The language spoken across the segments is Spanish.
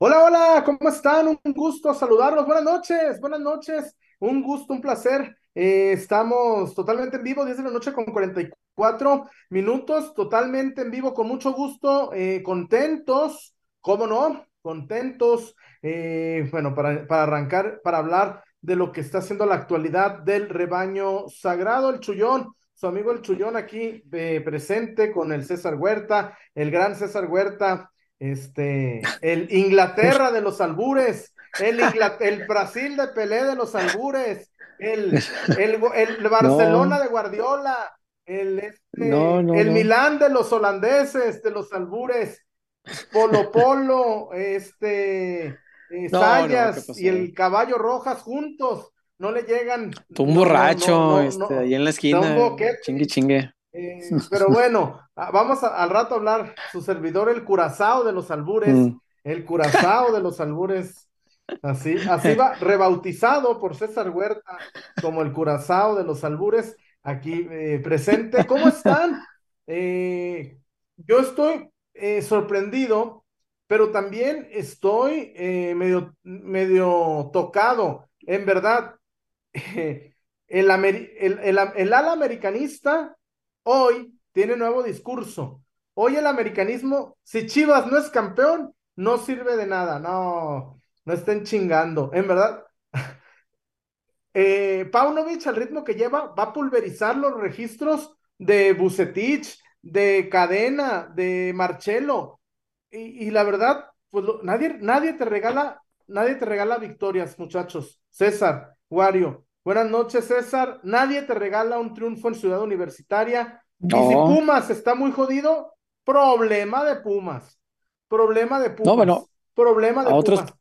Hola, hola, ¿cómo están? Un gusto saludarlos. Buenas noches, buenas noches. Un gusto, un placer. Eh, estamos totalmente en vivo, 10 de la noche con 44 minutos, totalmente en vivo, con mucho gusto, eh, contentos, ¿cómo no? Contentos, eh, bueno, para, para arrancar, para hablar de lo que está haciendo la actualidad del rebaño sagrado, el Chullón, su amigo el Chullón aquí presente con el César Huerta, el gran César Huerta este, el Inglaterra de los albures, el, el Brasil de Pelé de los albures, el, el, Barcelona de Guardiola, el, este, el Milán de los holandeses, de los albures, Polo Polo, este, eh, Sayas y el Caballo Rojas juntos, no le llegan. Tú un borracho, este, ahí en la esquina, chingue chingue. Eh, pero bueno, ah, vamos al rato a hablar. Su servidor, el curazao de los albures, mm. el curazao de los albures, así, así va, rebautizado por César Huerta como el curazao de los albures, aquí eh, presente. ¿Cómo están? Eh, yo estoy sorprendido, pero también estoy medio, medio tocado. En verdad, el, el, el ala americanista hoy tiene nuevo discurso. Hoy el americanismo, si Chivas no es campeón, no sirve de nada. No, no estén chingando. En verdad, eh, Paunovic, al ritmo que lleva, va a pulverizar los registros de Bucetich, de Cadena, de Marcelo. Y, la verdad, pues nadie, nadie te regala, nadie te regala victorias, muchachos. César, Wario, Buenas noches, César. Nadie te regala un triunfo en Ciudad Universitaria. Y si Pumas está muy jodido, problema de Pumas. Problema de Pumas. No, bueno. Problema de. Pumas.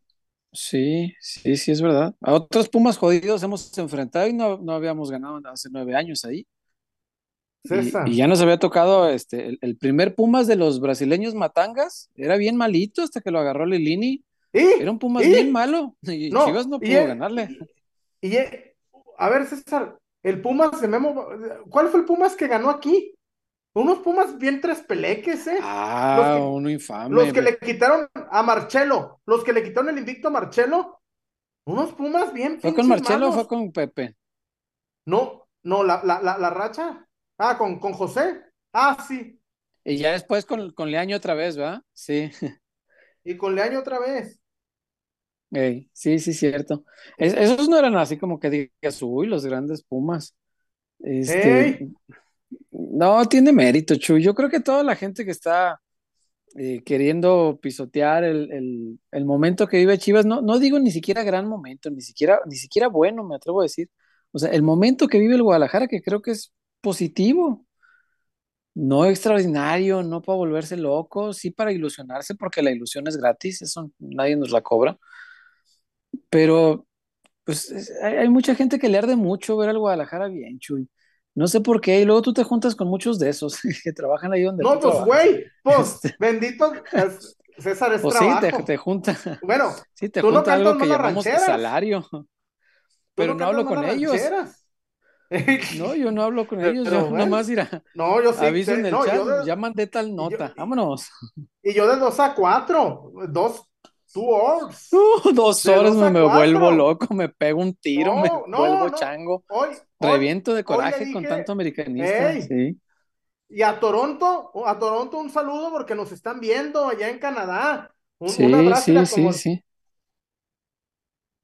Sí, sí, sí, es verdad. A otros Pumas jodidos hemos enfrentado y no, no habíamos ganado hace nueve años ahí. César. Y, ya nos había tocado este, el, primer Pumas de los brasileños Matangas. Era bien malito hasta que lo agarró Lilini. Era un Pumas bien malo. Y Chivas no pudo ganarle. Y, a ver, César, el Pumas de Memo, ¿cuál fue el Pumas que ganó aquí? Unos Pumas bien tres peleques, ¿eh? Ah, uno infame. Los que le quitaron a Marcelo, los que le quitaron el invicto a Marcelo, unos Pumas bien. ¿Fue con Marcelo o fue con Pepe? No, no, la, la, la, racha. Ah, con, con José. Ah, sí. Y ya después con, con Leaño otra vez, ¿verdad? Sí. Y con Leaño otra vez sí, sí, cierto. esos no eran así como que digas, uy, los grandes Pumas. Este, no, tiene mérito, Chuy. Yo creo que toda la gente que está eh, queriendo pisotear el, momento que vive Chivas, no, no digo ni siquiera gran momento, ni siquiera, ni siquiera bueno, me atrevo a decir. O sea, el momento que vive el Guadalajara, que creo que es positivo, no extraordinario, no para volverse loco, sí para ilusionarse, porque la ilusión es gratis, eso nadie nos la cobra pero pues hay, mucha gente que le arde mucho ver al Guadalajara bien, Chuy. No sé por qué, y luego tú te juntas con muchos de esos que trabajan ahí donde No, pues güey, pues bendito César es pues sí, te, te, junta. Bueno, sí, te junta algo que llamamos salario. Pero no, hablo con ellos. no, yo no hablo con ellos, yo nomás irá. No, yo sí. Aviso en el chat, ya mandé tal nota, vámonos. Y yo de dos a cuatro, dos, horas. Uh, dos horas me, vuelvo loco, me pego un tiro, me vuelvo chango. Hoy, Reviento de coraje con tanto americanista. Y a Toronto, a Toronto un saludo porque nos están viendo allá en Canadá. Un, sí, sí, sí, sí.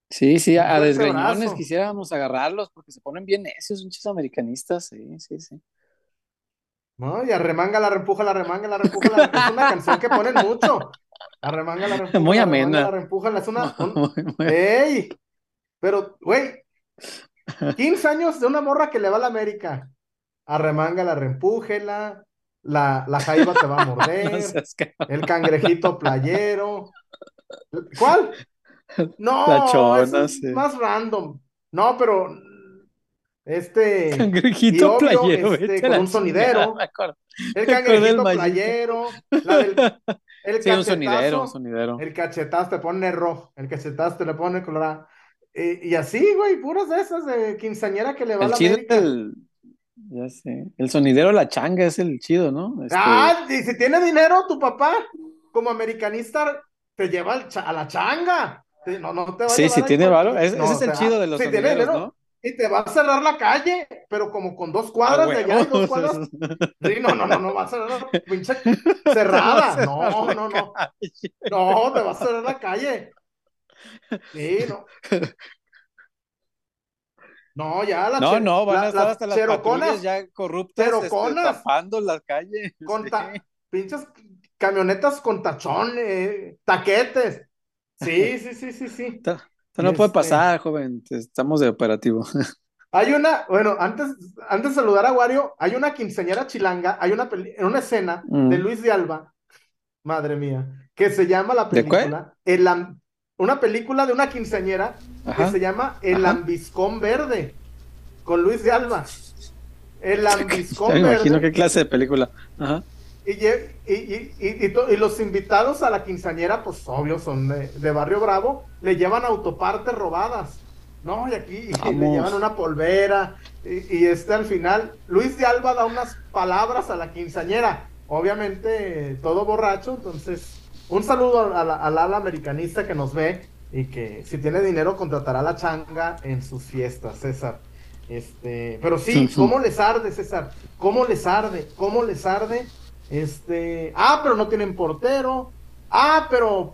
Sí, sí, a, desgreñones quisiéramos agarrarlos porque se ponen bien necios, muchos americanistas, sí, sí, sí. No, y arremanga la reempuja, la remanga, la reempuja, la Es una canción que ponen mucho. Arremanga la reempuja. Muy amena. La reempuja, es una. ¡Ey! Pero, güey, 15 años de una morra que le va a la América. Arremanga la reempújela. La, la jaiba te va a morder. el cangrejito playero. ¿Cuál? No, es más random. No, pero este cangrejito playero este, con un sonidero el cangrejito playero la del, el sí, un sonidero, un sonidero. El cachetazo te pone rojo, el cachetazo te le pone colorado. y así, güey, puras de esas de quinceañera que le va el a la chido América. El, ya sé. El sonidero La Changa es el chido, ¿no? Este... Ah, y si tiene dinero tu papá, como americanista te lleva a la changa. No, no te va sí, sí, tiene valor. ese es el chido de los sí, ¿no? Y te va a cerrar la calle, pero como con dos cuadras de allá y dos cuadras. Sí, no, no, no, no va a cerrar la pinche cerrada. No, no, no. No, te va a cerrar la calle. Sí, no. No, ya la No, no, van a estar hasta las patrullas ya corruptas este, tapando las calles. Con pinches camionetas con tachón, taquetes. Sí, sí, sí, sí, sí. Esto no puede este pasar, joven. Estamos de operativo. Hay una, bueno, antes, antes de saludar a Wario, hay una quinceañera chilanga, hay una, en una escena mm. de Luis de Alba, madre mía, que se llama la película, el, una película de una quinceañera que se llama El Lambiscón Verde, con Luis de Alba. El Lambiscón Verde. Me imagino qué clase de película. Ajá. Y, y, y, los invitados a la quinceañera, pues obvio, son de, Barrio Bravo, le llevan autopartes robadas. No, y aquí le llevan una polvera. Y, este al final, Luis de Alba da unas palabras a la quinceañera. Obviamente, todo borracho. Entonces, un saludo al ala americanista que nos ve y que si tiene dinero contratará a la changa en sus fiestas, César. Este, pero sí, ¿cómo les arde, César? ¿Cómo les arde? ¿Cómo les arde? Este, ah, pero no tienen portero. Ah, pero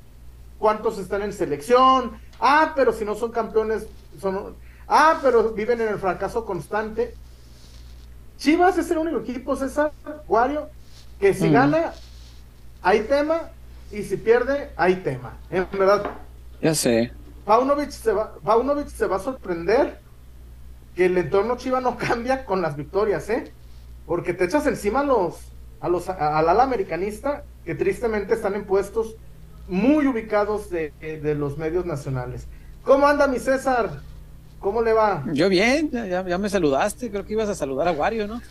¿cuántos están en selección? Ah, pero si no son campeones, son. Ah, pero viven en el fracaso constante. Chivas es el único equipo, César, Wario, que si mm. gana, hay tema, y si pierde, hay tema. En verdad. Ya sé. Paunovic se va, Paunovic se va a sorprender que el entorno Chiva no cambia con las victorias, ¿eh? Porque te echas encima los, a los, al ala americanista, que tristemente están en puestos muy ubicados de, los medios nacionales. ¿Cómo anda mi César? ¿Cómo le va? Yo bien, ya, ya, me saludaste, creo que ibas a saludar a Wario, ¿no?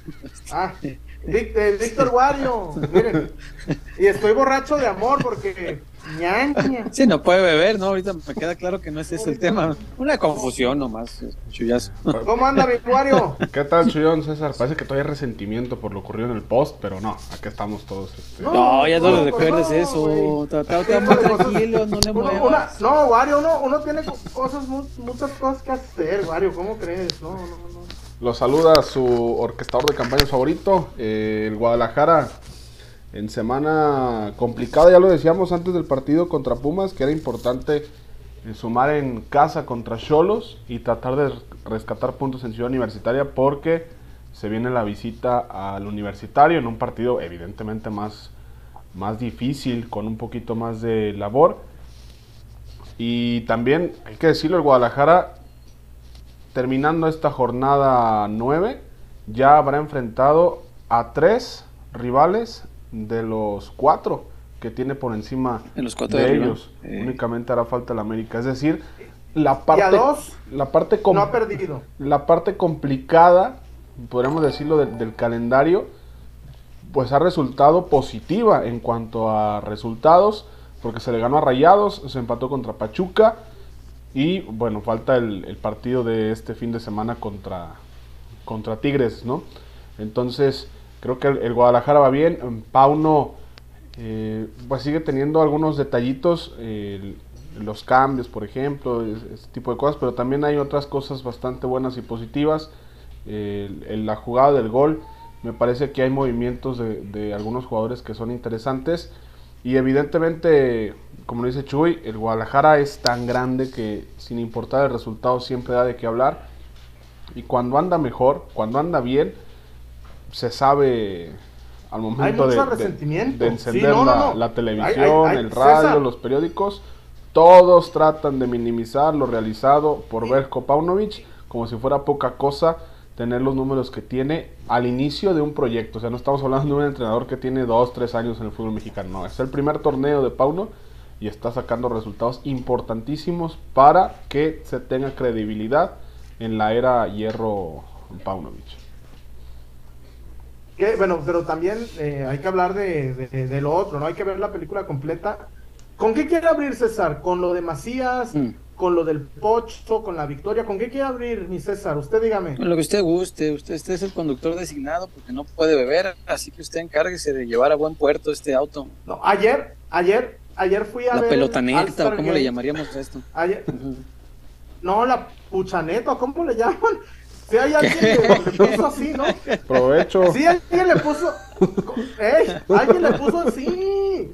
Ah, Víctor Wario, miren, y estoy borracho de amor porque Sí, no puede beber, ¿no? Ahorita me queda claro que no es ese el tema. Una confusión nomás, chullazo. ¿Cómo anda, Wario? ¿Qué tal, Chuyón, César? Parece que todavía hay resentimiento por lo ocurrido en el post, pero no, aquí estamos todos. Este... No, ya no, le recuerdes eso. tranquilo, no le muevas. no, Wario, uno, uno tiene cosas, muchas cosas que hacer, Wario, ¿cómo crees? No, no, no. Lo saluda su orquestador de campañas favorito, eh, el Guadalajara, en semana complicada, ya lo decíamos antes del partido contra Pumas, que era importante eh, sumar en casa contra Cholos y tratar de rescatar puntos en Ciudad Universitaria porque se viene la visita al Universitario en un partido evidentemente más, más difícil, con un poquito más de labor. Y también hay que decirlo, el Guadalajara terminando esta jornada 9, ya habrá enfrentado a tres rivales de los cuatro que tiene por encima de, ellos. Eh. Únicamente hará falta el América. Es decir, la parte, la parte no ha perdido. La parte complicada, podríamos decirlo, del calendario, pues ha resultado positiva en cuanto a resultados, porque se le ganó a Rayados, se empató contra Pachuca y bueno, falta el, partido de este fin de semana contra, contra Tigres, ¿no? Entonces, creo que el, Guadalajara va bien. Pauno, eh, pues sigue teniendo algunos detallitos, los cambios, por ejemplo, este tipo de cosas, pero también hay otras cosas bastante buenas y positivas. en la jugada del gol, me parece que hay movimientos de, de algunos jugadores que son interesantes. Y evidentemente, como dice Chuy, el Guadalajara es tan grande que sin importar el resultado siempre da de qué hablar. Y cuando anda mejor, cuando anda bien, se sabe al momento de, encender la, televisión, el radio, los periódicos, todos tratan de minimizar lo realizado por Berko Paunovic como si fuera poca cosa tener los números que tiene al inicio de un proyecto. O sea, no estamos hablando de un entrenador que tiene dos, tres años en el fútbol mexicano. No, es el primer torneo de Pauno y está sacando resultados importantísimos para que se tenga credibilidad en la era Hierro Paunovic. bueno, pero también eh, hay que hablar de, de, lo otro, ¿no? Hay que ver la película completa. ¿Con qué quiere abrir César? ¿Con lo de Macías? Mm con lo del Pocho, con la victoria. ¿Con qué quiere abrir, mi César? Usted dígame. Con lo que usted guste. Usted, usted es el conductor designado porque no puede beber, así que usted encárguese de llevar a buen puerto este auto. No, ayer, ayer, ayer fui a la ver. pelotaneta, o cómo le llamaríamos a esto. Ayer... No, la puchaneta, ¿cómo le llaman? Si hay alguien que le puso así, ¿no? Provecho. Sí, alguien le puso. ¡Ey! Alguien le puso así.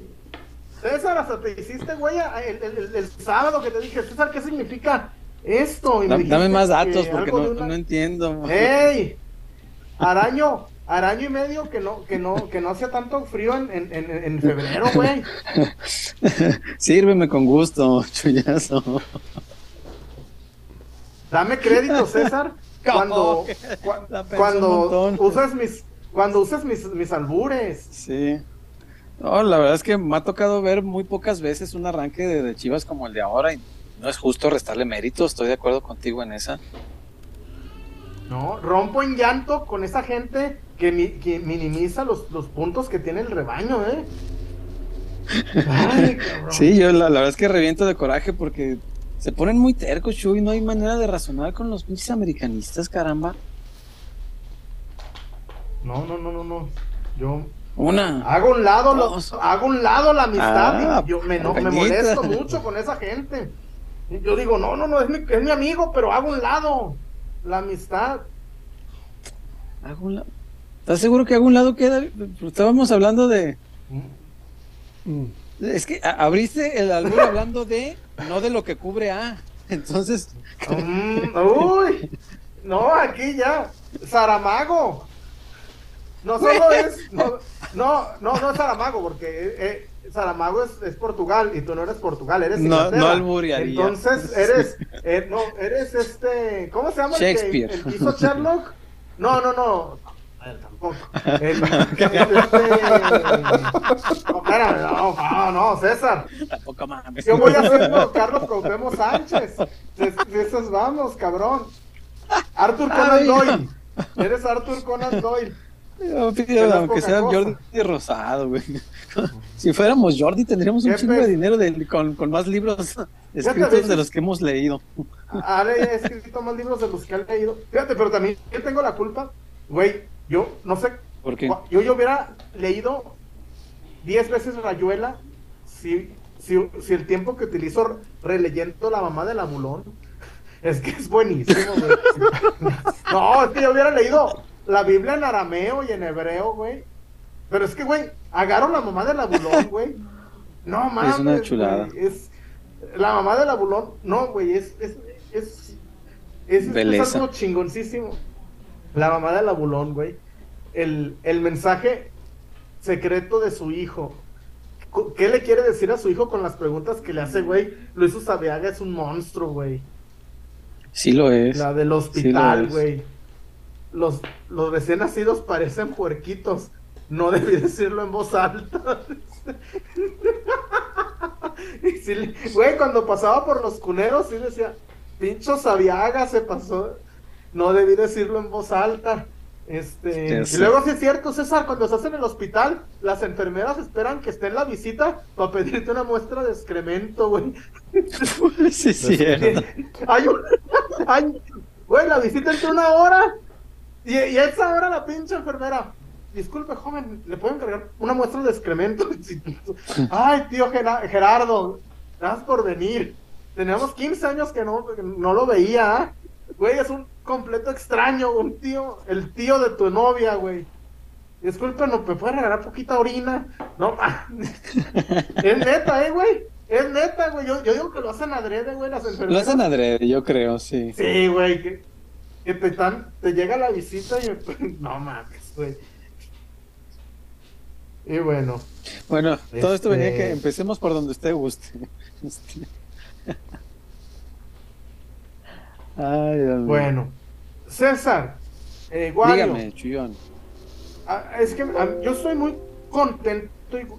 César, hasta te hiciste, güey, el, el, el, sábado que te dije, César, ¿qué significa esto? dame más datos porque no, una... no, entiendo. ¡Ey! Araño, araño y medio que no, que no, que no hacía tanto frío en, en, en febrero, güey. Sírveme con gusto, chullazo. Dame crédito, César. Cuando, cuando usas mis, cuando usas mis, mis albures. Sí. No, la verdad es que me ha tocado ver muy pocas veces un arranque de, de, Chivas como el de ahora y no es justo restarle mérito, estoy de acuerdo contigo en esa. No, rompo en llanto con esa gente que, mi, que minimiza los, los, puntos que tiene el rebaño, ¿eh? Ay, sí, yo la, la, verdad es que reviento de coraje porque se ponen muy tercos, Chuy, no hay manera de razonar con los pinches americanistas, caramba. No, no, no, no, no. Yo una. Hago un lado, los, hago un lado la amistad. Ah, yo me, no, me, molesto mucho con esa gente. Yo digo, no, no, no, es mi, es mi amigo, pero hago un lado la amistad. Hago un lado. ¿Estás seguro que hago un lado queda? Estábamos hablando de. Mm. Es que abriste el albur hablando de no de lo que cubre A. Entonces. Mm, uy, no, aquí ya. Saramago. No solo es. No, no, no, es Saramago, porque eh, Saramago es, es, Portugal y tú no eres Portugal, eres No, no alburiaría. Entonces eres. Eh, no, eres este. ¿Cómo se llama? Shakespeare. El que, el hizo Sherlock. No, no, no. tampoco. El, este... No, espérame, no, no, no, César. Tampoco mames. Yo voy a ser Carlos Cautemo Sánchez. Esos vamos, cabrón. Arthur Conan Doyle. Eres Arthur Conan Doyle. Aunque sea Jordi Rosado, güey. si fuéramos Jordi, tendríamos un chingo de dinero de, con, con, más libros escritos de los que hemos leído. Ah, he escrito más libros de los que he leído. Fíjate, pero también yo tengo la culpa, güey. Yo no sé. ¿Por qué? Yo, yo hubiera leído 10 veces Rayuela si, si, si el tiempo que utilizo releyendo La mamá del abulón es que es buenísimo, güey. no, es que yo hubiera leído la Biblia en arameo y en hebreo, güey. Pero es que, güey, agarro la mamá del abulón, güey. No mames. Es una chulada. es la mamá del abulón. No, güey, es es es, es, es algo chingoncísimo. La mamá del abulón, güey. El, el mensaje secreto de su hijo. ¿Qué le quiere decir a su hijo con las preguntas que le hace, güey? Luis Usabiaga es un monstruo, güey. Sí lo es. La del hospital, güey. Los, los recién nacidos parecen puerquitos. No debí decirlo en voz alta. güey, cuando pasaba por los cuneros, sí decía, pincho Sabiaga se pasó. No debí decirlo en voz alta. Este, y luego sí es cierto, César, cuando estás en el hospital, las enfermeras esperan que esté en la visita para pedirte una muestra de excremento, güey. Sí, sí. Hay un, hay, güey, la visita entre una hora y, y a esa hora la pinche enfermera. Disculpe, joven, ¿le pueden cargar una muestra de excremento? Ay, tío Gerardo, gracias por venir. Tenemos 15 años que no, no lo veía. ¿ah? Güey, es un completo extraño, un tío, el tío de tu novia, güey. Disculpe, ¿no me puede regalar poquita orina? No, es neta, eh, güey. Es neta, güey. Yo, yo, digo que lo hacen adrede, güey, las enfermeras. Lo hacen adrede, yo creo, sí. Sí, güey. Que, que te, tan, te llega la visita y no mames, güey. Y bueno. Bueno, todo esto venía que este empecemos por donde usted guste. Este. Ay, Dios bueno, César, eh, Dígame, Chuyón. Ah, es que yo estoy muy contento,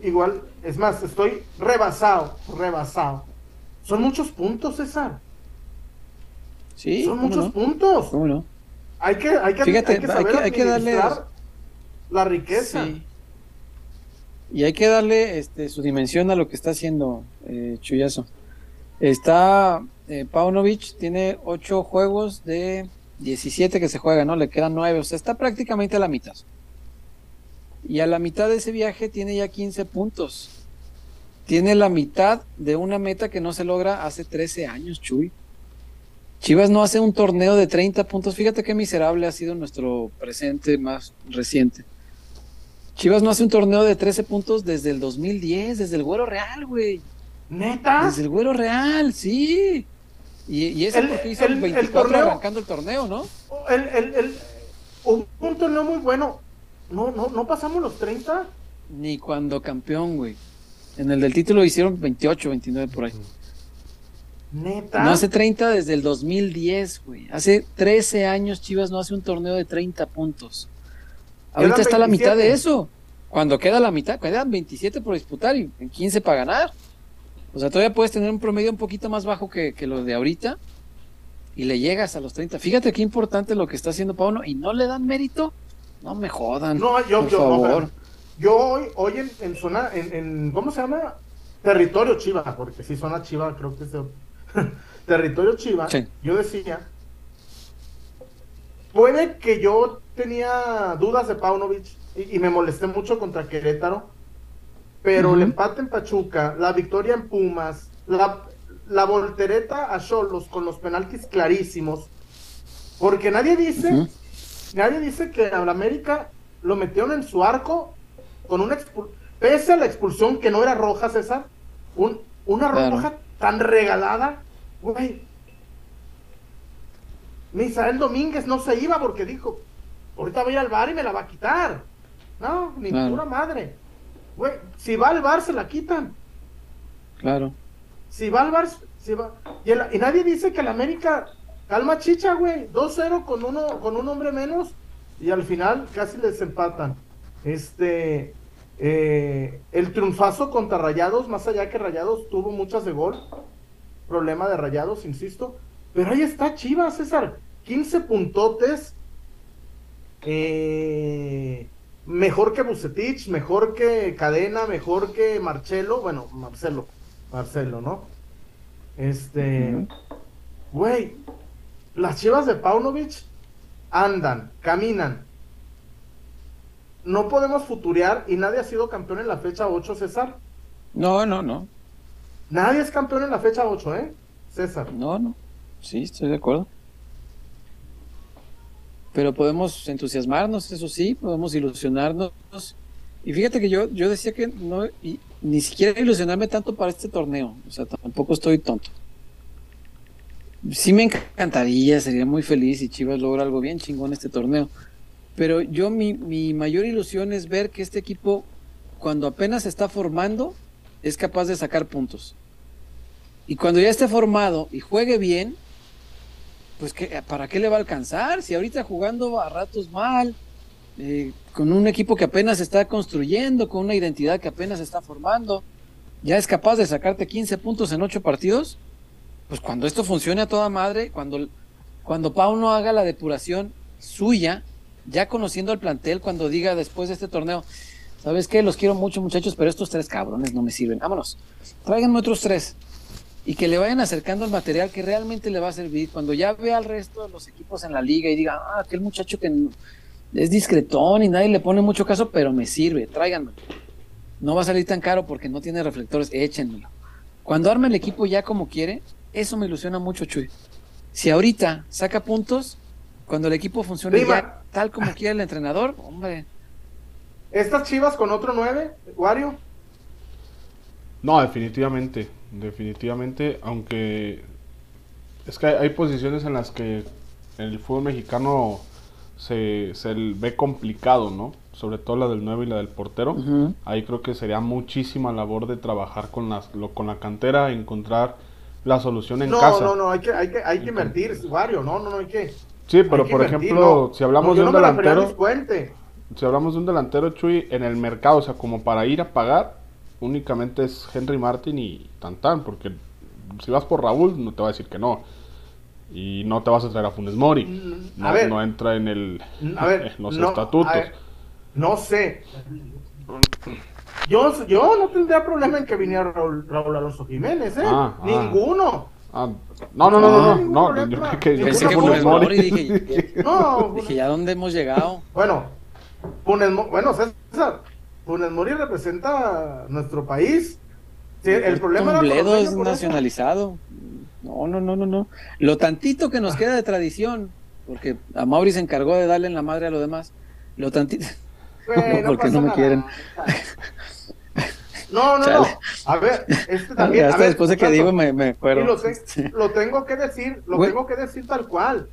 igual, es más, estoy rebasado, rebasado. Son muchos puntos, César. Sí. Son muchos puntos. ¿Cómo no? Hay que, hay que, Fíjate, hay que saber hay que, darle la riqueza. Sí. Y hay que darle este, su dimensión a lo que está haciendo eh, Chuyazo. Está eh, Paunovic, tiene 8 juegos de 17 que se juegan, ¿no? Le quedan 9, o sea, está prácticamente a la mitad. Y a la mitad de ese viaje tiene ya 15 puntos. tiene la mitad de una meta que no se logra hace 13 años, Chuy. Chivas no hace un torneo de 30 puntos. Fíjate qué miserable ha sido nuestro presente más reciente. Chivas no hace un torneo de 13 puntos desde el 2010, desde el Güero Real, güey. ¿Neta? Desde el Güero Real, sí. Y, y eso porque hizo el, 24 arrancando el torneo, ¿no? El, el, un, un, torneo muy bueno. No, no, no pasamos los 30. Ni cuando campeón, güey. En el del título hicieron 28, 29 por ahí. Neta. No hace 30 desde el 2010, güey. Hace 13 años Chivas no hace un torneo de 30 puntos. Ahorita está la mitad de eso. Cuando queda la mitad, quedan 27 por disputar y 15 para ganar. O sea, todavía puedes tener un promedio un poquito más bajo que, que lo de ahorita y le llegas a los 30. Fíjate qué importante lo que está haciendo Pauno y no le dan mérito. No me jodan. No, yo, por yo, favor. yo hoy, hoy en, zona, en, en, ¿cómo se llama? Territorio Chiva, porque si zona Chiva creo que es territorio Chiva. Yo decía, puede que yo tenía dudas de Paunovic y, me molesté mucho contra Querétaro, pero el empate en Pachuca, la victoria en Pumas, la, la voltereta a Cholos con los penaltis clarísimos, porque nadie dice, nadie dice que a la América lo metieron en su arco con una pese a la expulsión que no era roja, César, un, una roja tan regalada, güey. Misael Domínguez no se iba porque dijo, ahorita voy al bar y me la va a quitar. No, ni pura madre. Güey, si va al bar se la quitan. Claro. Si va al bar, si va... Y, nadie dice que el América calma chicha, güey. 2-0 con uno, con un hombre menos y al final casi les empatan. Este, eh, el triunfazo contra Rayados, más allá que Rayados tuvo muchas de gol, problema de Rayados, insisto, pero ahí está Chivas, César, 15 puntotes, eh, mejor que Bucetich, mejor que Cadena, mejor que Marcelo, bueno, Marcelo, Marcelo, ¿no? Este, güey, las chivas de Paunovic andan, caminan. No podemos futurear y nadie ha sido campeón en la fecha 8, César. No, no, no. Nadie es campeón en la fecha 8, ¿eh? César. No, no. Sí, estoy de acuerdo. Pero podemos entusiasmarnos, eso sí, podemos ilusionarnos y fíjate que yo, yo decía que no, y, ni siquiera ilusionarme tanto para este torneo, o sea, tampoco estoy tonto. Sí me encantaría, sería muy feliz si Chivas logra algo bien chingón este torneo. Pero yo mi, mi mayor ilusión es ver que este equipo, cuando apenas se está formando, es capaz de sacar puntos. Y cuando ya esté formado y juegue bien, pues que, ¿para qué le va a alcanzar? Si ahorita jugando a ratos mal, eh, con un equipo que apenas está construyendo, con una identidad que apenas está formando, ya es capaz de sacarte 15 puntos en 8 partidos, pues cuando esto funcione a toda madre, cuando, cuando Pauno haga la depuración suya, ya conociendo al plantel, cuando diga después de este torneo, ¿sabes qué? Los quiero mucho muchachos, pero estos tres cabrones no me sirven. Vámonos, tráiganme otros tres. Y que le vayan acercando el material que realmente le va a servir. Cuando ya vea al resto de los equipos en la liga y diga, ah, aquel muchacho que es discretón y nadie le pone mucho caso, pero me sirve, tráiganme. No va a salir tan caro porque no tiene reflectores, échenmelo. Cuando arme el equipo ya como quiere, eso me ilusiona mucho, Chuy. Si ahorita saca puntos, cuando el equipo funcione ya tal como quiere el entrenador, hombre. ¿Estas chivas con otro 9, Wario? No, definitivamente. Definitivamente, aunque es que hay posiciones en las que el fútbol mexicano se, se ve complicado, ¿no? Sobre todo la del 9 y la del portero. Ahí creo que sería muchísima labor de trabajar con, las, lo, con la cantera, encontrar la solución en casa. No, no, no, hay que, hay que, hay que invertir, Wario, no, no, no, hay que... Sí, pero por ejemplo, si hablamos de un delantero... Si hablamos de un delantero, Chuy, en el mercado, o sea, como para ir a pagar, únicamente es Henry Martin y Tantan, porque si vas por Raúl, no te va a decir que no y no te vas a traer a Funes Mori. Mm, no, no entra en el los estatutos. no sé. Yo, yo no tendría problema en que viniera Raúl, Raúl Alonso Jiménez, ¿eh? Ah, ah. Ninguno. Ah, no, no, no, no, no, no, yo que, Pensé que Funes Mori, dije, no, dije, ¿ya dónde hemos llegado? Bueno, Funes, bueno, César, Funes Mori representa nuestro país el problema es nacionalizado. No, no, no, no, no. Lo tantito que nos queda de tradición, porque a Mauri se encargó de darle en la madre a lo demás. Lo tantito. no, porque no me quieren. No, no, no. A ver, este también. Hasta después de que digo me, me acuerdo. Lo, tengo que decir, lo tengo que decir tal cual.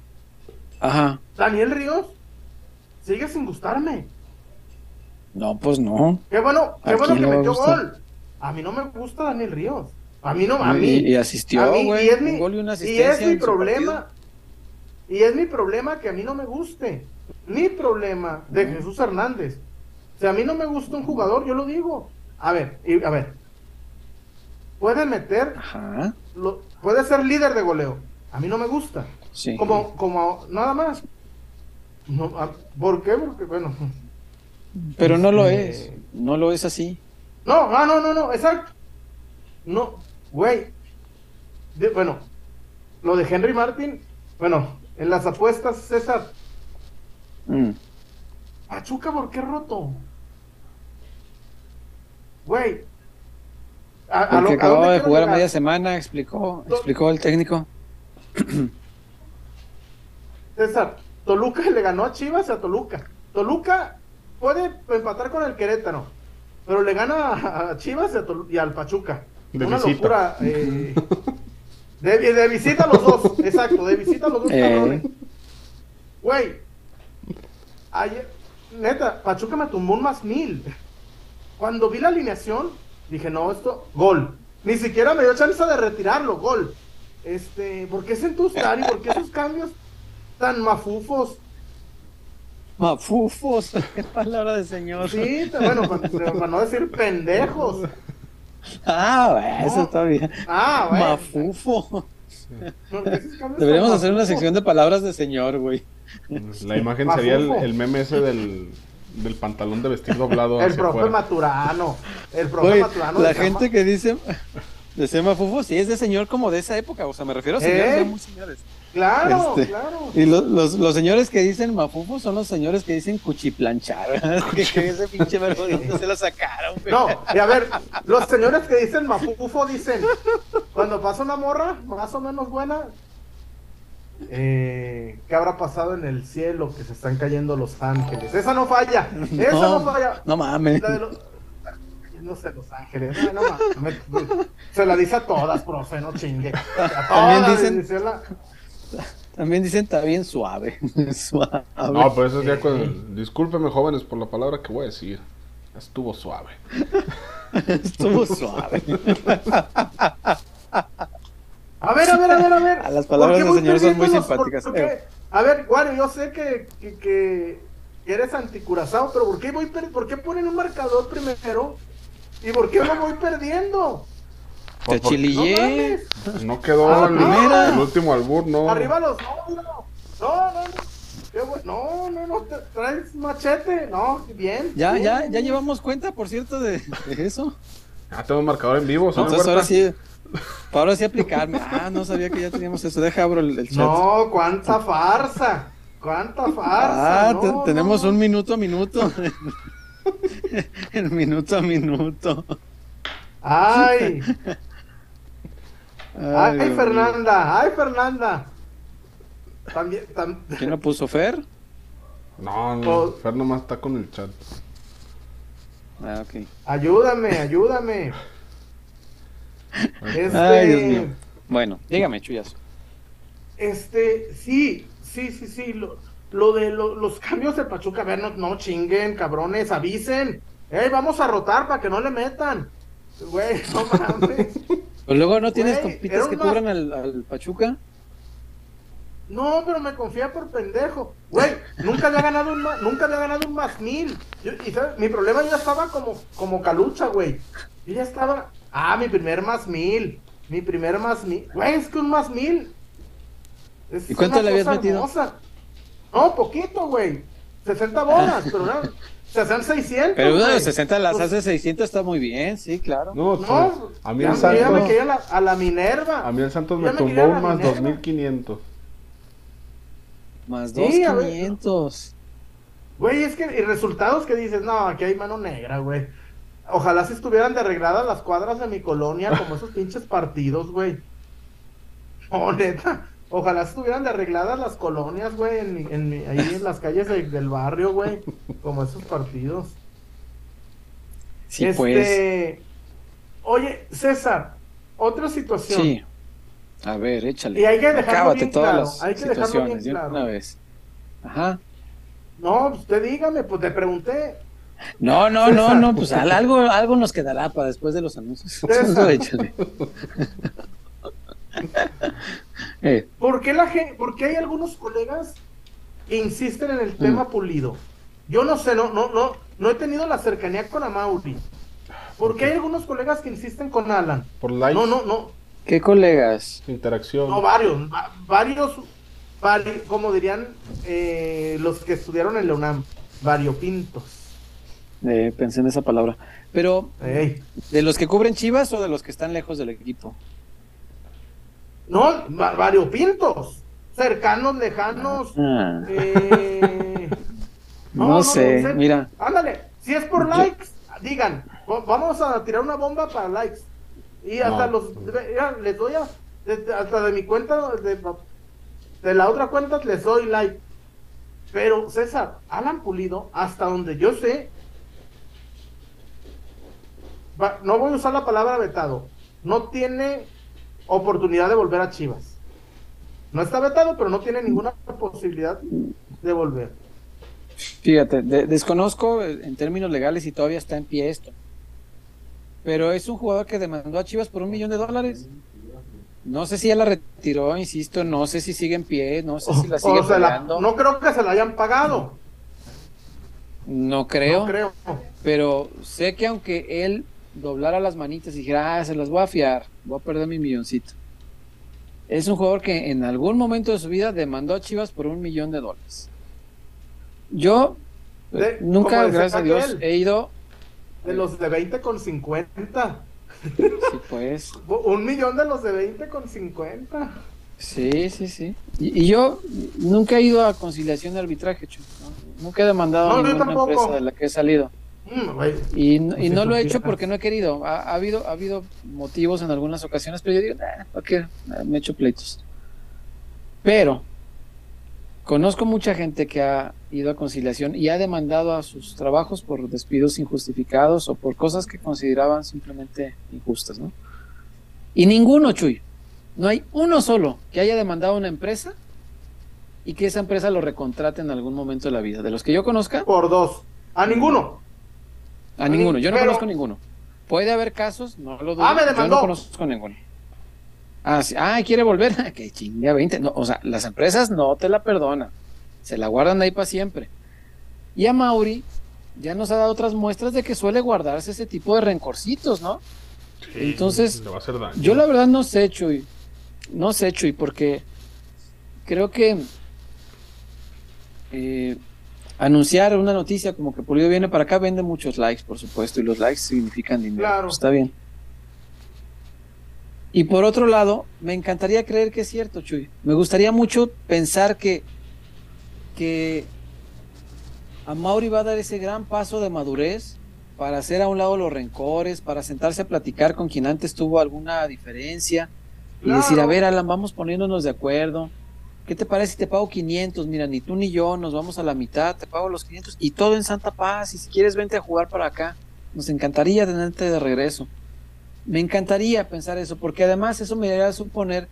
Ajá. Daniel Ríos sigue sin gustarme. No, pues no. Qué bueno, qué bueno que metió gol. A mí no me gusta Daniel Ríos. A mí no, a mí. Y, asistió, güey. Y es mi, y es mi problema. Y es mi problema que a mí no me guste. Mi problema de Jesús Hernández. Si a mí no me gusta un jugador, yo lo digo. A ver, a ver. Puede meter. Ajá. puede ser líder de goleo. A mí no me gusta. Sí. Como, como nada más. No, ¿Por qué? Porque, bueno. Pero no lo es. Este, no lo es así. No, no, no, no, no, exacto. No, güey. bueno, lo de Henry Martin, bueno, en las apuestas, César. Mm. Pachuca, ¿por qué roto? Güey. Porque acababa de jugar a media semana, explicó, explicó el técnico. César, Toluca le ganó a Chivas y a Toluca. Toluca puede empatar con el Querétaro, pero le gana a Chivas y, al Pachuca. Una locura. Eh, de, visita a los dos, exacto, de visita a los dos eh. Güey, ayer, neta, Pachuca me tumbó un más mil. Cuando vi la alineación, dije, no, esto, gol. Ni siquiera me dio chance de retirarlo, gol. Este, ¿por qué ese Tustari? ¿Por qué esos cambios tan mafufos? Mafufos, qué palabra de señor. Sí, bueno, para, no decir pendejos. Ah, eso está bien. Ah, bueno. Mafufo. Deberíamos hacer una sección de palabras de señor, güey. La imagen sería el, meme ese del, del pantalón de vestir doblado. el profe Maturano. El profe Maturano. La gente que dice de Mafufo, sí, es de señor como de esa época. O sea, me refiero a señores, ¿Eh? muy señores. Claro, este, claro. Y los, los, señores que dicen mafufo son los señores que dicen cuchiplanchar. que, que ese pinche verbo se lo sacaron. No, y a ver, los señores que dicen mafufo dicen, cuando pasa una morra más o menos buena, eh, ¿qué habrá pasado en el cielo que se están cayendo los ángeles? Esa no falla, esa no, falla. No mames. no sé, Los Ángeles. No, mames. Se la dice a todas, profe, no chingue. También dicen, también dicen está bien suave. suave. No, pero eso es ya cuando. Discúlpeme, jóvenes, por la palabra que voy a decir. Estuvo suave. Estuvo suave. A ver, a ver, a ver, a ver. A las palabras del señor son muy simpáticas. a ver, Wario, yo sé que, que, que eres anticurazado, pero ¿por qué, voy ¿por qué ponen un marcador primero? ¿Y por qué lo voy perdiendo? Te chilillé. No, quedó ah, el, último albur, no. Arriba los no, no, no, no, no, no, traes machete, no, bien. Ya, ya, ya llevamos cuenta, por cierto, de, eso. Ah, tengo un marcador en vivo, Entonces ahora sí, ahora sí aplicarme. Ah, no sabía que ya teníamos eso. Deja abro el, chat. No, cuánta farsa, cuánta farsa. Ah, tenemos un minuto a minuto. el minuto a minuto. Ay. Ay, Fernanda, ay, Fernanda. También, ¿Quién lo puso Fer? No, no, Fer nomás está con el chat. Ah, ok. Ayúdame, ayúdame. este... Ay, Dios mío. Bueno, dígame, Chuyas. Este, sí, sí, sí, sí. Lo, lo de los cambios de Pachuca, a ver, no, no chinguen, cabrones, avisen. Ey, vamos a rotar para que no le metan. Güey, no mames. Pues luego no tienes compitas que cubran al, Pachuca. No, pero me confía por pendejo. Güey, nunca había ganado un nunca había ganado un más mil. y mi problema ya estaba como, como calucha, güey. Yo ya estaba. Ah, mi primer más mil. Mi primer más mil. Güey, es que un más mil. ¿Y cuánto le habías metido? No, poquito, güey. 60 bolas, pero no. Se hacen 600. Pero una de 60 las pues hace 600 está muy bien, sí, claro. No, no a mí el Santos. Ya me quería a la Minerva. A mí el Santos me, tumbó más 2500. Más 2500. Güey, es que y resultados que dices, no, aquí hay mano negra, güey. ojalá si estuvieran de arregladas las cuadras de mi colonia, como esos pinches partidos, güey. Oh, neta. Ojalá estuvieran de arregladas las colonias, güey, en, ahí en las calles del barrio, güey, como esos partidos. Sí, pues. este, Oye, César, otra situación. Sí. A ver, échale. Y hay que dejarlo bien claro. Hay que dejarlo bien claro. Una vez. Ajá. No, pues, usted dígame, pues te pregunté. No, no, no, no, pues algo, algo nos quedará para después de los anuncios. échale. Eh. ¿Por, qué la gente, ¿Por qué hay algunos colegas que insisten en el tema mm. pulido? Yo no sé, no, no, no, no he tenido la cercanía con Amauri. ¿Por qué hay algunos colegas que insisten con Alan? Por likes. No, no, no. ¿Qué colegas? Interacción. No, varios, varios, como dirían eh, los que estudiaron en la UNAM, variopintos. Eh, pensé en esa palabra. Pero, ¿de los que cubren Chivas o de los que están lejos del equipo? No, variopintos. Cercanos, lejanos. Ah. Eh, no, sé, mira. Ándale, si es por likes, digan, vamos a tirar una bomba para likes. Y hasta los, les doy a, hasta de mi cuenta, de, la otra cuenta les doy like. Pero César, Alan Pulido, hasta donde yo sé, no voy a usar la palabra vetado, no tiene oportunidad de volver a Chivas. No está vetado, pero no tiene ninguna posibilidad de volver. Fíjate, desconozco en términos legales si todavía está en pie esto. Pero es un jugador que demandó a Chivas por un millón de dólares. No sé si ya la retiró, insisto, no sé si sigue en pie, no sé si la sigue pagando. No creo que se la hayan pagado. No creo. No creo. Pero sé que aunque él doblara las manitas y dijera, ah, se las voy a fiar, voy a perder mi milloncito. Es un jugador que en algún momento de su vida demandó a Chivas por un millón de dólares. Yo nunca, gracias a Dios, he ido. De los de 20 con 50. Sí, pues. un millón de los de 20 con 50. Sí, sí, sí. Y, yo nunca he ido a conciliación de arbitraje, Nunca he demandado a ninguna empresa de la que he salido. Mm, y, no lo he hecho porque no he querido. Ha, habido, ha habido motivos en algunas ocasiones, pero yo digo, ¿para qué? Me he hecho pleitos. Pero conozco mucha gente que ha ido a conciliación y ha demandado a sus trabajos por despidos injustificados o por cosas que consideraban simplemente injustas, ¿no? Y ninguno, Chuy, no hay uno solo que haya demandado a una empresa y que esa empresa lo recontrate en algún momento de la vida. De los que yo conozca. Por dos. A ninguno. A ninguno, yo no conozco ninguno. Puede haber casos, no lo dudo. Ah, me demandó. Yo no conozco ninguno. Ah, sí. ah, quiere volver. que chinga 20. No, o sea, las empresas no te la perdonan. Se la guardan ahí para siempre. Y a Mauri ya nos ha dado otras muestras de que suele guardarse ese tipo de rencorcitos, ¿no? Entonces, yo la verdad no sé, Chuy. No sé, Chuy, porque creo que eh, anunciar una noticia como que Pulido viene para acá vende muchos likes, por supuesto, y los likes significan dinero. Claro. Está bien. Y por otro lado, me encantaría creer que es cierto, Chuy. Me gustaría mucho pensar que, que a Mauri va a dar ese gran paso de madurez para hacer a un lado los rencores, para sentarse a platicar con quien antes tuvo alguna diferencia y decir, a ver, Alan, vamos poniéndonos de acuerdo ¿Qué te parece si te pago 500? Mira, ni tú ni yo nos vamos a la mitad, te pago los 500 y todo en Santa Paz. Y si quieres, vente a jugar para acá. Nos encantaría tenerte de regreso. Me encantaría pensar eso, porque además eso me haría suponer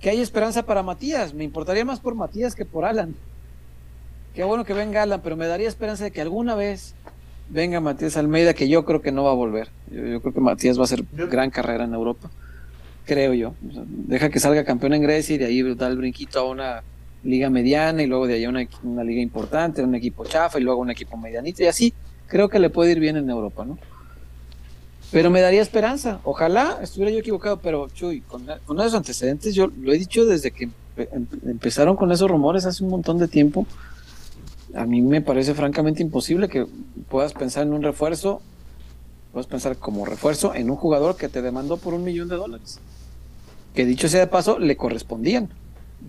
que hay esperanza para Matías. Me importaría más por Matías que por Alan. Qué bueno que venga Alan, pero me daría esperanza de que alguna vez venga Matías Almeida, que yo creo que no va a volver. Yo, creo que Matías va a hacer gran carrera en Europa creo yo. deja que salga campeón en Grecia y de ahí da el brinquito a una liga mediana y luego de ahí a una, liga importante, un equipo chafa y luego un equipo medianito y así creo que le puede ir bien en Europa, ¿no? Pero me daría esperanza. Ojalá estuviera yo equivocado, pero Chuy, con, esos antecedentes, yo lo he dicho desde que em, empezaron con esos rumores hace un montón de tiempo. A mí me parece francamente imposible que puedas pensar en un refuerzo, puedas pensar como refuerzo en un jugador que te demandó por un millón de dólares que dicho sea de paso, le correspondían.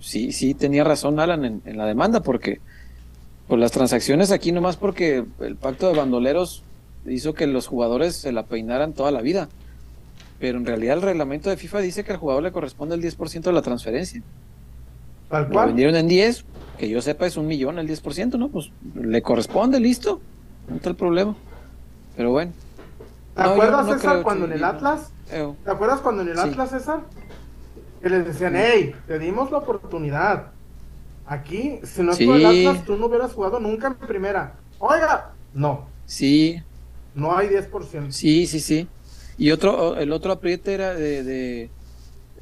Sí, sí, tenía razón Alan en, la demanda, porque pues las transacciones aquí nomás porque el pacto de bandoleros hizo que los jugadores se la peinaran toda la vida. Pero en realidad el reglamento de FIFA dice que al jugador le corresponde el 10% de la transferencia. Tal Lo vendieron en 10, que yo sepa es un millón el 10%, ¿no? Pues le corresponde, listo. No está el problema. Pero bueno. ¿Te No, acuerdas, no César, cuando en el. Atlas? ¿Te acuerdas cuando en el Sí. Atlas, César? Que les decían, hey, te dimos la oportunidad. Aquí, si no es por el Sí. Atlas, tú no hubieras jugado nunca en primera. Oiga, no, sí, no hay 10%. Sí, sí, sí. Y otro, el otro apriete era de, de,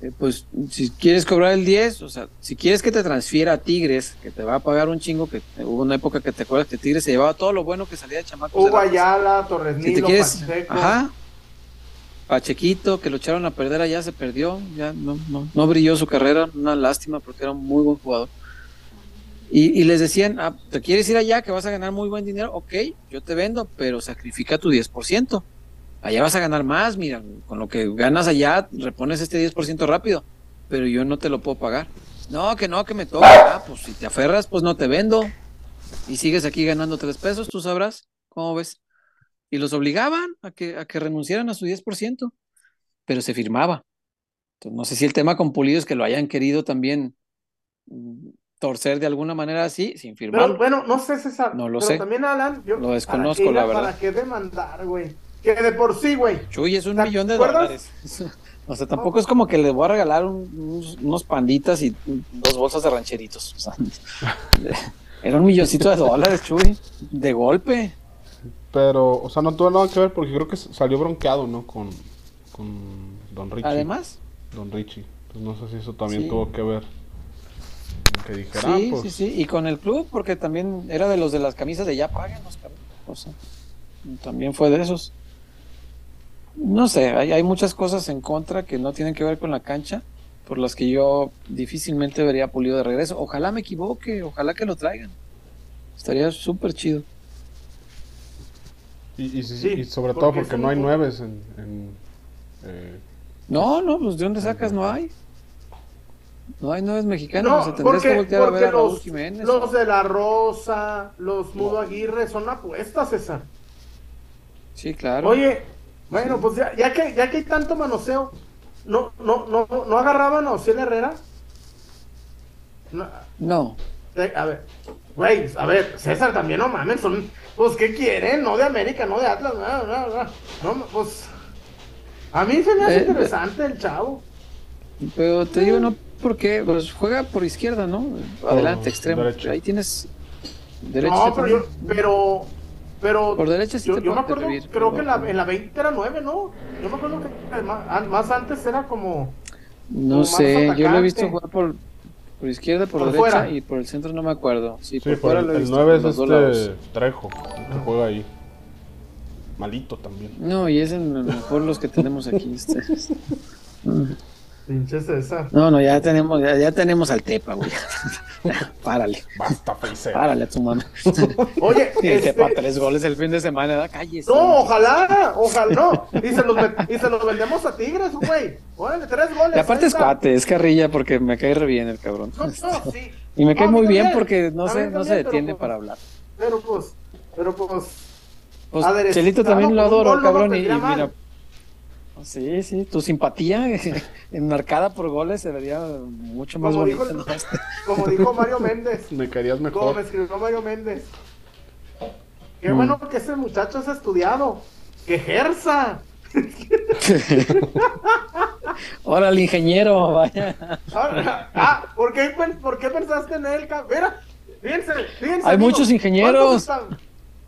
eh, pues, si quieres cobrar el 10, o sea, si quieres que te transfiera a Tigres, que te va a pagar un chingo, que hubo una época que te acuerdas que Tigres se llevaba todo lo bueno que salía de Hugo Atlas. Ayala, Torres Si te Nilo, quieres, Pacheco. ajá, Pachequito, que lo echaron a perder allá, se perdió, ya no, no, no brilló su carrera, una lástima porque era un muy buen jugador. Y, y les decían, ah, ¿te quieres ir allá que vas a ganar muy buen dinero? Ok, yo te vendo, pero sacrifica tu 10%. Allá vas a ganar más, mira, con lo que ganas allá, repones este 10% rápido, pero yo no te lo puedo pagar. No, que no, que me toca. Ah, pues si te aferras, pues no te vendo. Y sigues aquí ganando tres pesos, tú sabrás. ¿Cómo ves? Y los obligaban a que, a que renunciaran a su 10%, pero se firmaba. Entonces, no sé si el tema con Pulido es que lo hayan querido también mm, torcer de alguna manera así, sin Pero firmar. bueno, no sé, César. No lo pero sé. también, Alan, yo. Lo desconozco, ¿para qué, la verdad. ¿Para qué demandar, güey? Que de por sí, güey. Chuy, es un ¿Te millón de acuerdas? dólares. O sea, tampoco es como que le voy a regalar un- unos, unos panditas y dos bolsas de rancheritos. O sea, era un milloncito de dólares, Chuy, de golpe. Pero, o sea, no tuvo nada que ver porque creo que salió bronqueado, ¿no? Con, con Don Richie. Además, Don Richie. Pues no sé si eso también Sí. tuvo que ver. Que dijera, ah, sí, pues, sí, sí. Y con el club, porque también era de los de las camisas de ya páguenos, cabrón. O sea, también fue de esos. No sé, hay, hay muchas cosas en contra que no tienen que ver con la cancha, por las que yo difícilmente vería Pulido de regreso. Ojalá me equivoque, ojalá que lo traigan. Estaría súper chido. Y, y, sí, Sí, y sobre porque todo porque no hay nueves en... en, eh, No, no, pues de dónde sacas no hay. No hay nueve mexicanos, o sea, No, que porque, voltear a porque ver a Raúl los, Jiménez. los de la Rosa, los Mudo Aguirre son apuestas, César. Sí, claro. Oye, bueno, pues ya, ya que ya que hay tanto manoseo, ¿no, no, no, no agarraban a Ociel Herrera? No, No, eh, a ver, güey, a ver, César también no mames, son, pues, ¿qué quieren? No de América, no de Atlas, no, no, no, no, pues, a mí se me hace Eh, interesante el chavo. Pero te digo, no, porque pues, juega por izquierda, ¿no? Adelante, extremo. derecho. Ahí tienes derecho. No, pero yo, pero, pero, Por derecha sí yo, te yo me puedo acuerdo, servir, creo pero- que en la, en la 20 era 9, ¿no? Yo me acuerdo que más, an- más antes era como, No como sé, yo lo he visto jugar por, por izquierda, por, Por derecha fuera. y por el centro no me acuerdo. Sí, sí, por por fuera el, lo he el visto 9 por es los dos lados. este Trejo, el que juega ahí. Malito también. No, y es en lo mejor los que tenemos aquí. este. pinche César. No, no, ya tenemos, ya, ya tenemos al Tepa, güey. párale, Basta, Feiser. párale a tu mamá. Oye, Y el Tepa este, tres goles el fin de semana, da calles. no, ojalá, ojalá, no, y se los, y se los vendemos a Tigres, güey, órale, tres goles. Y aparte es cuate, es carrilla porque me cae re bien el cabrón. No, no, sí. Y me cae muy bien también, porque no mí no se detiene pues- para hablar. Pero pues, pero pues, Pues Chelito también lo adoro, cabrón. y, y vendría mal. mira, sí, sí, tu simpatía enmarcada por goles se vería mucho más Como bonita. dijo el- ¿no? Como dijo Mario Méndez, Me querías como mejor. me escribió Mario Méndez. Qué Mm. bueno que ese muchacho es estudiado, que ejerza. Ahora el ingeniero, vaya. Ah, ah, ¿por qué, por qué pensaste en él? Mira, fíjense, fíjense. Hay muchos ingenieros. ¿Cuántos, están-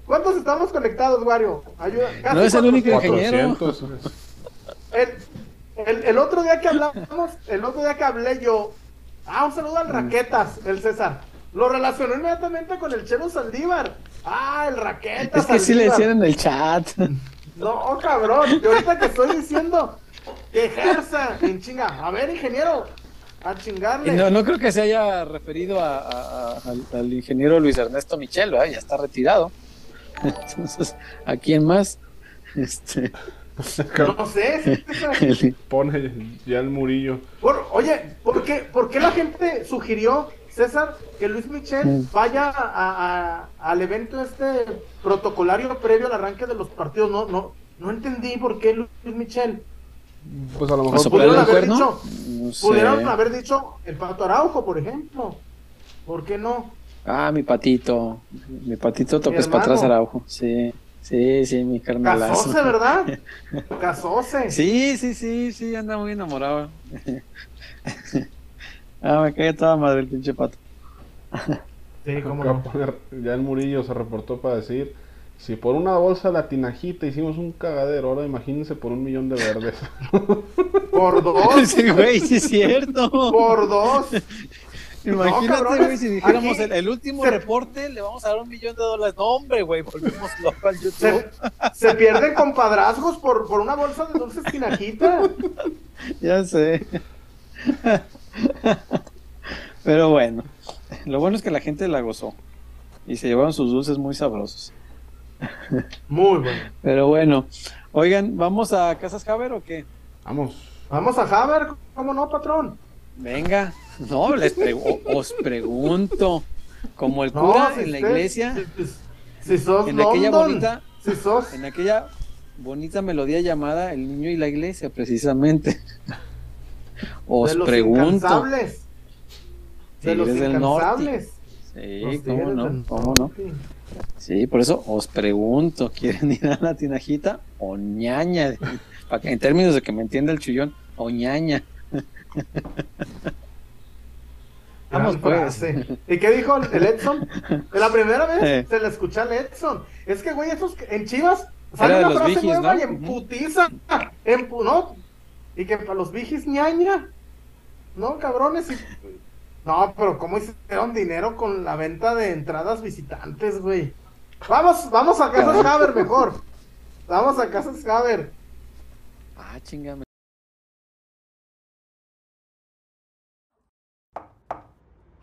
cuántos estamos conectados, Wario? Ayuda. casi No es el único 400. ingeniero. 400. El, el, el otro día que hablamos, el otro día que hablé yo, ah, un saludo al Mm. Raquetas, el César. Lo relacionó inmediatamente con el Chelo Saldívar. Ah, el Raquetas. Es que sí le decían en el chat. No, cabrón. Y ahorita que estoy diciendo que ejerza en chinga. A ver, ingeniero, a chingarle. no, no creo que se haya referido a- a- a- al, al ingeniero Luis Ernesto Michel, ¿verdad? ya está retirado. Entonces, ¿a quién más? Este, No sé. sí, Pone ya el murillo. Por- oye, ¿por qué, ¿por qué la gente sugirió César, que Luis Michel vaya al evento este protocolario previo al arranque de los partidos. No, no, no entendí por qué Luis Michel. Pues a lo mejor pudieron haber, dicho, pudieron haber dicho el Pato Araujo, por ejemplo. ¿Por qué no? Ah, mi patito. Mi patito toques para atrás Araujo. Sí. Sí, sí, mi carnalazo. Casose, ¿verdad? Casose. Sí, sí, sí, sí, anda muy enamorado. ah, me cae toda madre el pinche pato. sí, cómo no. Ya el Murillo se reportó para decir, si por una bolsa de tinajita hicimos un cagadero, ahora imagínense por un millón de verdes. por dos. Sí, güey, sí es cierto. Por dos. Imagínate, güey, si dijéramos el, último reporte, le vamos a dar un millón de dólares. No, hombre, güey, volvimos loco al YouTube. Se, pierden compadrazgos por, por una bolsa de dulces tinajita. ya sé. Pero bueno, lo bueno es que la gente la gozó. Y se llevaron sus dulces muy sabrosos. Muy bueno. Pero bueno, oigan, ¿vamos a Casas Javer o qué? Vamos. Vamos a Javer, ¿cómo no, patrón? Venga, no, les os pregunto, como el cura en la iglesia, si, sos en aquella bonita, si sos... en aquella bonita melodía llamada El niño y la iglesia, precisamente. Os de los pregunto. De los incansables. Sí, cómo no, cómo no. Sí, por eso os pregunto, ¿quieren ir a la tinajita o ñaña? En términos de que me entienda el chillón, o ñaña. Vamos pues. ¿Y qué dijo el Edson? La primera vez se le escucha al Edson. Es que, güey, esos en Chivas sale una frase nueva y en putiza. En, ¿no? Y que para los vigis ñaña. No, cabrones. No, pero ¿cómo hicieron dinero con la venta de entradas visitantes, güey? Vamos, vamos a Casas Haber mejor. Vamos a Casas Haber. Ah, chingame.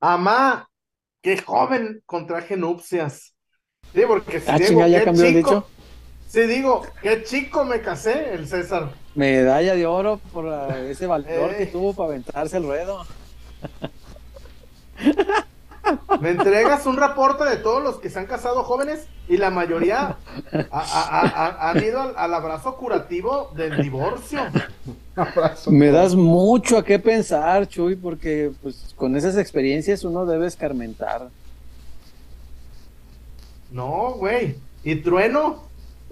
Amá, qué joven contraje nupcias. Sí, porque si ah, digo, ya cambió el dicho. Sí, digo, qué chico me casé, el César. Medalla de oro por ese valor que tuvo para aventarse el ruedo. Me entregas un reporte de todos los que se han casado jóvenes y la mayoría han ido al, abrazo curativo del divorcio. Me das mucho a qué pensar, Chuy, porque pues con esas experiencias uno debe escarmentar. No, güey. Y Trueno,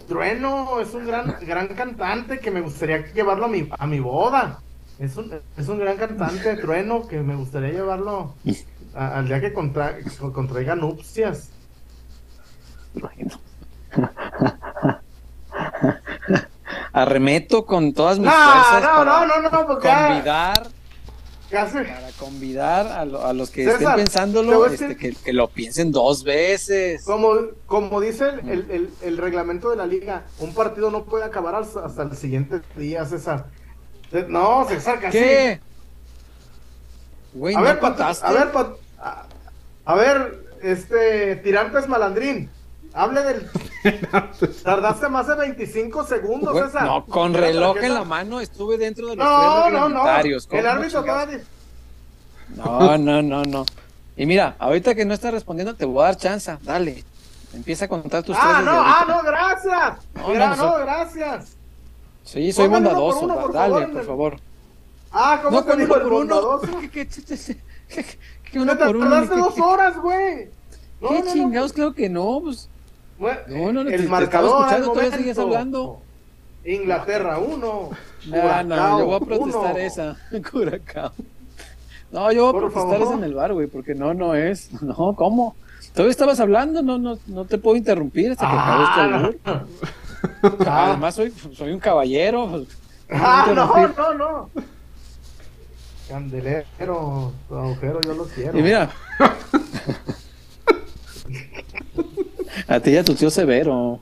Trueno es un gran, gran cantante que me gustaría llevarlo a mi, a mi boda. Es un, es un gran cantante, Trueno, que me gustaría llevarlo al día que contraiga nupcias. Arremeto con todas mis fuerzas no, para no, no, convidar para convidar a, los que estén pensándolo este, que, lo piensen dos veces. Como, como dice el, el, reglamento de la liga, un partido no puede acabar hasta, el siguiente día, César. No, César, casi. ¿Qué? A, ver, a ver, a, ver, este, Tirantes Malandrín. Hable del. Tardaste más de 25 segundos, César. No, con reloj en la mano estuve dentro de los no, no, no. El árbitro todavía. No, no, no, no. Y mira, ahorita que no estás respondiendo, te voy a dar chance. Dale. Empieza a contar tus Ah, no, ah, no, gracias. No, no, gracias. Sí, soy bondadoso. dale, por favor. Ah, ¿cómo no, que dijo el bondadoso? ¿Qué, qué, qué, qué, uno por uno? Tardaste dos horas, güey. ¿Qué chingados? Creo que no, pues. no, no, no, el te, marcador. Te escuchando, todavía sigues hablando. Inglaterra 1. No, no, yo voy a protestar uno. esa. Curacao. No, yo voy a protestar esa en el bar, güey, porque no, no es. No, ¿cómo? Todavía estabas hablando, no, no, no te puedo interrumpir hasta que acabe este Ah, albur. Ah, Además, soy, soy un caballero. ah, no, no, no. Candelero, tu agujero, yo lo quiero. Y mira. a ti y a tu tío Severo.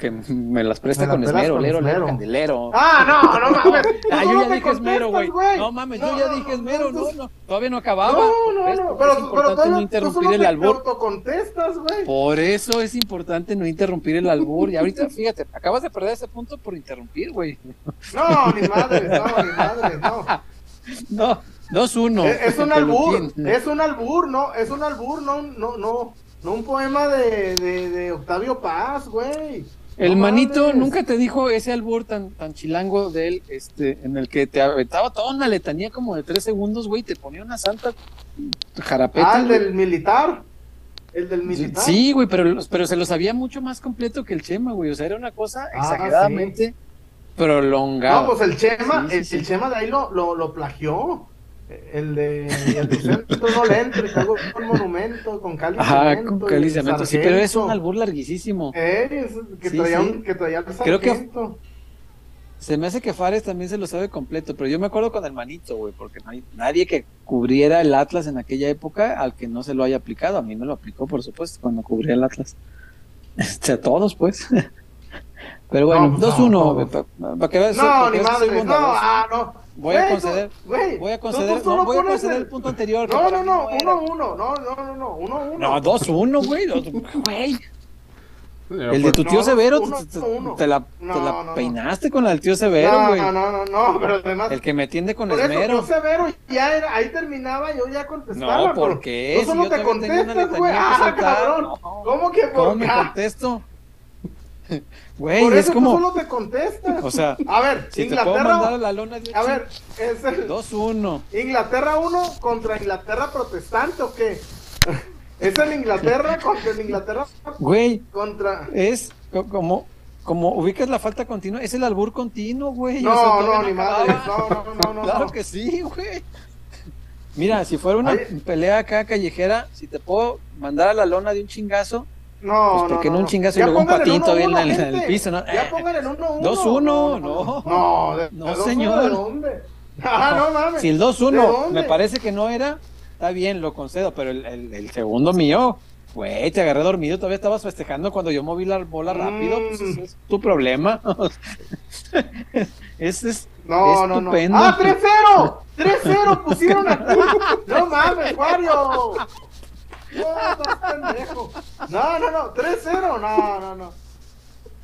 Que me las presta Me con esmero, con lero, lero, candelero. Ah, no, no mames. Ah, yo ya dije esmero, güey. No mames, yo ya dije esmero, no, no. Todavía no acababa. No, no, no, pero, es pero importante todavía no interrumpir el albur. güey. Por eso es importante no interrumpir el albur. Y ahorita, fíjate, acabas de perder ese punto por interrumpir, güey. No, ni madre, no, ni madre, no. No, 2-1. Es, es un albur, es un albur, no, es un albur, no, no, no, no un poema de, de, de Octavio Paz, güey. El No manito mames. nunca te dijo ese albur tan, tan chilango de él, este, en el que te aventaba toda una letanía como de tres segundos, güey, te ponía una santa jarapeta. Ah, el del militar. El del militar. Sí, güey, pero, pero se lo sabía mucho más completo que el Chema, güey. O sea, era una cosa Ah, exageradamente prolongada. No, pues el Chema, Sí, sí, el, el Chema de ahí lo, lo, lo plagió. El de el de centro no le entre, que hago un monumento con cáliz Ajá, con cáliz cemento, sí, pero es un albur larguísimo. Eh, es- que, Sí, traía sí. Un, que traía el Creo que-. Se me hace que Fares también se lo sabe completo, pero yo me acuerdo con el manito, güey, porque no hay nadie que cubriera el Atlas en aquella época al que no se lo haya aplicado. A mí me lo aplicó, por supuesto, cuando cubría el Atlas. Este, a todos, pues. Pero bueno, No, pues, 2-1, no, güey, todos. pa- que veas- No, para que ni veas que soy madre, no, bondadoso. ah, no. Voy a conceder, tú- güey, voy a tú- conceder, tú no, voy a conceder el punto anterior. No, para no, no, era. uno, uno, no, no, no, no, uno, uno. No, 2-1, güey. Güey, el de tu No, tío no, Severo, te, la, No, te la no, no. peinaste con la del tío Severo, no, güey. no, no, no, no, pero además. El que me atiende con esmero. yo severo, ya era, ahí terminaba, yo ya contestaba. No, ¿por qué? Tú Si solo yo te todavía tengo una contestas, güey. Ah, cabrón. No. ¿Cómo que ¿Cómo por me qué? contesto? Güey, Por es eso como, tú solo te contestas. o sea, a ver, si te puedo Inglaterra. mandar a la lona de A ver, es el 2-1. Inglaterra 1 contra Inglaterra protestante o qué? es el Inglaterra contra el Inglaterra Güey, contra. es co- como, como ubicas la falta continua, es el albur continuo, güey. No, o sea, no, ni madre. No, no, no, no. Claro no. que sí, güey. Mira, si fuera una pelea acá callejera, si te puedo mandar a la lona de un chingazo, No, Pues, ¿por no, no no, un no. chingazo y luego un patín todavía en 1-1, el- el piso, ¿no? Ya pongan el 1-1. 2-1, no. no. No, de, No, de 2-1, señor. ¿de dónde? Ah, no mames. si el ¿De 2-1 dónde? me parece que no era, está bien, lo concedo, pero el, el- el segundo mío, güey, te agarré dormido, todavía estabas festejando cuando yo moví la bola rápido, pues Mm. ese es tu problema. Ese es No, no, no. estupendo. ¡Ah, 3-0! ¡3-0 pusieron aquí! ¡No mames, Wario! No. No, no, no. 3-0. No, no, no.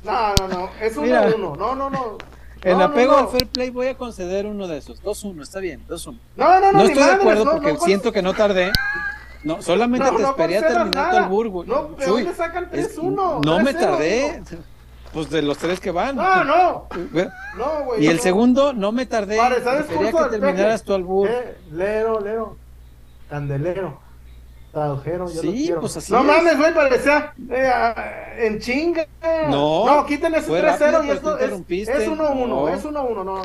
No, no, no. Es 1-1. Mira. No, no, no. En No, apego no, al no. fair play voy a conceder uno de esos. 2-1, está bien, 2-1. No, no, no. No, estoy de acuerdo no, porque no, siento que no tardé. No, solamente No, te no esperé a terminar albur, güey. No, ¿de Chuy, dónde sacan es- 3-1? No me 3-0, tardé. Pues de los tres que van. No, no. No, güey. Y el no. segundo, no me tardé. Vale, ¿sabes curso que terminaras peje? tu albur. Eh, lero, lero. Candelero. Traujero, yo Sí, lo quiero. pues así No es. mames, güey, parecía eh, en chinga. No, No, quiten ese fue 3-0 rápido, y esto es, interrumpiste. es 1-1, No. es 1-1, no.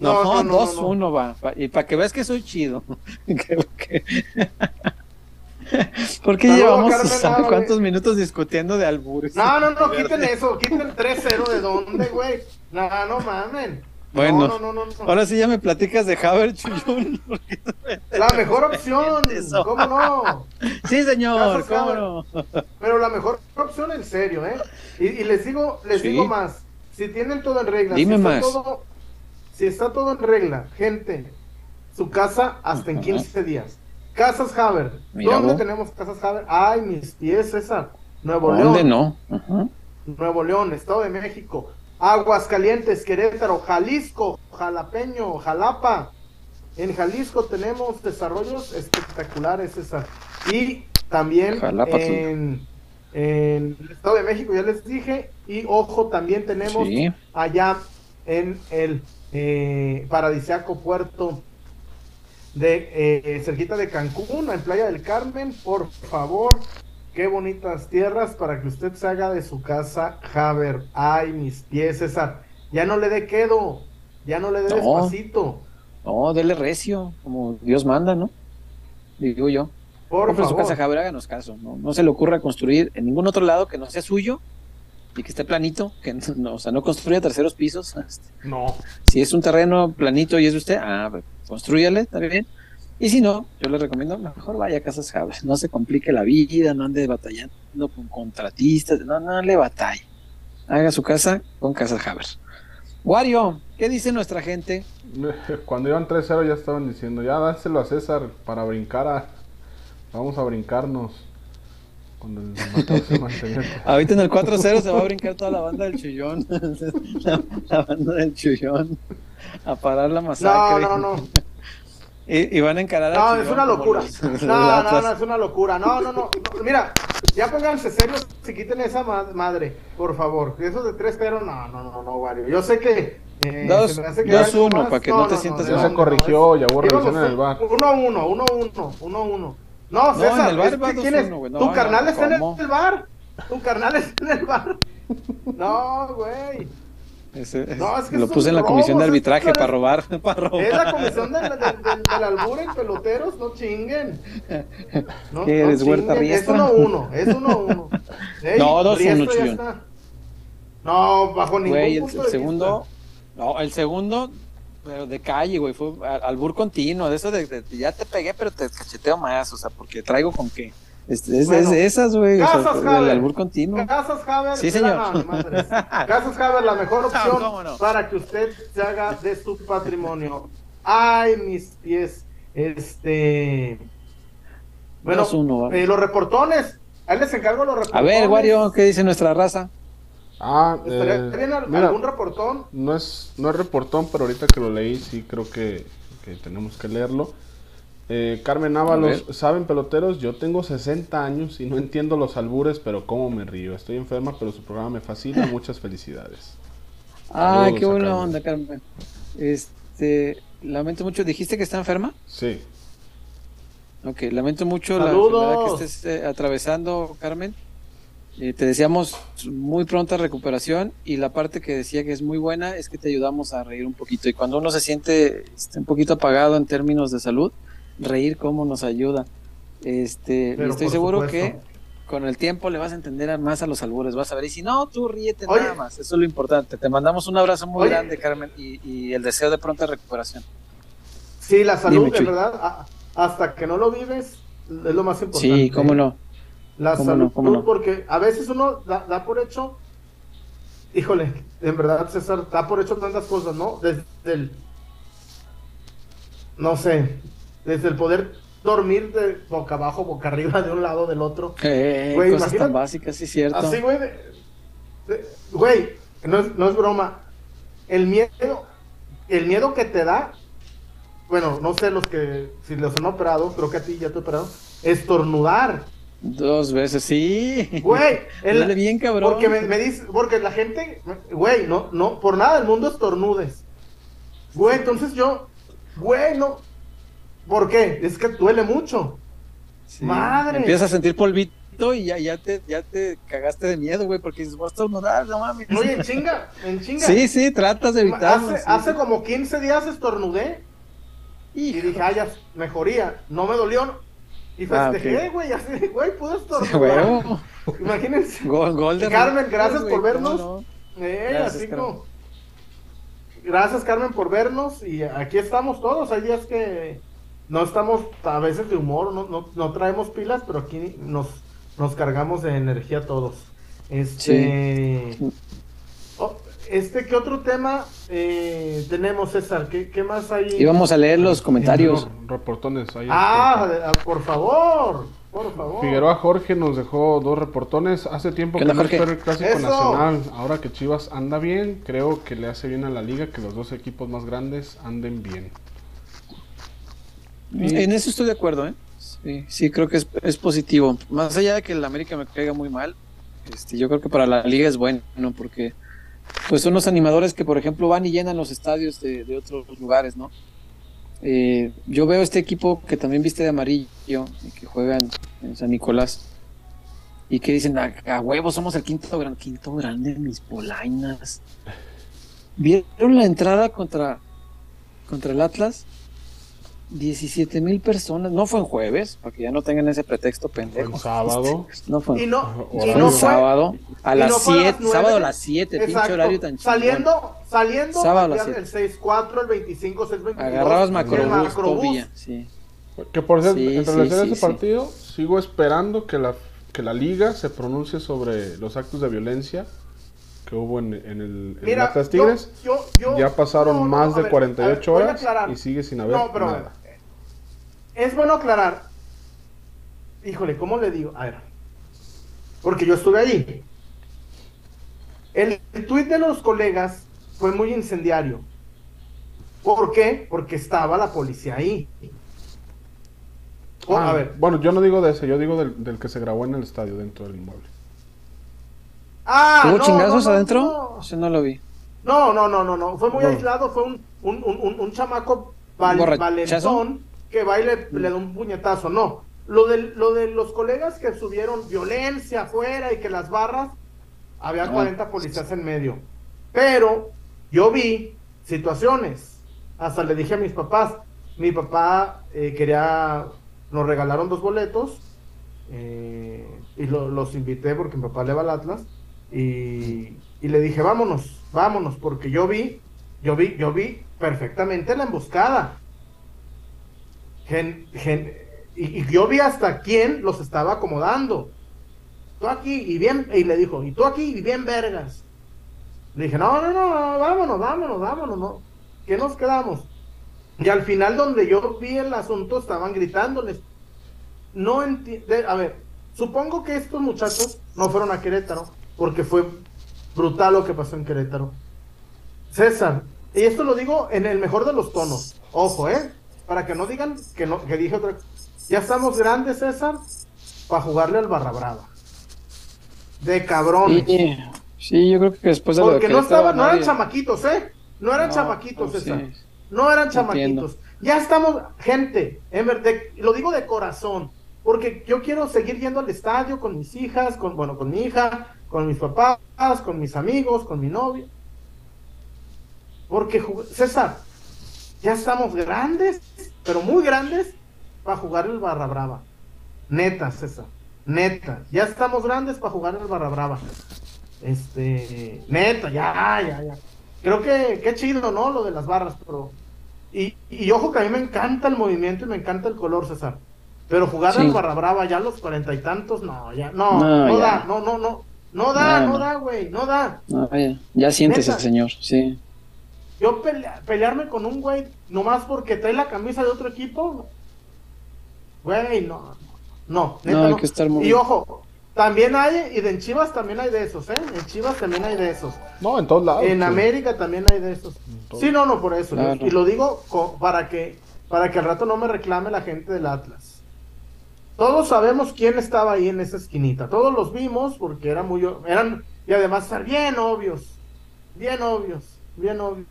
No, no, 2-1 va. pa- Y para que veas que soy chido. ¿Por qué llevamos Carmen ¿sabe Ábalos. cuántos minutos discutiendo de albures? No, no, no, quiten eso, quiten 3-0 de dónde, güey. No, no mamen. Bueno, No, no, no, no, no. Ahora sí ya me platicas de Haber Chuyun. La mejor opción. ¿cómo no? Sí, señor, cómo no. Pero la mejor opción en serio, ¿eh? Y, y les digo, les Sí. digo más. Si tienen todo en regla, Dime si está más. todo, si está todo en regla, gente, su casa hasta en Ajá. 15 días. Casas Haber. Mira ¿Dónde vos. tenemos Casas Haber? Ay, mis pies, César. Nuevo ¿Dónde León, no? Ajá. Nuevo León, Estado de México, Aguascalientes, Querétaro, Jalisco, Jalapeño, Jalapa. En Jalisco tenemos desarrollos espectaculares, César. Y también Jalapa, en, en el Estado de México, ya les dije. Y ojo, también tenemos Sí. allá en el eh, paradisiaco puerto de eh, cerquita de Cancún, en Playa del Carmen, por favor, qué bonitas tierras para que usted se haga de su casa Haber. Ay, mis pies, César, ya no le dé quedo, ya no le dé No. despacito. No, dele recio, como Dios manda, ¿no? Digo yo. Por compre su casa Haber, háganos caso. ¿no? no se le ocurra construir en ningún otro lado que no sea suyo y que esté planito, que no, o sea, no construya terceros pisos. No. si es un terreno planito y es de usted, ah, pues, construyale, está bien. Y si no, yo le recomiendo, mejor vaya a Casas Haber, no se complique la vida, no ande batallando con contratistas, no, no le batalle. Haga su casa con Casas Haber. Wario, ¿qué dice nuestra gente? Cuando iban 3-0 ya estaban diciendo, ya dáselo a César para brincar a... Vamos a brincarnos. Cuando el. Ahorita en el 4-0 se va a brincar toda la banda del Chullón. la, la banda del Chullón. A parar la No, masacre. no, no. Y, y van a encarar al No, es una locura. los- No, no, no, es una locura. No, no, no. Mira, ya pónganse serios si quiten esa ma- madre, por favor. Eso de 3-0, no, no, no, no, Wario. Yo sé que. eh, Dos- se uno, para que no te sientas Ya No, se no, corrigió, ya hubo revisión en el bar. 1-1, 1-1, 1-1. No, No, César, en el bar es que va ¿quién es? 2-1, güey. No, tu no, carnal está en el bar. Tu carnal está en el bar. No, güey. Ese- No, es que lo puse en la comisión de arbitraje es- para robar, para robar. Es la comisión del, albur en peloteros, no chinguen. No, ¿Qué eres, Huerta Es Riestra? 1-1, es 1-1. Ey, No, 2-1, Riestra ya Chuyón. está. No, bajo ningún Güey, el, punto el de segundo, no, el segundo, pero de calle, güey, fue al- albur continuo, de eso de ya te pegué, pero te cacheteo más, o sea, porque traigo con qué. Este, es, Bueno, es esas, güey, o sea, Casas el Haber. albur continuo. Casas Haber, Sí, señor. Casas Haber, la mejor opción para que usted se haga de su patrimonio. Ay, mis pies. Este. Bueno, 2-1, va. eh, los reportones. Ahí les encargo los A reportones. ver, Wario, ¿qué dice nuestra raza? Ah, ¿Estaría eh, bien al- mira, algún reportón? no es, no es reportón, pero ahorita que lo leí sí creo que, que tenemos que leerlo. Eh, Carmen Ábalos. ¿saben peloteros? Yo tengo 60 años y no entiendo los albures, pero cómo me río. Estoy enferma, pero su programa me fascina. Muchas felicidades. Ay, Saludos qué buena Carmen. onda, Carmen. Este, lamento mucho, ¿dijiste que está enferma? Sí. Ok, lamento mucho Saludos. la enfermedad que estés eh, atravesando, Carmen. Eh, te deseamos muy pronta recuperación y la parte que decía que es muy buena es que te ayudamos a reír un poquito. Y cuando uno se siente este, un poquito apagado en términos de salud, reír cómo nos ayuda. Este, Pero estoy seguro supuesto. que con el tiempo le vas a entender más a los albures, vas a ver. Y si no, tú ríete Oye. nada más. Eso es lo importante. Te mandamos un abrazo muy Oye. grande, Carmen, y, y el deseo de pronta recuperación. Sí, la salud, Dime, de verdad, a- hasta que no lo vives, es lo más importante. Sí, cómo no. La cómo salud, no, cómo no. porque a veces uno da, da por hecho, híjole, en verdad, César, da por hecho tantas cosas, ¿no? Desde el, no sé, desde el poder dormir de boca abajo, boca arriba, de un lado, del otro. Eh, Güey, cosas tan básicas, sí, cierto. Así, güey, de- de- güey, no es, no es broma. El miedo, el miedo que te da, bueno, no sé los que, si los han operado, creo que a ti ya te he operado, estornudar. Dos veces, sí. Güey, el- Duele bien, cabrón. porque me, me dice, porque la gente, güey, no, no, por nada del mundo estornudes. Güey, entonces yo, güey, no, ¿por qué? Es que duele mucho. Sí. Madre. Empiezas a sentir polvito y ya, ya, te, ya te cagaste de miedo, güey, porque dices, voy a estornudar, no mames. Oye, en chinga, en chinga. Sí, sí, tratas de evitarlo. Hace, sí. hace como 15 días estornudé y dije, ah, ya, mejoría. No me dolió. Y Ah, festejé, güey, así, güey, pude estornudar. Imagínense. Gol, gol de Carmen, gracias por ¿cómo vernos. no? Eh, Gracias, así Carmen. como- Gracias, Carmen, por vernos. Y aquí estamos todos. Hay días que no estamos a veces de humor, no, no, no traemos pilas, pero aquí nos, nos cargamos de energía todos. Este. Oh, este, ¿qué otro tema eh, tenemos, César? ¿Qué, qué más hay? Íbamos a leer los comentarios. Reportones. ahí Ah, está. por favor, por favor. Figueroa Jorge nos dejó dos reportones. Hace tiempo ¿Qué que no Jorge? espero el clásico ¡Eso! nacional. Ahora que Chivas anda bien, creo que le hace bien a la liga que los dos equipos más grandes anden bien. En eso estoy de acuerdo, ¿eh? Sí, sí, creo que es, es positivo. Más allá de que el América me caiga muy mal, este, yo creo que para la liga es bueno, porque pues son los animadores que, por ejemplo, van y llenan los estadios de, de otros lugares, ¿no? Eh, yo veo este equipo que también viste de amarillo y que juegan en San Nicolás y que dicen, a, a huevo, somos el quinto, gran, quinto grande, mis polainas. ¿Vieron la entrada contra, contra el Atlas? 17 mil personas. No fue en jueves, para que ya no tengan ese pretexto pendejo. Fue en sábado. No fue. Y no, y. Fue no en fue- sábado. A las no fue a las 7. nueve. sábado a las 7. Pinche horario tan chingón. Saliendo, saliendo Sábado a las el siete. 6-4, el 25, 6-22. Agarrabas el macrobús macrobús. día. Sí. Que por cierto, Sí, en sí, relación a sí, ese sí. partido, sigo esperando que la, que la liga se pronuncie sobre los actos de violencia que hubo en, en el en Mira, Atlas yo- Tigres. yo- yo- ya pasaron no, no, más a de ver, 48 a ver, a horas y sigue sin haber No, pero nada. Es bueno aclarar. Híjole, ¿cómo le digo? A ver. Porque yo estuve ahí. El, el tuit de los colegas fue muy incendiario. ¿Por qué? Porque estaba la policía ahí. Oh, Ah, a ver. Bueno, yo no digo de ese, yo digo del, del que se grabó en el estadio, dentro del inmueble. Ah, ¿Hubo no, chingazos no, no, adentro? no. Ese no lo vi. No, no, no, no, no. Fue muy No. aislado. Fue un, un, un, un, un chamaco val- valentón que va y le, le da un puñetazo. No. Lo de, lo de los colegas que subieron violencia afuera y que las barras, había Ah. 40 policías en medio. Pero yo vi situaciones. Hasta le dije a mis papás. Mi papá eh, quería. Nos regalaron dos boletos. eh, y lo- los invité porque mi papá le va al Atlas. Y, y le dije, vámonos, vámonos, porque yo vi, yo vi, yo vi perfectamente la emboscada. Gen- gen- y, yo vi hasta quién los estaba acomodando. Tú aquí y bien, y le dijo, y tú aquí y bien vergas. Le dije, no, no, no, vámonos, vámonos, vámonos, no. ¿Qué nos quedamos? Y al final donde yo vi el asunto estaban gritándoles. No entiendo, a ver, supongo que estos muchachos no fueron a Querétaro, porque fue brutal lo que pasó en Querétaro. César, y esto lo digo en el mejor de los tonos, ojo, ¿eh? Para que no digan que, no, que dije otra Ya estamos grandes, César, para jugarle al Barra Brava. De cabrón. Sí, sí, yo creo que después de lo de Porque no, estaban, no eran chamaquitos, ¿eh? No eran No, chamaquitos, no, César. sí. No eran Entiendo. chamaquitos. Ya estamos, gente, de- lo digo de corazón, porque yo quiero seguir yendo al estadio con mis hijas, con, bueno, con mi hija, con mis papás, con mis amigos, con mi novio. Porque, César, ya estamos grandes, pero muy grandes, para jugar el Barra Brava. Neta, César, neta. Ya estamos grandes para jugar el Barra Brava. Este, neta, ya, ya, ya. Creo que qué chido, ¿no? Lo de las barras, pero. Y, y ojo que a mí me encanta el movimiento y me encanta el color, César. Pero jugar Sí. al Barra Brava ya a los cuarenta y tantos, no, ya, no, No, no, ya. da, no, no, no. No da, No, da, güey, no da. Ya, ya siéntese, Neta. señor, sí. Yo pelea- pelearme con un güey nomás porque trae la camisa de otro equipo, güey, no, no, neta No, hay no. que estar muy- Y ojo, también hay, y de en Chivas también hay de esos, ¿eh? En Chivas también hay de esos. No, en todos lados. En sí. América también hay de esos. Sí, no, no, por eso. Claro. Y lo digo co- para que para que al rato no me reclame la gente del Atlas. Todos sabemos quién estaba ahí en esa esquinita. Todos los vimos porque eran muy eran y además eran bien obvios. Bien obvios, bien obvios.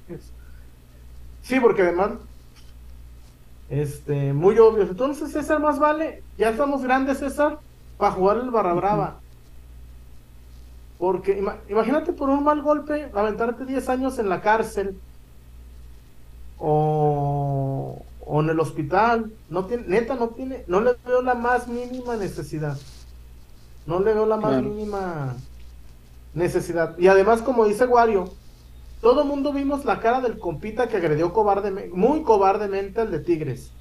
Sí, porque además este muy obvios. Entonces, César más vale, ya estamos grandes, César, para jugar el Barra Brava. Porque ima- imagínate por un mal golpe aventarte 10 años en la cárcel o, o en el hospital. No tiene, neta, no tiene, no le veo la más mínima necesidad. No le veo la más Claro. mínima necesidad. Y además, como dice Wario, todo mundo vimos la cara del compita que agredió cobardemente, muy cobardemente al de Tigres.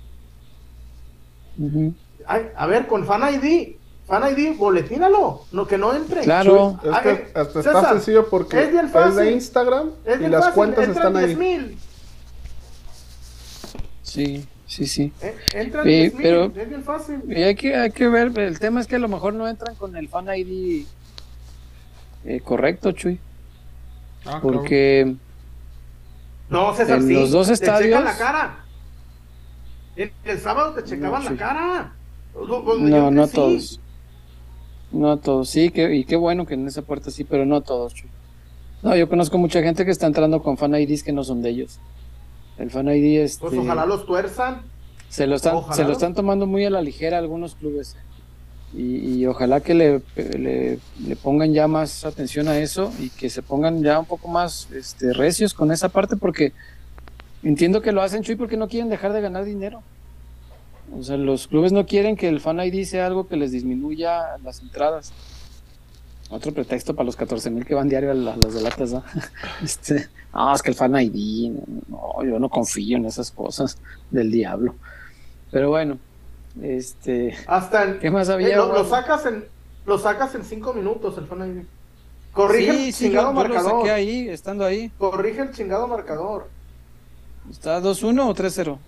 Ay, a ver, con Fan ID, Fan ID, boletínalo, no, que no entre. Claro. Es que eh, hasta César, está sencillo porque es bien es, de Instagram Es y las fácil, cuentas están ahí. 10,000, Sí, sí, sí. eh, entran Sí, 10,000, pero- es bien fácil. Y hay que, hay que ver, el tema es que a lo mejor no entran con el fan ID eh, correcto, Chuy. Ah. Porque No, César, En sí, los dos te estadios- checan la cara. El, el sábado te checaban No, la cara. No, no sí. todos. No todos. Sí, que, y qué bueno que en esa puerta sí, pero no todos, Chuy. No, yo conozco mucha gente que está entrando con fan IDs que no son de ellos. El fan ID este, Pues ojalá los tuerzan. se lo están, ojalá se lo lo- están tomando muy a la ligera algunos clubes. Y, ojalá que le, le, pongan ya más atención a eso y que se pongan ya un poco más este, recios con esa parte porque entiendo que lo hacen, Chuy, porque no quieren dejar de ganar dinero. O sea, los clubes no quieren que el Fan ID sea algo que les disminuya las entradas. Otro pretexto para los 14 mil que van diario a, la- a las de latas, no, es que el Fan ID, no, yo no confío en esas cosas del diablo. Pero bueno, este, Hasta en, ¿qué más había? eh, lo, lo sacas en lo sacas en cinco minutos el fan. Corrige sí, el sí, chingado yo, yo lo marcador. saqué ahí, estando ahí. Corrige el chingado marcador. ¿Está 2-1 o 3-0?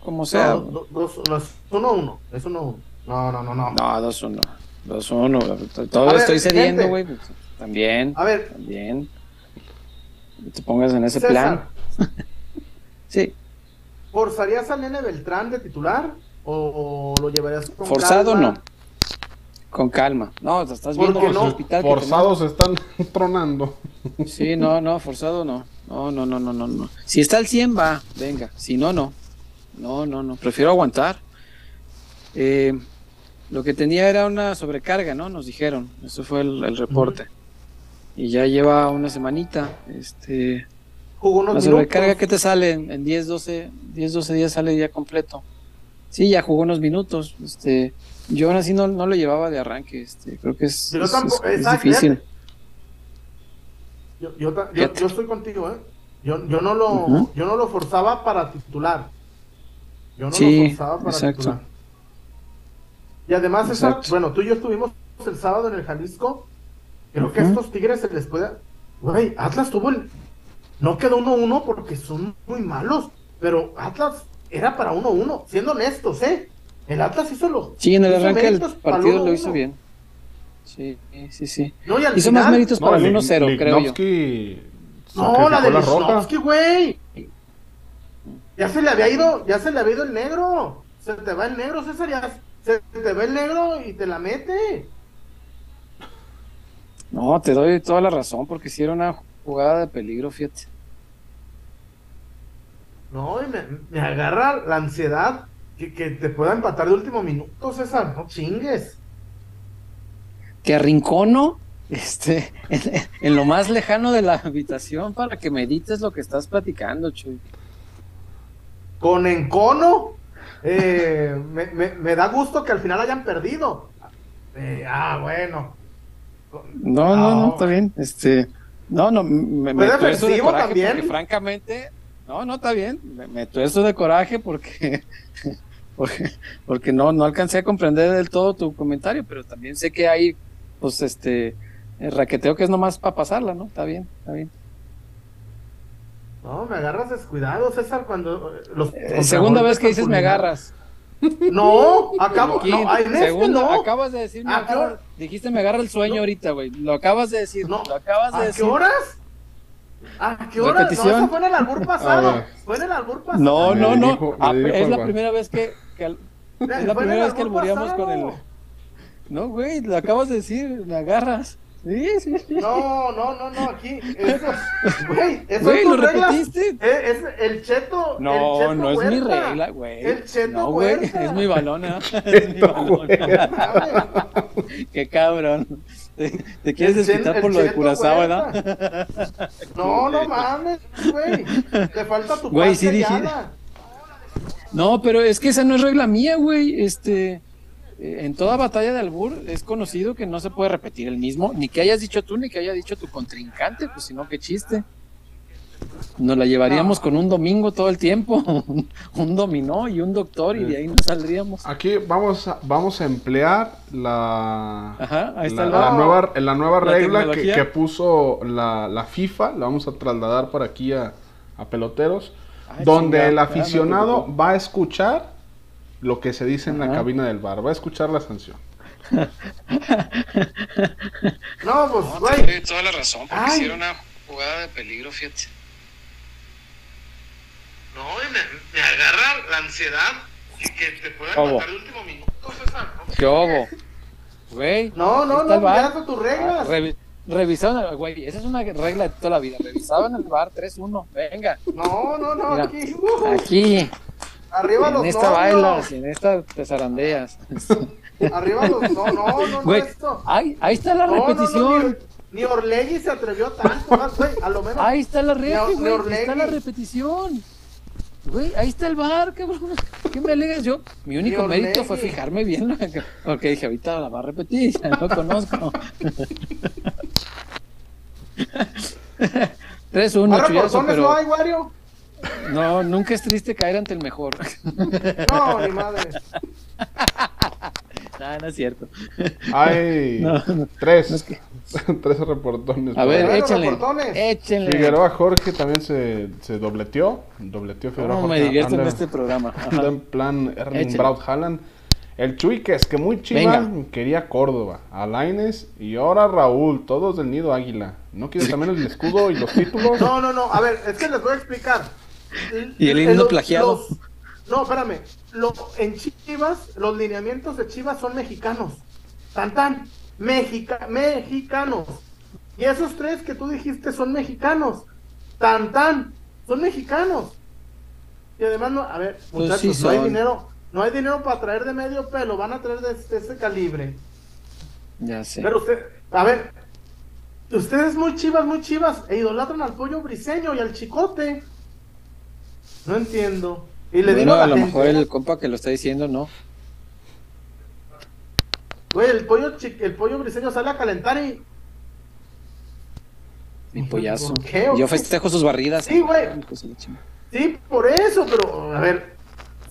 Como sea. No, do- dos- no, es 1-1. Es 1-1. No, no, no, no. No, 2-1. 2-1. Todo A ver, estoy cediendo, güey. pues, también, A ver, también. No te pongas en ese César, plan. Sí, ¿forzarías al nene Beltrán de titular? ¿O, o lo llevarías con forzado calma? no. Con calma. No, te estás ¿Por viendo no? hospital que Forzados están tronando. Sí, no, no, forzado no. No, no, no, no, no, no. Si está al 100, va, venga. Si no, no. No, no, no. Prefiero aguantar. Eh, lo que tenía era una sobrecarga, ¿no? Nos dijeron. Eso fue el, el reporte. Y ya lleva una semanita. Este, Jugó unos la minutos. sobrecarga que te sale en, en 10, 12, 10, 12 días sale ya completo. Sí, ya jugó unos minutos. Este, yo aún así no, no lo llevaba de arranque. Este, creo que es, Yo es- tampoco, es- es difícil. Yo, yo, yo- estoy contigo, ¿eh? Yo, yo, no lo, yo no lo forzaba para titular. Yo no Sí, lo forzaba para exacto. titular. Y además, Exacto. bueno, tú y yo estuvimos el sábado en el Jalisco. Creo que a estos Tigres se les puede. Güey, Atlas tuvo el. No quedó 1-1 porque son muy malos. Pero Atlas era para 1-1, siendo honestos, ¿eh? El Atlas hizo lo. Sí, en el arranque del partido lo 1-1. hizo bien. Sí, sí, sí. No, y al Hizo más final- méritos para el 1-0, creo yo. No, la de. Lichnowsky, güey. Ya se le había ido, ya se le había ido el negro. Se te va el negro, César, ya se te va el negro y te la mete. No, te doy toda la razón, porque si era una jugada de peligro, fíjate. No, y me, me agarra la ansiedad que, que te pueda empatar de último minuto, César. No chingues. Que arrincono este, en, en lo más lejano de la habitación para que medites lo que estás platicando, Chuy. Con encono, eh, me, me- me da gusto que al final hayan perdido. Eh, ah, bueno. No, no, no, No. está bien. Este, no, no, me, me de defensivo también. porque francamente, no, no está bien. Me, me tuerzo de coraje porque, porque, porque no, no alcancé a comprender del todo tu comentario, pero también sé que hay, pues, este, el raqueteo que es nomás para pasarla, ¿no? Está bien, está bien. No, me agarras descuidado, César, cuando eh, los Eh, segunda vez que dices me agarras. No, acabo, Aquí, no, en este segunda, no. acabas de decir me dijiste me agarra el sueño No. ahorita, güey. Lo acabas de decir, No. lo acabas de ¿A qué decir. horas? ¿A qué horas? Repetición. No, eso fue en el albur pasado. Fue en el albur pasado. No, no, no. dijo- me Ah, dijo es el la primera vez que, que al- es la el primera vez que albur albureamos con el. pasado. No, güey, lo acabas de decir, me agarras. Sí, sí, sí. No, no, no, no, aquí. Eso, güey, eso Güey, es ¿lo reglas. repetiste? Eh, Es, el cheto. el No, cheto no es mi Huerta. regla, güey. El cheto No, güey, Huerta. es mi balón, ¿eh? Es mi balón. Qué cabrón. Te, quieres desquitar por lo de Curazao. ¿verdad? No, no mames, güey. Te falta tu Güey, sí dije-. No, pero es que esa no es regla mía, güey. Este, eh, en toda batalla de albur es conocido que no se puede repetir el mismo, ni que hayas dicho tú, ni que haya dicho tu contrincante, pues si no, qué chiste. Nos la llevaríamos con un domingo todo el tiempo, un dominó y un doctor, y de ahí no saldríamos. Aquí vamos a, vamos a emplear la, Ajá, ahí está la, nueva, la nueva La regla que, que puso la, la FIFA. La vamos a trasladar por aquí a, a peloteros. Ay, donde chingada, el ya me aficionado va a escuchar lo que se dice en la cabina del bar. Va a escuchar la sanción. No, pues, güey. toda la razón, porque Ay. era una jugada de peligro, fíjate. No, y me, me agarra la ansiedad que, que te pueda ¿Cómo? matar de último minuto, César. ¿Qué hubo? Güey. No, no, no, ya son tus reglas. Ah, revi- revisaban, güey, esa es una regla de toda la vida. Revisaban el bar 3-1. Venga, No, no, no, Mira. aquí. uh, aquí, arriba los en esta novios. bailas, en esta te zarandeas. Arriba los. No, no, no, no, Güey, esto. ahí, ahí está la No, no, no, repetición. ni, ni Orlegui se atrevió tanto, más, güey, a lo menos. Ahí está la ni güey. Está la repetición. Güey, ahí está el bar, cabrón. ¿Qué me alegas yo? Mi único Dios mérito fue fijarme bien. ¿no? Porque dije, ahorita la va a repetir, ya lo conozco. 3-1, ¿Más chullazo, reportones no pero hay, Wario? no, nunca es triste caer ante el mejor. No, ni madre. no, no es cierto. Hay No, no. tres. No es que- tres reportones. A ver, échenle. reportones. Échenle. Figueroa Jorge también se, se dobleteó. Dobleteó Figueroa ¿Cómo me Jorge. divierto en anda- este programa? Ajá. anda en plan Erling. Braut Haaland. El Chuiques, que muy chiva, Venga. quería Córdoba, Alaines y ahora Raúl, todos del nido águila. ¿No quieres también el escudo y los títulos? No, no, no. A ver, es que les voy a explicar. Y el Eh, himno los- plagiado. los- no, espérame. Lo- en Chivas, los lineamientos de Chivas son mexicanos. Tan, tan. Mexica, mexicanos. Y esos tres que tú dijiste son mexicanos. Tan, tan. Son mexicanos. Y además, no, a ver, Pues muchachos, sí no hay dinero. No hay dinero para traer de medio pelo. Van a traer de, de ese calibre. Ya sé. Pero usted, a ver, ustedes muy chivas, muy chivas, e idolatran al pollo briseño y al chicote. No entiendo. Y le Bueno, digo a la a lo gente, mejor el compa que lo está diciendo, no. güey, el pollo, el pollo briseño sale a calentar y. Mi pollazo. ¿Por qué, Yo festejo sus barridas. Sí, güey. Chingada. Sí, por eso, pero, a ver,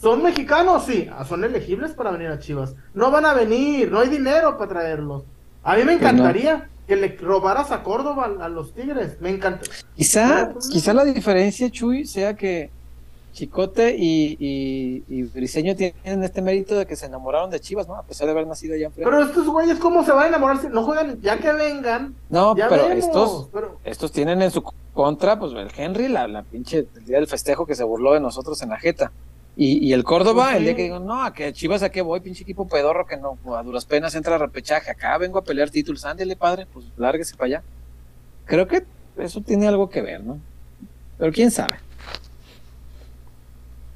¿son mexicanos? Sí, Ah, son elegibles para venir a Chivas. No van a venir, no hay dinero para traerlos. A mí me Pues no. encantaría que le robaras a Córdoba a, a los Tigres. Me encanta. Quizá, No, pues no. quizá la diferencia, Chuy, sea que Chicote y, y, y Briseño tienen este mérito de que se enamoraron de Chivas, ¿no? A pesar de haber nacido allá en. Pero estos güeyes, ¿cómo se van a enamorar? si No juegan, ya que vengan. No, ya pero vemos, estos, pero- estos tienen en su contra, pues el Henry, la, la pinche, el día del festejo que se burló de nosotros en la jeta. Y, y el Córdoba, el día que digo, no, a que Chivas a qué voy, pinche equipo pedorro que no, a duras penas entra a repechaje. Acá vengo a pelear títulos, ándele padre, pues lárguese para allá. Creo que eso tiene algo que ver, ¿no? Pero quién sabe.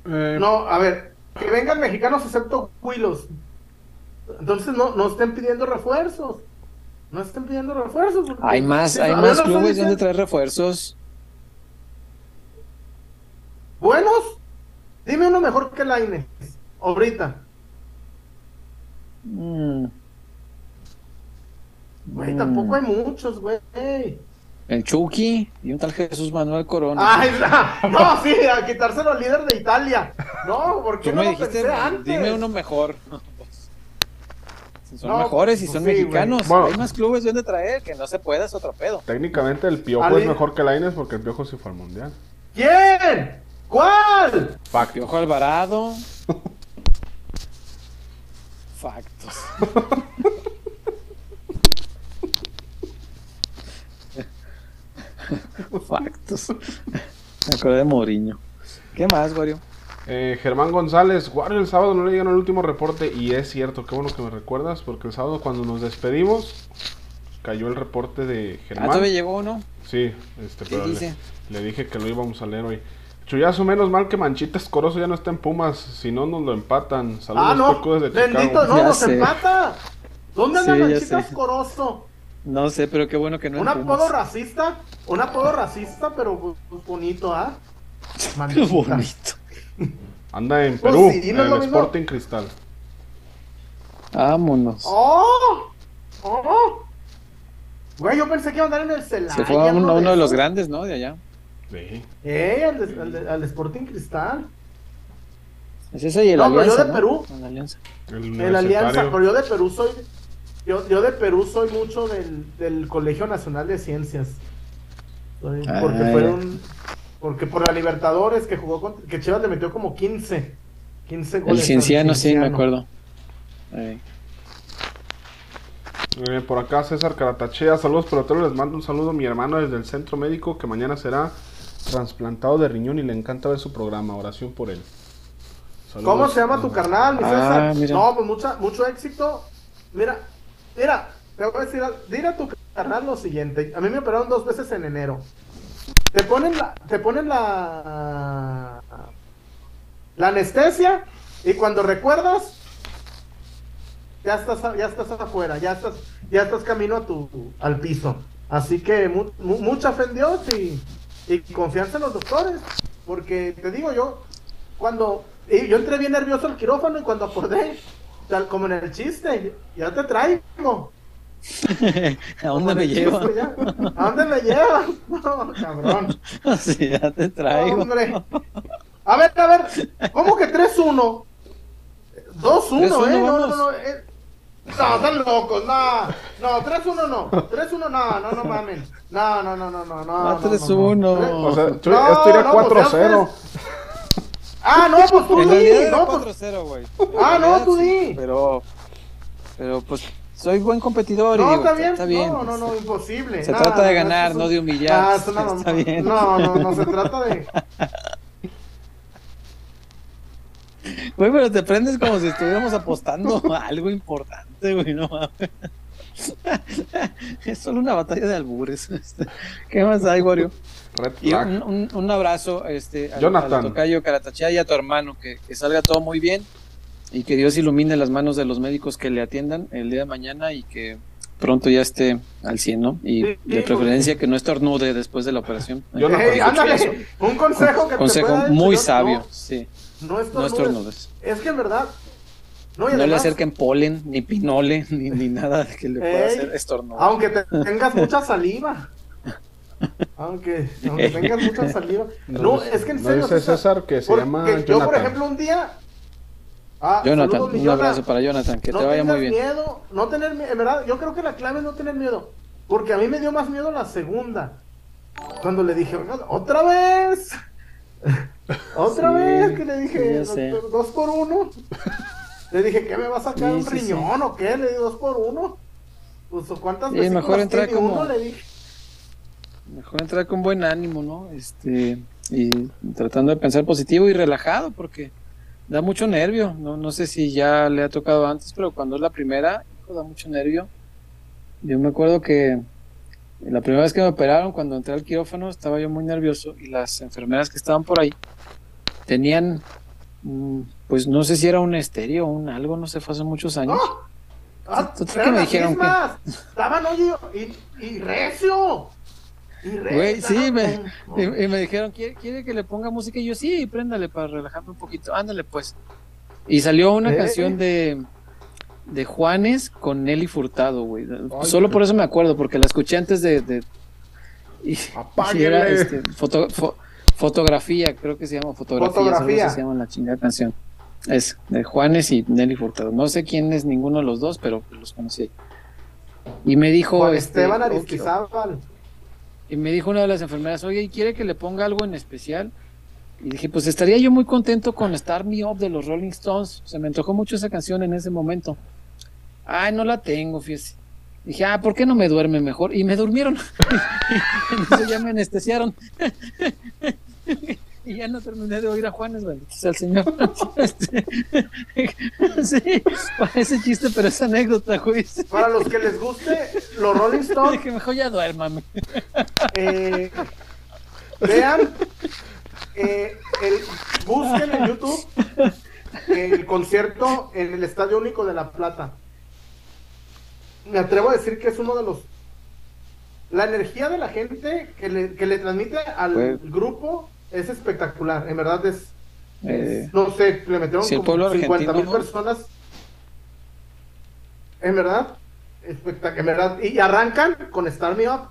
Eh, No, a ver, que vengan mexicanos excepto Huilos. Entonces no, no estén pidiendo refuerzos. No estén pidiendo refuerzos. porque- Hay más, hay más clubes donde traer refuerzos. ¿Buenos? Dime uno mejor que Laine. Ahorita. Mm. Güey, Mm. tampoco hay muchos, güey. El Chucky y un tal Jesús Manuel Corona. Ay, no, no, sí, a quitárselo al líder de Italia. No, porque no me lo dijiste, pensé antes. dime uno mejor. Si son No, mejores y son sí, mexicanos, Bueno. hay más clubes donde traer, que no se puede, es otro pedo. técnicamente el Piojo es mejor que Laines porque el Piojo sí fue al Mundial. ¿Quién? ¿Cuál? Fact. Piojo Alvarado. Factos. Factos. Me acordé de Mourinho. ¿Qué más, Wario? Eh, Germán González, Wario, el sábado no le llegan el último reporte y es cierto, qué bueno que me recuerdas porque el sábado cuando nos despedimos cayó el reporte de Ah, Germán. todavía llegó uno. Sí, este, ¿Qué pero le, dice? le dije que lo íbamos a leer hoy. Chuyazo, menos mal que Manchita Escoroso ya no está en Pumas, si no nos lo empatan. Saludos, Ah, no. Paco, desde Bendito, Chicago. no, Ya nos sé. empata. ¿Dónde anda Sí, Manchita. Escoroso? No sé, pero qué bueno que no Un apodo racista, un apodo racista, pero bonito, ¿ah? Manchita. bonito. Anda en Pues Perú, sí, no es en el. Sporting Cristal. Vámonos. ¡Oh! ¡Oh! Güey, yo pensé que iba a andar en el Celaya. Se fue a uno, de los grandes, ¿no? De allá. Sí. ¡Eh! Al, de- al de- al Sporting Cristal. Es ese y el No, pero yo Alianza. de ¿no? Perú. El Alianza. El. Alianza, pero yo de Perú soy. Yo, yo de Perú soy mucho del, del Colegio Nacional de Ciencias. Soy- Ah, porque fueron. Porque por la Libertadores que jugó con, que Chivas le metió como 15. 15 goles. El Cienciano, sí, me acuerdo. Eh, Eh, por acá César Caratachea, saludos peloteros, les mando un saludo a mi hermano desde el centro médico que mañana será trasplantado de riñón y le encanta ver su programa, oración por él. Saludos. ¿Cómo se llama tu carnal, mi Ah, César? mira. No, pues mucha, mucho éxito. Mira, mira, te voy a decir, dile a tu carnal lo siguiente. A mí me operaron dos veces en enero. Te ponen la, te ponen la, la anestesia y cuando recuerdas, ya estás, ya estás afuera, ya estás, ya estás camino a tu, al piso. Así que mu- mu- mucha fe en Dios y, y confianza en los doctores. Porque te digo yo, cuando yo entré bien nervioso al quirófano y cuando acordé, tal como en el chiste, ya te traigo. ¿A dónde me llevas? ¿A dónde me llevas? No, cabrón. Sí, ya te traigo. Hombre. A ver, a ver, ¿cómo que 3-1? 2-1, ¿eh? No, no, no, eh. No, están locos, no. No, 3-1 no. 3-1 no, no, no mamen. No, no, no, no, no, no. 3-1. O sea, esto iría 4-0. Ah, no, pues tú di. No, pues... 4-0, güey. Ah, no, tú di. Pero, pero pues soy buen competidor. No, y digo, está, bien. está bien. No, no, no, imposible. Se Nada, trata de ganar, no de humillar. Ah, eso no, está bien. No, no, no se trata de. Güey, pero te prendes como si estuviéramos apostando a algo importante, güey, no mames. Es solo una batalla de albures. ¿Qué más hay, Wario? Y un, un- un abrazo este, al, Jonathan. al tocayo Caratachea y a tu hermano, que, que salga todo muy bien y que Dios ilumine las manos de los médicos que le atiendan el día de mañana y que pronto ya esté al 100, ¿no? Y Sí, de sí, preferencia que no estornude después de la operación. Jonathan. Ey, ándale, un consejo que Consejo te pueda muy sabio, no, sí. No No estornudes. estornudes. Es que en verdad. No, y No le acerquen polen, ni pinole, ni, ni nada que le pueda Ey, hacer estornudar. Aunque te- tengas mucha saliva. Aunque, aunque tengas mucha saliva. No, es que en no serio. dice César, que se porque llama Yo, por ejemplo, un día. Ah, Jonathan, saludos, un abrazo para Jonathan, que no te vaya muy bien. miedo, no tener miedo. En verdad, yo creo que la clave es no tener miedo. Porque a mí me dio más miedo la segunda. Cuando le dije, "Oiga, otra vez. otra Sí, vez que le dije, ya sé. "Doctor, dos por uno. Le dije, ¿qué me va a sacar Sí, un sí, riñón o qué? Le di dos por uno. Pues ¿cuántas veces mejor entrar como- uno? Le dije. Mejor entrar con buen ánimo, ¿no? Este, y tratando de pensar positivo y relajado, porque da mucho nervio. No, no sé si ya le ha tocado antes, pero cuando es la primera, hijo, da mucho nervio. Yo me acuerdo que la primera vez que me operaron, cuando entré al quirófano, estaba yo muy nervioso y las enfermeras que estaban por ahí tenían, pues no sé si era un estéreo o un algo, no sé, fue hace muchos años. Ah, que me dijeron que-. Estaban, oye, y, y recio. Y recio. Güey, sí, me, y, y me dijeron, ¿quiere, quiere que le ponga música? Y yo, sí, préndale para relajarme un poquito. Ándale, pues. Y salió una Eh. canción de, de Juanes con Nelly Furtado, güey. Ay, Solo por eso me acuerdo, porque la escuché antes de... de- y, y era este, foto- fo- fotografía, creo que se llama fotografía. Fotografía. se llama la chingada canción. Es de Juanes y Nelly Furtado. No sé quién es ninguno de los dos, pero los conocí. Y me dijo... Juan este, Esteban ok, Aristizábal. y me dijo una de las enfermeras, oye, ¿y quiere que le ponga algo en especial? Y dije, pues estaría yo muy contento con Star Me Up de los Rolling Stones. Se me antojó mucho esa canción en ese momento. Ay, no la tengo, fíjese. Dije, ah, ¿por qué no me duerme mejor? Y me durmieron. en eso ya me anestesiaron. y ya no terminé de oír a Juanes, bendito sea el Señor. Este, sí, parece chiste, pero es anécdota, güey. Para los que les guste, los Rolling Stones, Dije, mejor ya duérmame. eh, vean, eh, el- busquen en YouTube el concierto en el Estadio Único de La Plata. Me atrevo a decir que es uno de los... La energía de la gente que le, que le transmite al Fue- grupo es espectacular. En verdad es... Eh, es- no sé, le metieron si como pueblo 50 mil personas. En verdad, espectac- en verdad. Y arrancan con Star Me Up.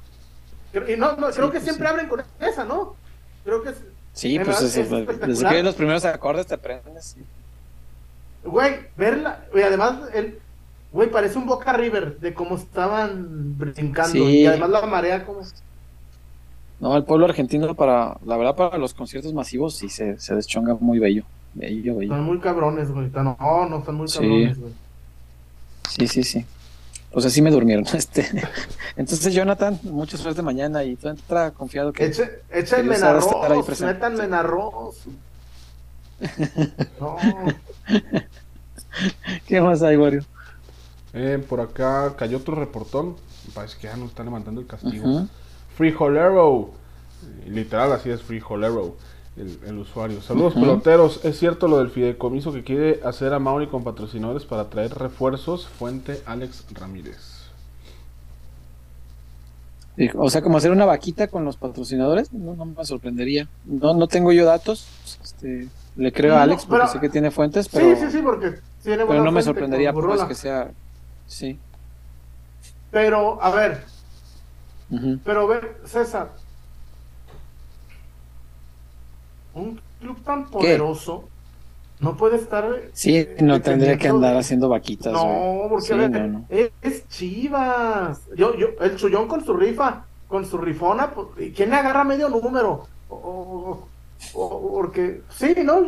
Y no, no, creo que pues siempre sí. abren con esa, ¿no? Creo que es. Sí, pues verdad, eso, es desde espectacular. que los primeros acordes te prendes. sí. Güey, verla. Y además, el. Güey, parece un Boca River de cómo estaban brincando. Sí. Y además la marea como. No, el pueblo argentino, para la verdad, para los conciertos masivos, sí se, se deschonga muy bello. Bello, bello. Están muy cabrones, güey. No, no, están muy Sí. cabrones, güey. Sí, sí, sí. Pues así me durmieron. Este. Entonces, Jonathan, mucha suerte mañana y tú entra confiado que. Eche, échenme en arroz, métanme en arroz. No. ¿Qué más hay, Wario? Eh, por acá cayó otro reportón. Me parece que ya nos está levantando el castigo. Frijolero. Literal, así es Frijolero. El, el usuario. Saludos, peloteros. ¿Es cierto lo del fideicomiso que quiere hacer a Mauri con patrocinadores para traer refuerzos? Fuente Alex Ramírez. O sea, como hacer una vaquita con los patrocinadores, no, no me sorprendería. No, no tengo yo datos. Este, le creo a Alex porque pero- sé que tiene fuentes, pero, sí, sí, sí, porque tiene pero no me sorprendería pues que sea. Sí. Pero, a ver, Pero ve, César. Un club tan poderoso no puede estar. Sí, eh, no tendría que andar de- haciendo vaquitas. No, porque Sí, a ver, no, no. Es, es Chivas. Yo, yo, el Chullón con su rifa, con su rifona, pues, ¿y ¿quién le agarra medio número? O, o- o- porque, sí, ¿no?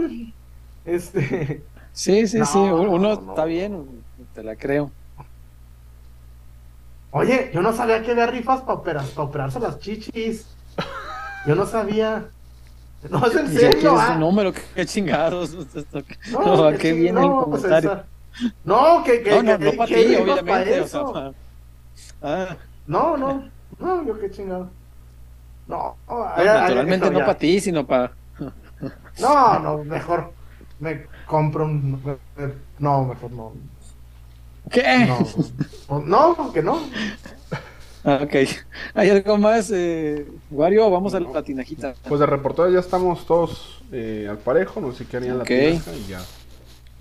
Este, Sí, sí, No, sí. Uno no. está bien, te la creo. Oye, yo no sabía que había rifas para operar, para operarse las chichis. Yo no sabía. No, es en serio, ah. número, qué chingados. No, No, ¿a que qué viene el no, comentario? No, que, que, No, no, que- no para ti, obviamente. para O sea, eso. pa- Ah, No, no, no, yo qué chingado. No, no, naturalmente no para ti, sino para. No, no, mejor me compro un. No, mejor no. ¿Qué? No, no, que no. Ah, ok. ¿Hay algo más, eh, Wario? Vamos a la tinajita. Pues de reportero ya estamos todos eh, al parejo, no sé qué harían Ok. la tinaja y ya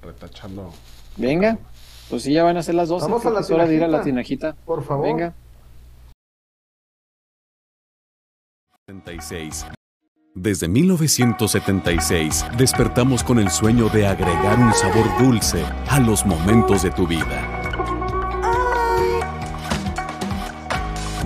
retachando. Venga, pues sí, ya van a ser las 12. Vamos a la es hora de ir a la tinajita. tinajita. Por favor. Venga. 76. Desde 1976 despertamos con el sueño de agregar un sabor dulce a los momentos de tu vida.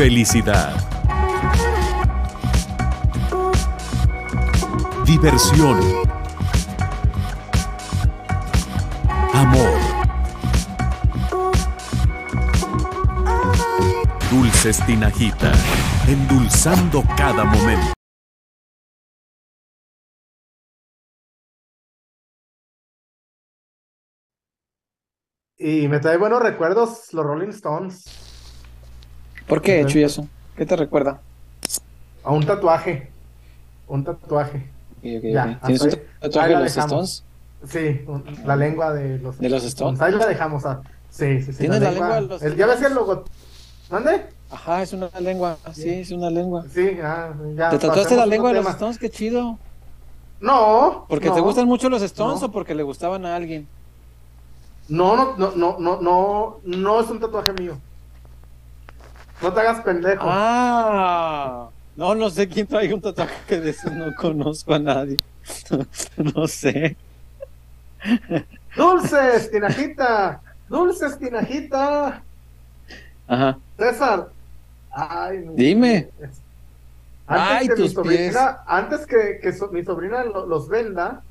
Felicidad. Diversión. Amor. Dulces Tinajita, endulzando cada momento. Y me trae buenos recuerdos los Rolling Stones. ¿Por qué, Ujú. Chuy, eso? ¿Qué te recuerda? A un tatuaje. Un tatuaje. Ya. ¿Tienes un tatuaje de los. Stones? Sí, un- la lengua de los, ¿De los Stones? Ahí la dejamos. ah. Sí, sí, sí. ¿Tienes la lengua de los el- Ya ves el logo. ¿Mande? Ajá, es una lengua. Sí, es una lengua. Sí, ah, ya. ¿Te tatuaste la lengua de los. Stones? Qué chido. No. ¿Porque no, te gustan mucho los Stones No. o porque le gustaban a alguien? No, no, no, no, no, no, no es un tatuaje mío. No te hagas pendejo. Ah, no, no sé quién trae un tatuaje de esos, no conozco a nadie. no sé. Dulces, tinajita. Dulces, tinajita. Ajá. César. Ay, Dime. Antes Ay, que mi sobrina, pies. antes que, que so- mi sobrina lo- los venda,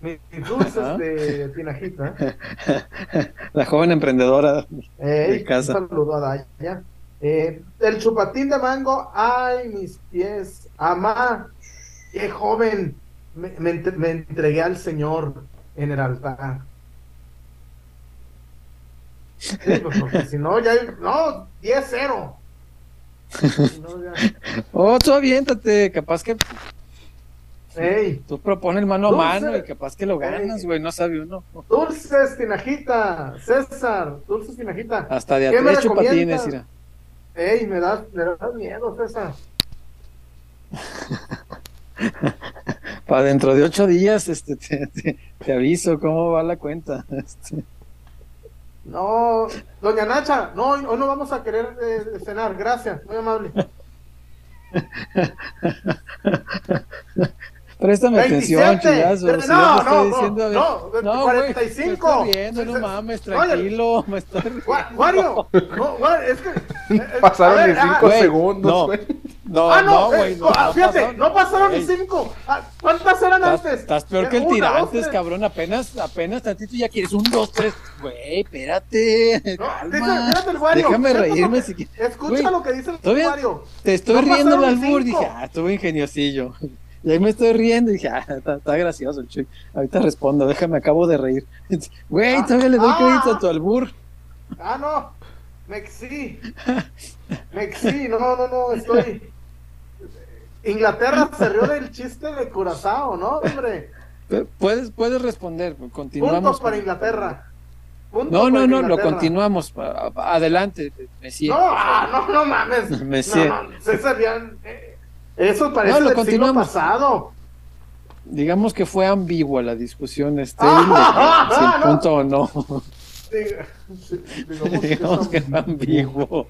mis, mis dulces Ajá. de tinajita. La joven emprendedora. Ey, De casa. Un saludo a Daya. Eh, el chupatín de mango, ay, mis pies. Amá, qué joven. Me, me entre- me entregué al Señor en el altar. Sí, pues, porque si no, ya. No, 10-0. Si no, Oh, tú aviéntate, capaz que Ey, tú propones mano a mano y capaz que lo ganas, Ey. güey, no sabe uno. dulces, tinajita. César, dulces, tinajita. Hasta de a ¿Qué me tres chupatines, mira. Ey, me das, me das miedo, César. Para dentro de ocho días, este, te, te- te aviso cómo va la cuenta. Este, No, doña Nacha, no, hoy no vamos a querer eh, cenar, gracias, muy amable. Préstame atención, chillazo. No, si no, no, diciendo, no, no, 45. Güey, me estoy riendo, no mames, tranquilo, me estoy. Wario, no, es que. eh, eh, Pasaron ver, ni ah, cinco güey, segundos, no. güey. No, ah, no, no, güey, eh, no, ah, no fíjate, pasaron. no pasaron ni Ey, cinco. Ah, ¿Cuántas eran Estás, antes? estás peor que el Una, dos, tirantes, tres. cabrón. Apenas, apenas tantito ya quieres un, dos, tres. Güey, espérate. No, calma. espérate el Wario. Déjame reírme si quieres. Escucha lo que dice el Wario. Te estoy No riendo el albur. Dije, ah, estuvo ingeniosillo. Y ahí me estoy riendo y dije, ah, está, está gracioso el Chuy. Ahorita respondo, déjame, acabo de reír. Güey, Ah, todavía le doy ah. crédito a tu albur. Ah, no. Mexi. Mexi, no, no, no, estoy. Inglaterra se rió del chiste de Curazao, ¿no, hombre? Puedes, puedes responder, continuamos. Puntos para Inglaterra. Puntos No, no, no, lo continuamos. Adelante, Messi. No, ah, no, no mames. Messi. No, no, César, ya, eh, eso parece No, lo del siglo continuamos. pasado. Digamos que fue ambigua la discusión este, Ah, si ah, el no. punto o no. Diga- digamos que Digamos que eso- fue ambiguo.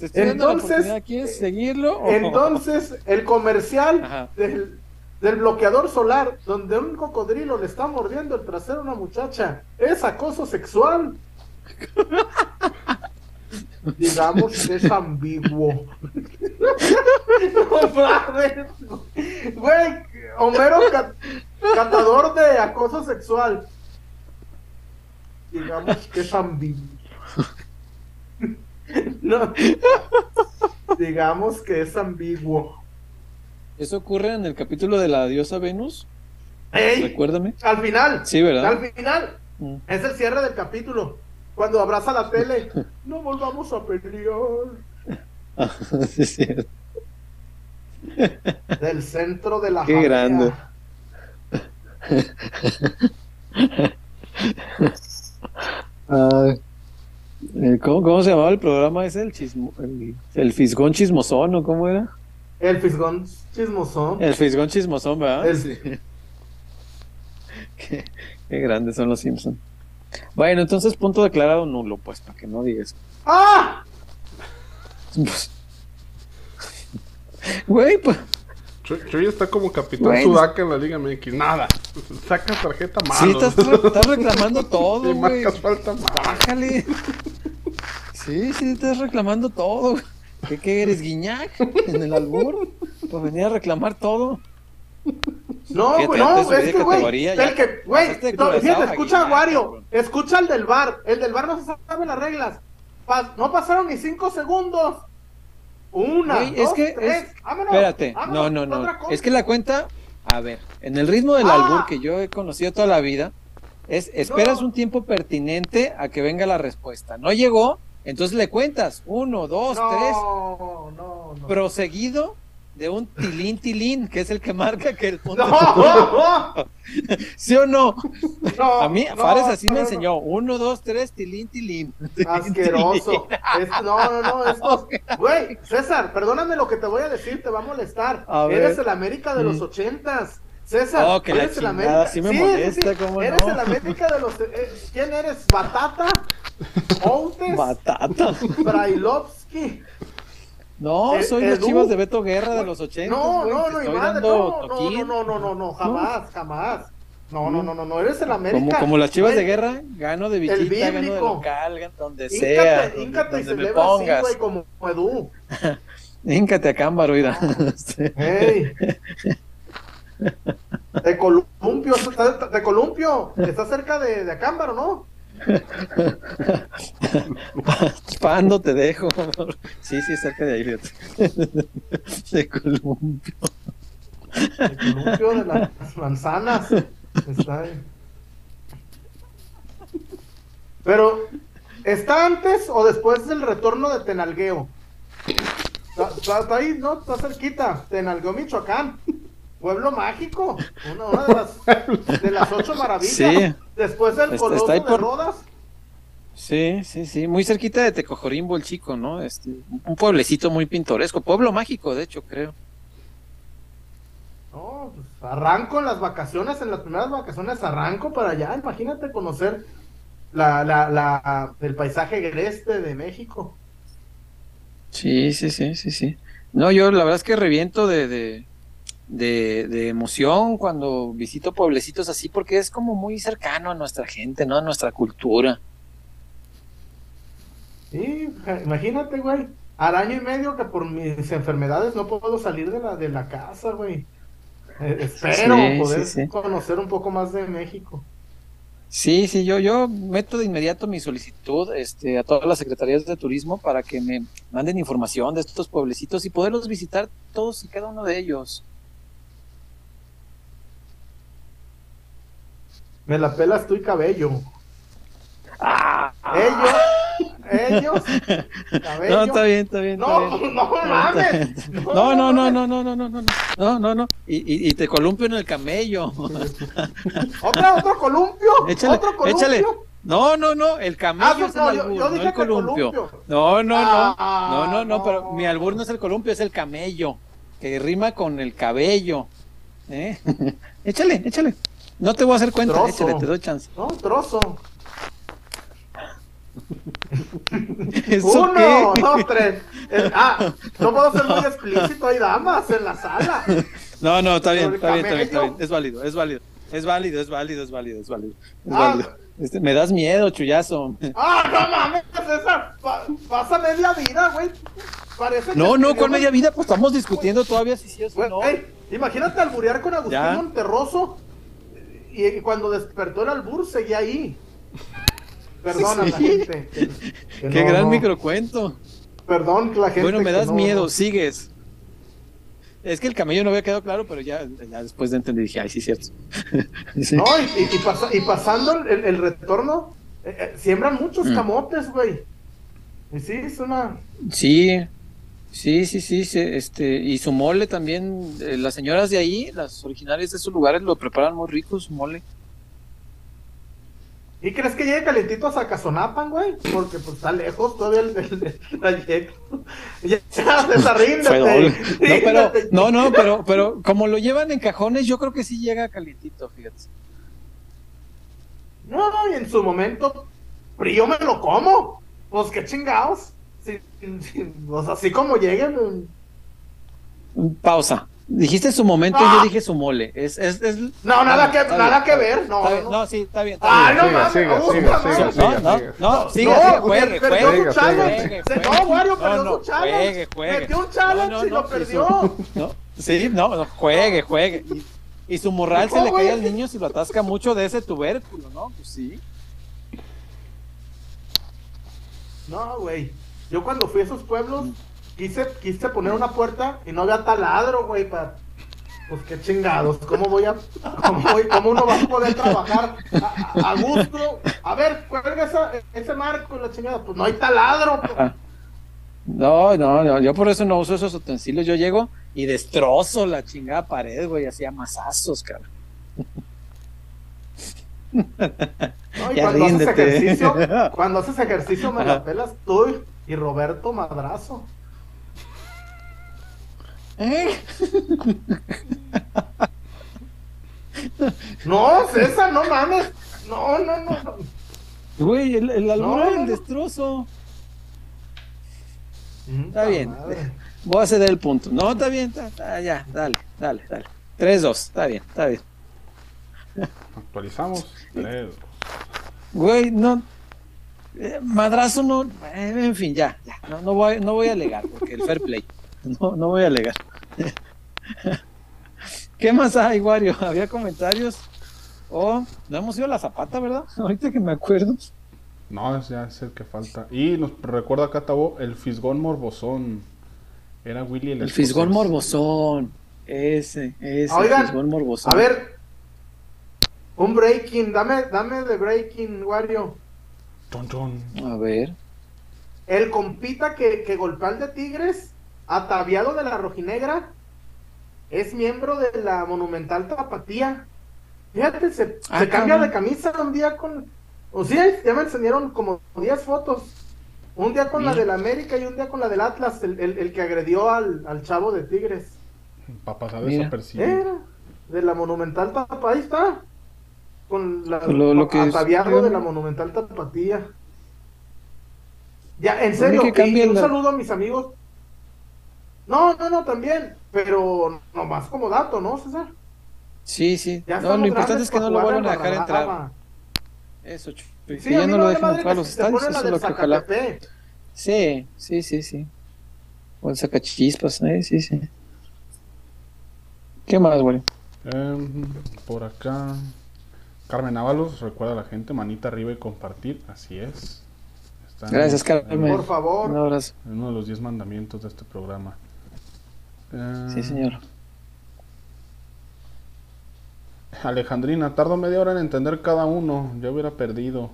Entonces, ¿quieres seguirlo? o- Entonces, el comercial del, del bloqueador solar, donde un cocodrilo le está mordiendo el trasero a una muchacha, ¿es acoso sexual? Digamos que es ambiguo. no mames. Güey, Homero ca- catador de acoso sexual. Digamos que es ambiguo. no. Digamos que es ambiguo. ¿Eso ocurre en el capítulo de la diosa Venus? ¡Ey! Recuérdame. Al final. Sí, ¿verdad? Al final. Mm. Es el cierre del capítulo. Cuando abraza la tele. No volvamos a pelear. sí, sí. Del centro de la Qué grande. ¿Cómo, ¿Cómo se llamaba el programa ese? El, chismo, el, el Fisgón Chismosón, ¿o cómo era? El fisgón chismosón. El Fisgón Chismosón, ¿verdad? El- Sí. Qué, qué grandes son los Simpsons. Bueno, entonces punto declarado nulo, pues, para que no digas. ¡Ah! Pues, Güey, pues, Chuy, está como capitán. Sudaca en la Liga MX. Nada. Saca tarjeta sí, malo. estás, re- estás reclamando todo, Y güey. marcas falta malo. Bájale. Sí, sí, estás reclamando todo. ¿Qué, qué eres, Guiñac? En el albur. Pues venía a reclamar todo. No, güey, no, es que, güey, el que, güey, fíjate, escucha a Wario, escucha al del bar, el del bar no se sabe las reglas, no pasaron ni cinco segundos, una, Güey, es dos, que tres, es- vámonos, Espérate, vámonos, no, no, no. Es que la cuenta, a ver, en el ritmo del Ah. albur que yo he conocido toda la vida, es esperas No. un tiempo pertinente a que venga la respuesta. No llegó, entonces le cuentas uno, dos, tres, no, no, no, proseguido de un tilín tilín, que es el que marca que el punto. no, ¿Sí o no? no, A mí, no, Fares así no, me enseñó. Uno, dos, tres, tilín, tilín. Asqueroso. Es- no, no, no, esto, güey, César, perdóname lo que te voy a decir, te va a molestar. A. Eres el América de los Mm. ochentas. César, Oh, que eres el América. sí me molesta, ¿cómo Eres no? el América de los. eh, ¿Quién eres? ¿Batata? ¿Outes? Batata. ¿Brailovsky? No, Eh, soy los Edu. chivas de Beto Guerra de los 80. No, no, no, estoy madre, no, no, no, no, no, no, jamás, jamás. No, no, no, no, no, eres el América. Como, como las chivas de guerra, gano de visita, gano de local, donde sea, Híncate, donde, híncate y donde me celebra así, güey, como Edu. Híncate a Cámbaro, mira. ¡Ey! De columpio, de columpio, está cerca de, de Acámbaro, ¿no? Pando te dejo. Sí, sí, cerca de ahí. De columpio. De columpio de las manzanas. Está ahí. Pero, ¿está antes o después del retorno de Tenalgueo? Está- está ahí, ¿no? Está cerquita. Tenalgueo, Michoacán. Pueblo mágico. Una, una de, las, de las ocho maravillas. Sí. Después del coloso está ahí de por- Rodas. Sí, sí, sí. Muy cerquita de Tecojorimbo, el chico, ¿no? Este, un pueblecito muy pintoresco. Pueblo mágico, de hecho, creo. No, pues arranco en las vacaciones, en las primeras vacaciones arranco para allá. Imagínate conocer la, la, la, el paisaje agreste de México. Sí, sí, sí, sí, sí. No, yo la verdad es que reviento de, de, de, de emoción cuando visito pueblecitos así, porque es como muy cercano a nuestra gente, ¿no? A nuestra cultura. Sí, imagínate, güey. Al año y medio que por mis enfermedades no puedo salir de la, de la casa, güey. Eh, espero Sí, poder sí, sí. conocer un poco más de México. Sí, sí, yo, yo meto de inmediato mi solicitud este, a todas las secretarías de turismo para que me manden información de estos pueblecitos y poderlos visitar todos y cada uno de ellos. Me la pelas tú y cabello. Ah, Ellos, ellos, cabello. no, está bien, está bien. está No, bien. no mames. No, no, no, no, no, no, no, no, no, no, no. Y, y, y te columpio en el camello. Otra, otro columpio. Échale, otro columpio. échale. No, no, no, el Ah, camello no, es el no, yo- yo no el columpio. columpio. No, no, no. Ah, No, no, no, pero no. mi albur no es el columpio, es el camello, que rima con el cabello. ¿eh? échale, échale. No te voy a hacer cuenta, Trozo. échale, te doy chance. No, trozo. ¿Eso Uno, qué? dos, tres. El- ah, no puedo ser muy explícito, hay damas en la sala. No, no, está bien, está bien, está bien, está bien. Es válido, es válido. Es válido, es válido, es válido, es válido. Es Ah. válido. Este, me das miedo, chullazo. Ah, no mames, César. pa- pasa media vida, güey. Parece que No, no, ¿cuál media vida? Pues estamos discutiendo todavía si sí o si no. ey, imagínate alburear con Agustín Ya. Monterroso y, cuando despertó el albur seguía ahí. Perdona Sí. la gente. que- que Qué no, gran no. microcuento. Perdón, la gente. Bueno, me que das no, miedo, sigues. Es que el camello no había quedado claro, pero ya, ya después de entender dije, ay, sí, cierto. Sí. No, y, y- y pasa- y pasando el, el retorno, eh, eh, siembran muchos Mm. camotes, güey. Y sí, es una. Sí, sí, sí, sí, sí, este, y su mole también, eh, las señoras de ahí, las originarias de esos lugares lo preparan muy rico, su mole. ¿Y crees que llegue calentito a Zacazonapan, güey? Porque pues está lejos todavía el, el, el trayecto. Ya, César, ríndete. Fue doble. No, pero, no, no, pero, pero como lo llevan en cajones, yo creo que sí llega calientito, fíjate. No, y en su momento, frío me lo como. Pues qué chingados. Sí, sí, pues así como lleguen. Pausa. Dijiste su momento, Ah. yo dije su mole. Es, es, es... No, nada que- está nada bien, que ver, no, no. No, sí, está bien. bien. no mames, siga, me gusta, siga, mames. siga, No, siga, no, siga. no, porque juegue, juegue. su challenge. siga. No, Wario No, perdió no, su challenge. juegue, juegue. Metió un challenge No, no, y lo no, perdió. no, sí, no, no, juegue, juegue. Y, y su morral se No, le cae al niño si lo atasca mucho de ese tubérculo, ¿no? Pues sí. No, güey. Yo cuando fui a esos pueblos quise, quise poner una puerta y no había taladro, güey, para. Pues qué chingados, ¿cómo voy a. ¿Cómo, voy- cómo uno va a poder trabajar a, gusto? A ver, cuelga esa- ese marco y la chingada. Pues no hay taladro. pues. No, no, no, yo por eso no uso esos utensilios. Yo llego y destrozo la chingada pared, güey, así a masazos, cabrón. ¿no? Y Ya cuando haces ejercicio, cuando haces ejercicio me la pelas tú y Roberto Madrazo. ¿Eh? No, César, no mames. No, no, no. no. Güey, el, el albur No, era no, el no. destrozo. Está bien. madre. Voy a ceder el punto. No, está bien, está, está- ya, dale, dale, dale. 3-2, está bien, está bien. Actualizamos. Tres. Güey, no. Eh, madrazo no. eh, en fin, ya, ya. No, no, voy, no voy a alegar, porque el fair play. No, no voy a alegar. ¿Qué más hay, Wario? ¿Había comentarios? Oh, no hemos ido a la zapata, ¿verdad? Ahorita que me acuerdo. No, ese ya es el que falta. Y nos recuerda acá, Tabo, el Fisgón Morbosón. Era Willy el El escocés. fisgón morbosón. Ese, ese, Oigan, fisgón morbosón. A ver, un breaking, dame, dame de breaking, Wario. Chon, chon. A ver. El compita que, que golpea al de Tigres, ataviado de la rojinegra, es miembro de la monumental tapatía. Fíjate, se, Ah, se cambia de camisa un día con. O sea, ya me enseñaron como 10 fotos. Un día con la del América y un día con la del Atlas, el, el- el que agredió al, al chavo de Tigres. Para pasar desapercibido. Era de la monumental tapa, ahí está. Con la, Lo- lo que es- ataviado de la monumental tapatía. Ya, en serio, que y- un la- saludo a mis amigos. No, no, no, también, pero nomás como dato, ¿no, César? Sí, sí. Ya No, lo importante es que no lo vuelvan a dejar entrar. Barrababa. Eso, Chuy, Sí, que ya no lo dejen entrar a los estadios, eso es del lo que ojalá. Sí, sí, sí, sí. O el sacachispas, eh, sí, sí. ¿Qué más, güey? Em, por acá. Carmen Ábalos, recuerda a la gente, manita arriba y compartir, así es. En- Gracias, en- Carmen. Por favor. Un abrazo. En uno de los diez mandamientos de este programa. Eh, Sí, señor. Alejandrina, tardo media hora en entender cada uno. Ya hubiera perdido.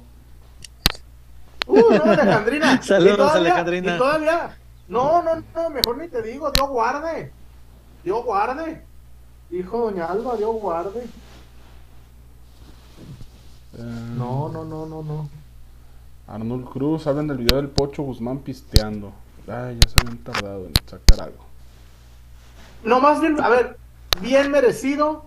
Uh, no, Alejandrina. Saludos, Y todavía- Alejandrina. Y todavía. No, no, no, mejor ni te digo, Dios guarde. Dios guarde. Hijo doña Alba, Dios guarde. No, no, no, no, no. Arnold Cruz, hablan del video del Pocho Guzmán pisteando. Ay, ya se habían tardado en sacar algo. No, más bien, a ver, bien merecido.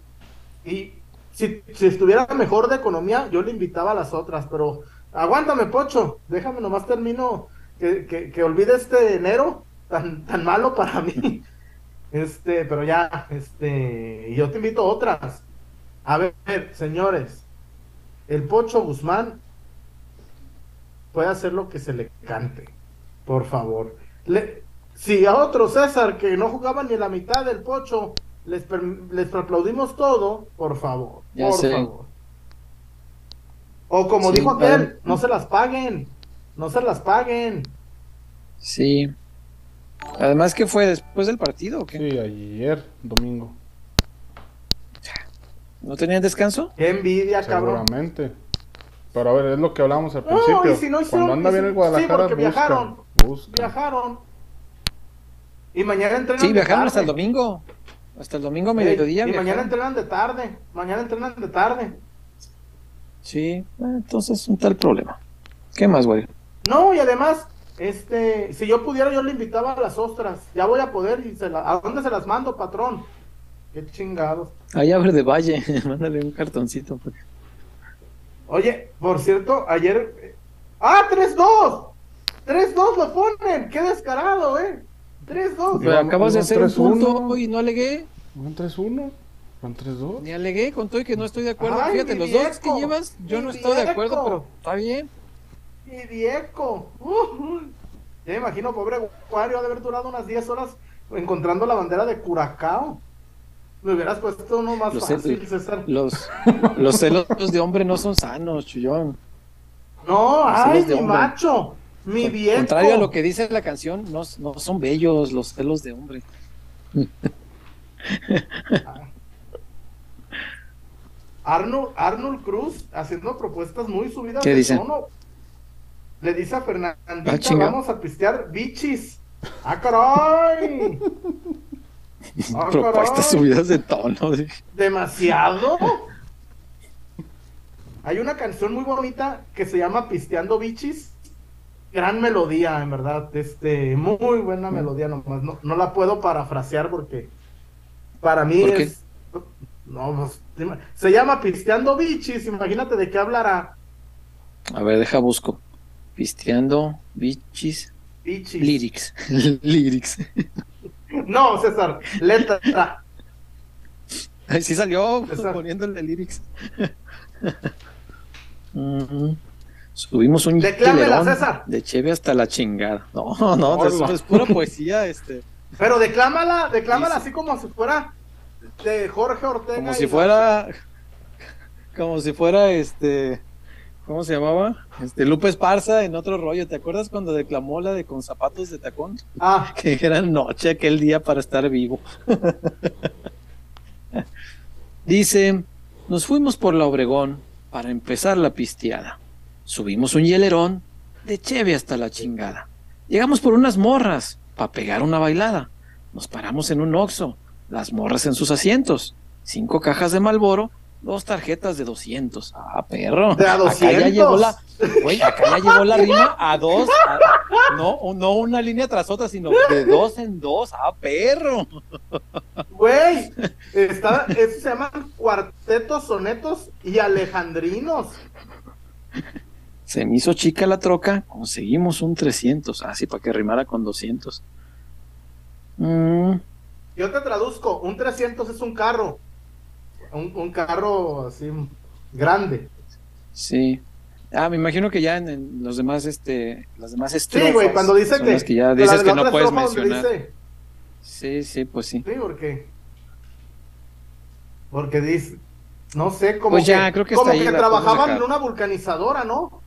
Y si, si estuviera mejor de economía, yo le invitaba a las otras, pero aguántame, Pocho. Déjame nomás termino. Que, que, que olvide este enero tan, tan malo para mí. Este, pero ya, este, yo te invito a otras. A ver, señores, el Pocho Guzmán puede hacer lo que se le cante, por favor. Le- si a otro César que no jugaba ni la mitad del Pocho les, les aplaudimos todo, por favor, Ya por sé. favor. O como Sí, dijo aquel, padre. no se las paguen, no se las paguen. Sí. Además, ¿qué fue después del partido o qué? Sí, ayer, domingo. ¿No tenían descanso? Qué envidia, cabrón. Seguramente. Pero a ver, es lo que hablábamos al No, principio. y si no hicieron- Cuando anda si- bien el Guadalajara, sí, porque busca, viajaron. busca. Viajaron. Y mañana entrenan Sí, de viajaron tarde. hasta el domingo. Hasta el domingo mediodía. y mañana entrenan de tarde. Mañana entrenan de tarde. Sí, entonces un tal problema. ¿Qué más, güey? No, y además, este, si yo pudiera, yo le invitaba a las ostras. Ya voy a poder y se la- ¿a dónde se las mando, patrón? Qué chingados. Allá Verde Valle, mándale un cartoncito. pues. Oye, por cierto, ayer. eh, ¡Ah, 3-2! 3-2 lo ponen. Qué descarado, ¿eh? 3-2. Pero acabas de hacer un 3-1. punto y no alegué. ¿Van 3-1? ¿Van 3-2? Ni alegué con todo y que no estoy de acuerdo. Ay, Fíjate, los dos que viejo, llevas, yo no estoy de acuerdo, viejo. pero está bien. Y Diego. Uh, ya me imagino, pobre Acuario, ha de haber durado unas 10 horas encontrando la bandera de Curacao. Me hubieras puesto uno más Los, fácil, César. los, los celos de hombre no son sanos, Chuyón. No, los ay, mi hombre. macho. Mi viejo. Contrario a lo que dice la canción, no, no son bellos los celos de hombre. Arnold, Arnold Cruz haciendo propuestas muy subidas ¿Qué de dice? tono. Le dice a Fernandita, Ah, vamos a pistear bichis. ¡Ah, caray! ¡Ah, Propuestas subidas de tono. sí. ¿Demasiado? Hay una canción muy bonita que se llama Pisteando Bichis. Gran melodía, en verdad. Este, muy buena Mm. melodía nomás. No, no la puedo parafrasear porque para mí ¿Por es. No, pues, se llama Pisteando Bichis. Imagínate de qué hablará. A ver, deja busco. Pisteando, bichis, Bichis. lyrics. lyrics. No, César, letra. Ay, sí salió Esa- poniéndole lyrics. Ujú. Subimos un Declámela, César. de cheve hasta la chingada. No, no, es, es pura poesía, este. Pero declámala, declámala Sí, sí. así como si fuera de Jorge Ortega. Como si fuera, como si fuera este, ¿cómo se llamaba? Este Lupe Esparza en otro rollo. ¿Te acuerdas cuando declamó la de con zapatos de tacón? Ah, Que era noche aquel día para estar vivo. Dice, nos fuimos por la Obregón para empezar la pisteada. Subimos un hielerón de cheve hasta la chingada. Llegamos por unas morras para pegar una bailada. Nos paramos en un oxo, las morras en sus asientos, cinco cajas de Malboro, dos tarjetas de 200. Ah, perro. De a Acá ya 200. llegó la, güey, acá ya llegó la rima a dos, a- no, no una línea tras otra, sino de dos en dos. Ah, perro. güey, está, eso se llama cuarteto tetos, sonetos y alejandrinos. Se me hizo chica la troca, conseguimos un 300. Así para que rimara con 200. Mm, Yo te traduzco, un 300 es un carro. Un, un carro así grande. sí. Ah, me imagino que ya en, en los demás, este, las demás Sí, estrofas güey, cuando dice que. que ya dices la que no puedes mencionar. dice- Sí, sí, pues sí. sí, porque. Porque dice. No sé, como Pues ya, que, creo que como que trabajaban en una vulcanizadora, ¿no?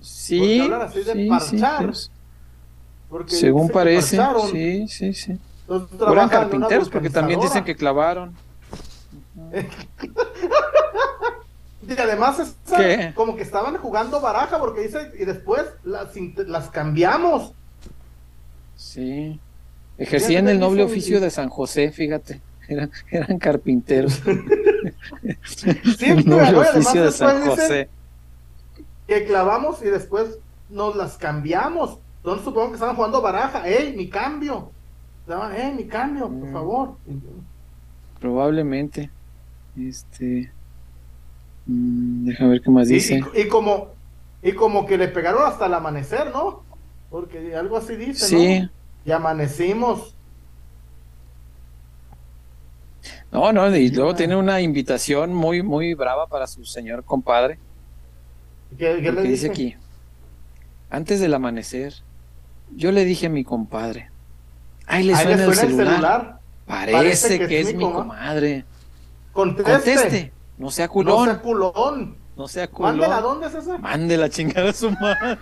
Sí, así de sí, sí, parchar. pues, Porque según parece. Sí, sí, sí. Entonces, eran carpinteros, porque también dicen que clavaron. Y además esa- ¿Qué? como que estaban jugando baraja porque dice y después las, las cambiamos. Sí. Ejercían el noble oficio de San José, fíjate. Eran, eran carpinteros. Sí, el noble oficio de San José. que clavamos y después nos las cambiamos. Entonces supongo que estaban jugando baraja. ¡Ey, mi cambio! ¡ey, mi cambio, por Mm. favor! Probablemente. Este. mm, déjame ver qué más dice. y- y como y como que le pegaron hasta el amanecer, ¿no? Porque algo así dice, Sí. ¿no? Y amanecimos. No, no, y luego tiene una invitación muy, muy brava para su señor compadre. ¿Qué, le dice aquí, antes del amanecer, yo le dije a mi compadre, ahí le Ahí suena, le suena el, celular. Parece, Parece que, es mi comadre. Conteste. Conteste, no sea No culón, sea culón. no sea culón. Mándela, ¿a dónde es esa? Mande la chingada a su madre.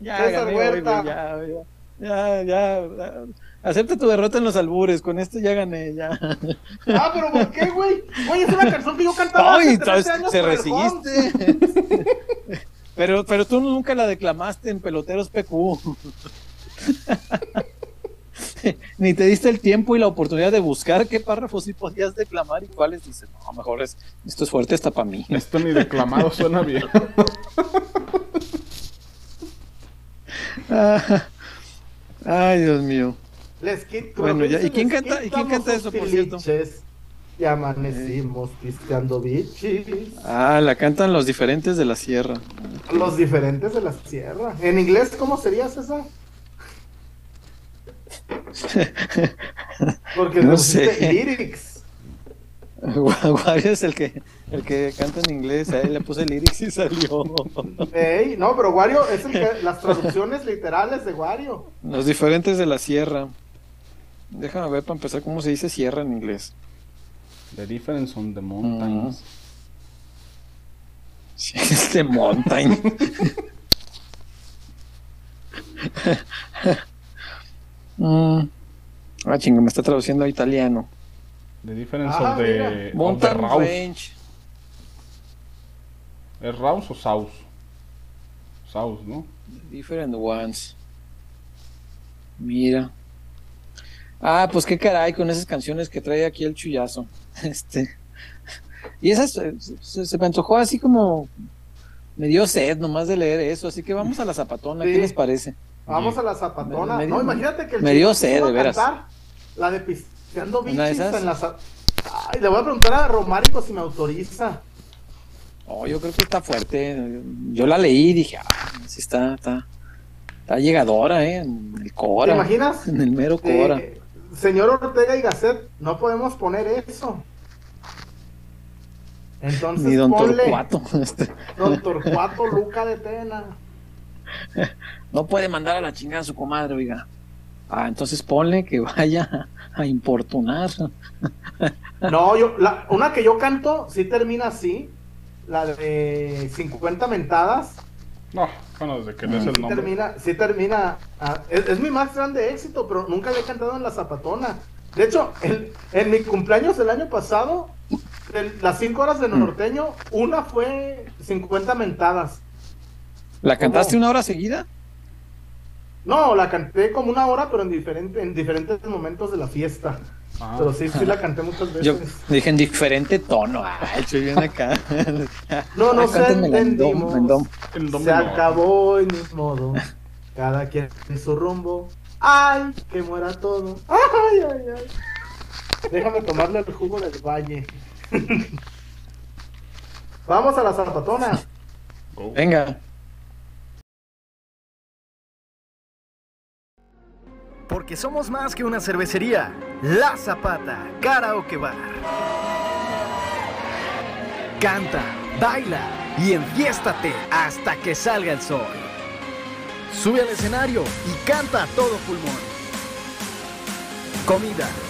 ya, César gané, ya, ya, ya, ya. Acepta tu derrota en los albures, con esto ya gané, ya. Ah, pero ¿por qué, güey? Güey, es una canción que yo cantaba Ay, hace entonces 13 años se resiste. Pero, pero tú nunca la declamaste en Peloteros PQ. Ni te diste el tiempo y la oportunidad de buscar qué párrafos sí podías declamar y cuáles dices, no, mejor es, esto es fuerte hasta para mí. Esto ni declamado suena bien. Ah, Ay, Dios mío. Les quit- Bueno, ya, les ¿y quién canta- y quién canta eso, por cierto? Y amanecimos pisteando bichis. Ah, la cantan los diferentes de la sierra. Los diferentes de la sierra. En inglés, ¿cómo sería César? Porque No sé. lyrics. Wario es el que, el que canta en inglés, a él le puse lyrics y salió. Ey, no, pero Wario es el que, las traducciones literales de Wario. Los diferentes de la sierra. Déjame ver para empezar cómo se dice sierra en inglés. The difference on the mountains. Sí, Este mountain. Mm. Ah, chingo, me está traduciendo a italiano. The difference Ah, of the, mira. of the Mountain range. ¿Es Raus o Saus? Saus, ¿no? Different ones. Mira. Ah, pues qué caray con esas canciones que trae aquí el chullazo. Este. Y esas eh, se, se me antojó así como. Me dio sed nomás de leer eso, así que vamos a la zapatona, ¿qué les parece? Vamos a la zapatona. Me- me no, imagínate que el me dio sed, de veras. cantar La de pisteando bichis en la Ay, le voy a preguntar a Romárico si me autoriza. Oh, yo creo que está fuerte. Yo la leí y dije, ah, sí está, está, está llegadora, ¿eh? En el ¿Te Cora. imaginas? En el mero Eh, Cora. señor Ortega y Gasset, no podemos poner eso. Entonces Ni Don ponle Torcuato. Este, Don Torcuato Luca de Tena. no puede mandar a la chingada a su comadre, oiga. Ah, entonces ponle que vaya a importunar. No, yo, la, una que yo canto sí termina así. La de 50 mentadas. No, bueno, desde que lees Mm. el Sí nombre. termina, sí termina. ah, es, es mi más grande éxito, pero nunca le he cantado en la zapatona. De hecho, en, en mi cumpleaños del año pasado, las 5 horas de Mm. norteño, una fue 50 mentadas. ¿La cantaste ¿Cómo? una hora seguida? No, la canté como una hora, pero en, diferente, en diferentes momentos de la fiesta. Ah, Pero sí, sí la canté muchas veces. Yo dije en diferente tono. Ay, estoy bien acá. No, no Ah, se cántenmela en do- entendimos. en do. el Se acabó modo. cada quien en su rumbo. ¡Ay! Que muera todo. ¡Ay, ay, ay! Déjame tomarle el jugo del valle. Vamos a la zapatona. Venga. Porque somos más que una cervecería. La Zapata, Karaoke Bar. Canta, baila y enfiéstate hasta que salga el sol. Sube al escenario y canta a todo pulmón. Comida,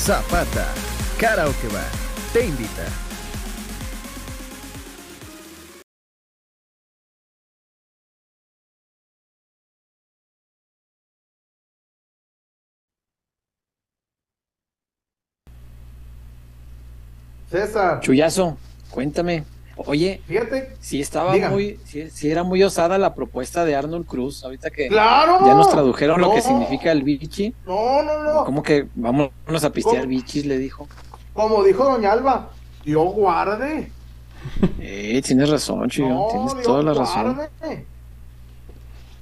Zapata, Karaoke Bar, te invita. César, Chuyazo, cuéntame. Oye, fíjate. sí estaba Dígame. muy, sí, sí era muy osada la propuesta de Arnold Cruz, ahorita que ¡Claro! ya nos tradujeron lo que significa el bichi. No, no, no. Como que vámonos a pistear ¿Cómo? bichis, le dijo. Como dijo Doña Alba, Dios guarde. Eh, tienes razón, Chuyo, No, tienes Dios toda la razón. guarde.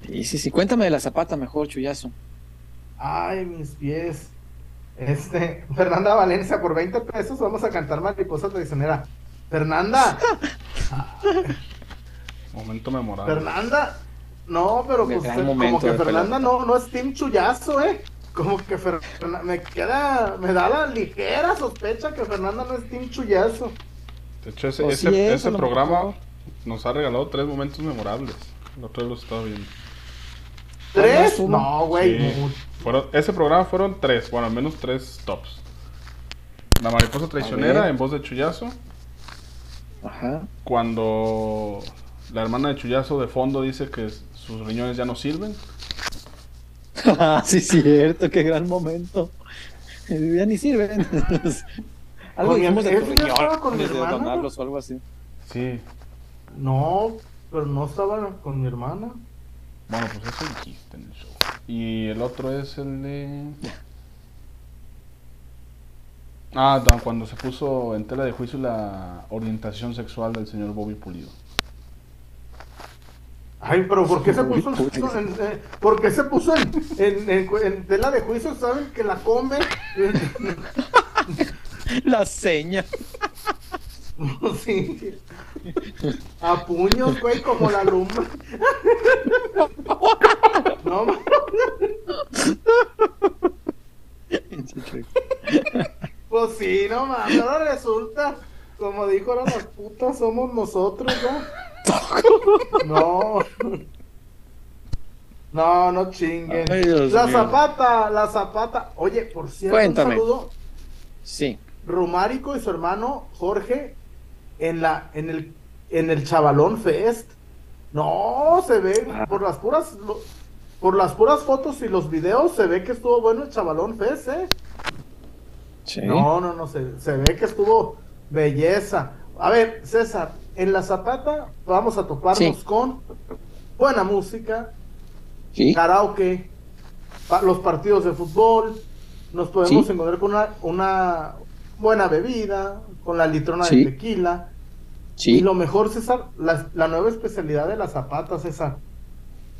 Sí, sí, sí, cuéntame de la zapata mejor, Chuyazo. Ay, mis pies. Este, Fernanda Valencia, por 20 pesos vamos a cantar mariposa traicionera. Fernanda, Momento memorable. Fernanda. No, pero pues como que Fernanda no, no es Team Chuyazo, ¿eh? Como que Fernanda, me queda, me da la ligera sospecha que Fernanda no es Team Chuyazo. De hecho, ese, ese, sí es, ese programa mejor. nos ha regalado tres momentos memorables. El otro lo estaba viendo. ¿Tres? No, güey. Sí. Fueron, ese programa fueron tres, bueno, al menos tres tops. La mariposa traicionera en voz de Chuyazo. Ajá. Cuando la hermana de Chuyazo de fondo dice que sus riñones ya no sirven. sí, cierto, qué gran momento. Ya ni sirven. algo dijimos de donarlos o algo así. Sí. No, pero no estaba con mi hermana. Bueno, pues eso dijiste en el show. Y el otro es el de. Ah, cuando se puso en tela de juicio la orientación sexual del señor Bobby Pulido. Ay, pero ¿por qué se puso, en, eh, ¿por qué se puso en, en, en, en tela de juicio? ¿Saben que la come? La seña. sí. A puños, güey, como la lumbre. No, pues sí, no mames, ahora resulta, como dijo ahora las putas somos nosotros, ¿no? No. No, no chinguen. Ay, la mío. zapata, la zapata. Oye, por cierto, Cuéntame. un saludo. Sí. Romárico y su hermano Jorge en la en el en el Chavalón Fest. No, se ve Ah. por las puras por las puras fotos y los videos se ve que estuvo bueno el Chavalón Fest, ¿eh? Sí. No, no, no, se, se ve que estuvo belleza. A ver, César, en la Zapata vamos a toparnos Sí. con buena música, Sí. karaoke, pa- los partidos de fútbol, nos podemos Sí. encontrar con una, una buena bebida, con la litrona de tequila. Y lo mejor, César, la, la nueva especialidad de la zapata, César,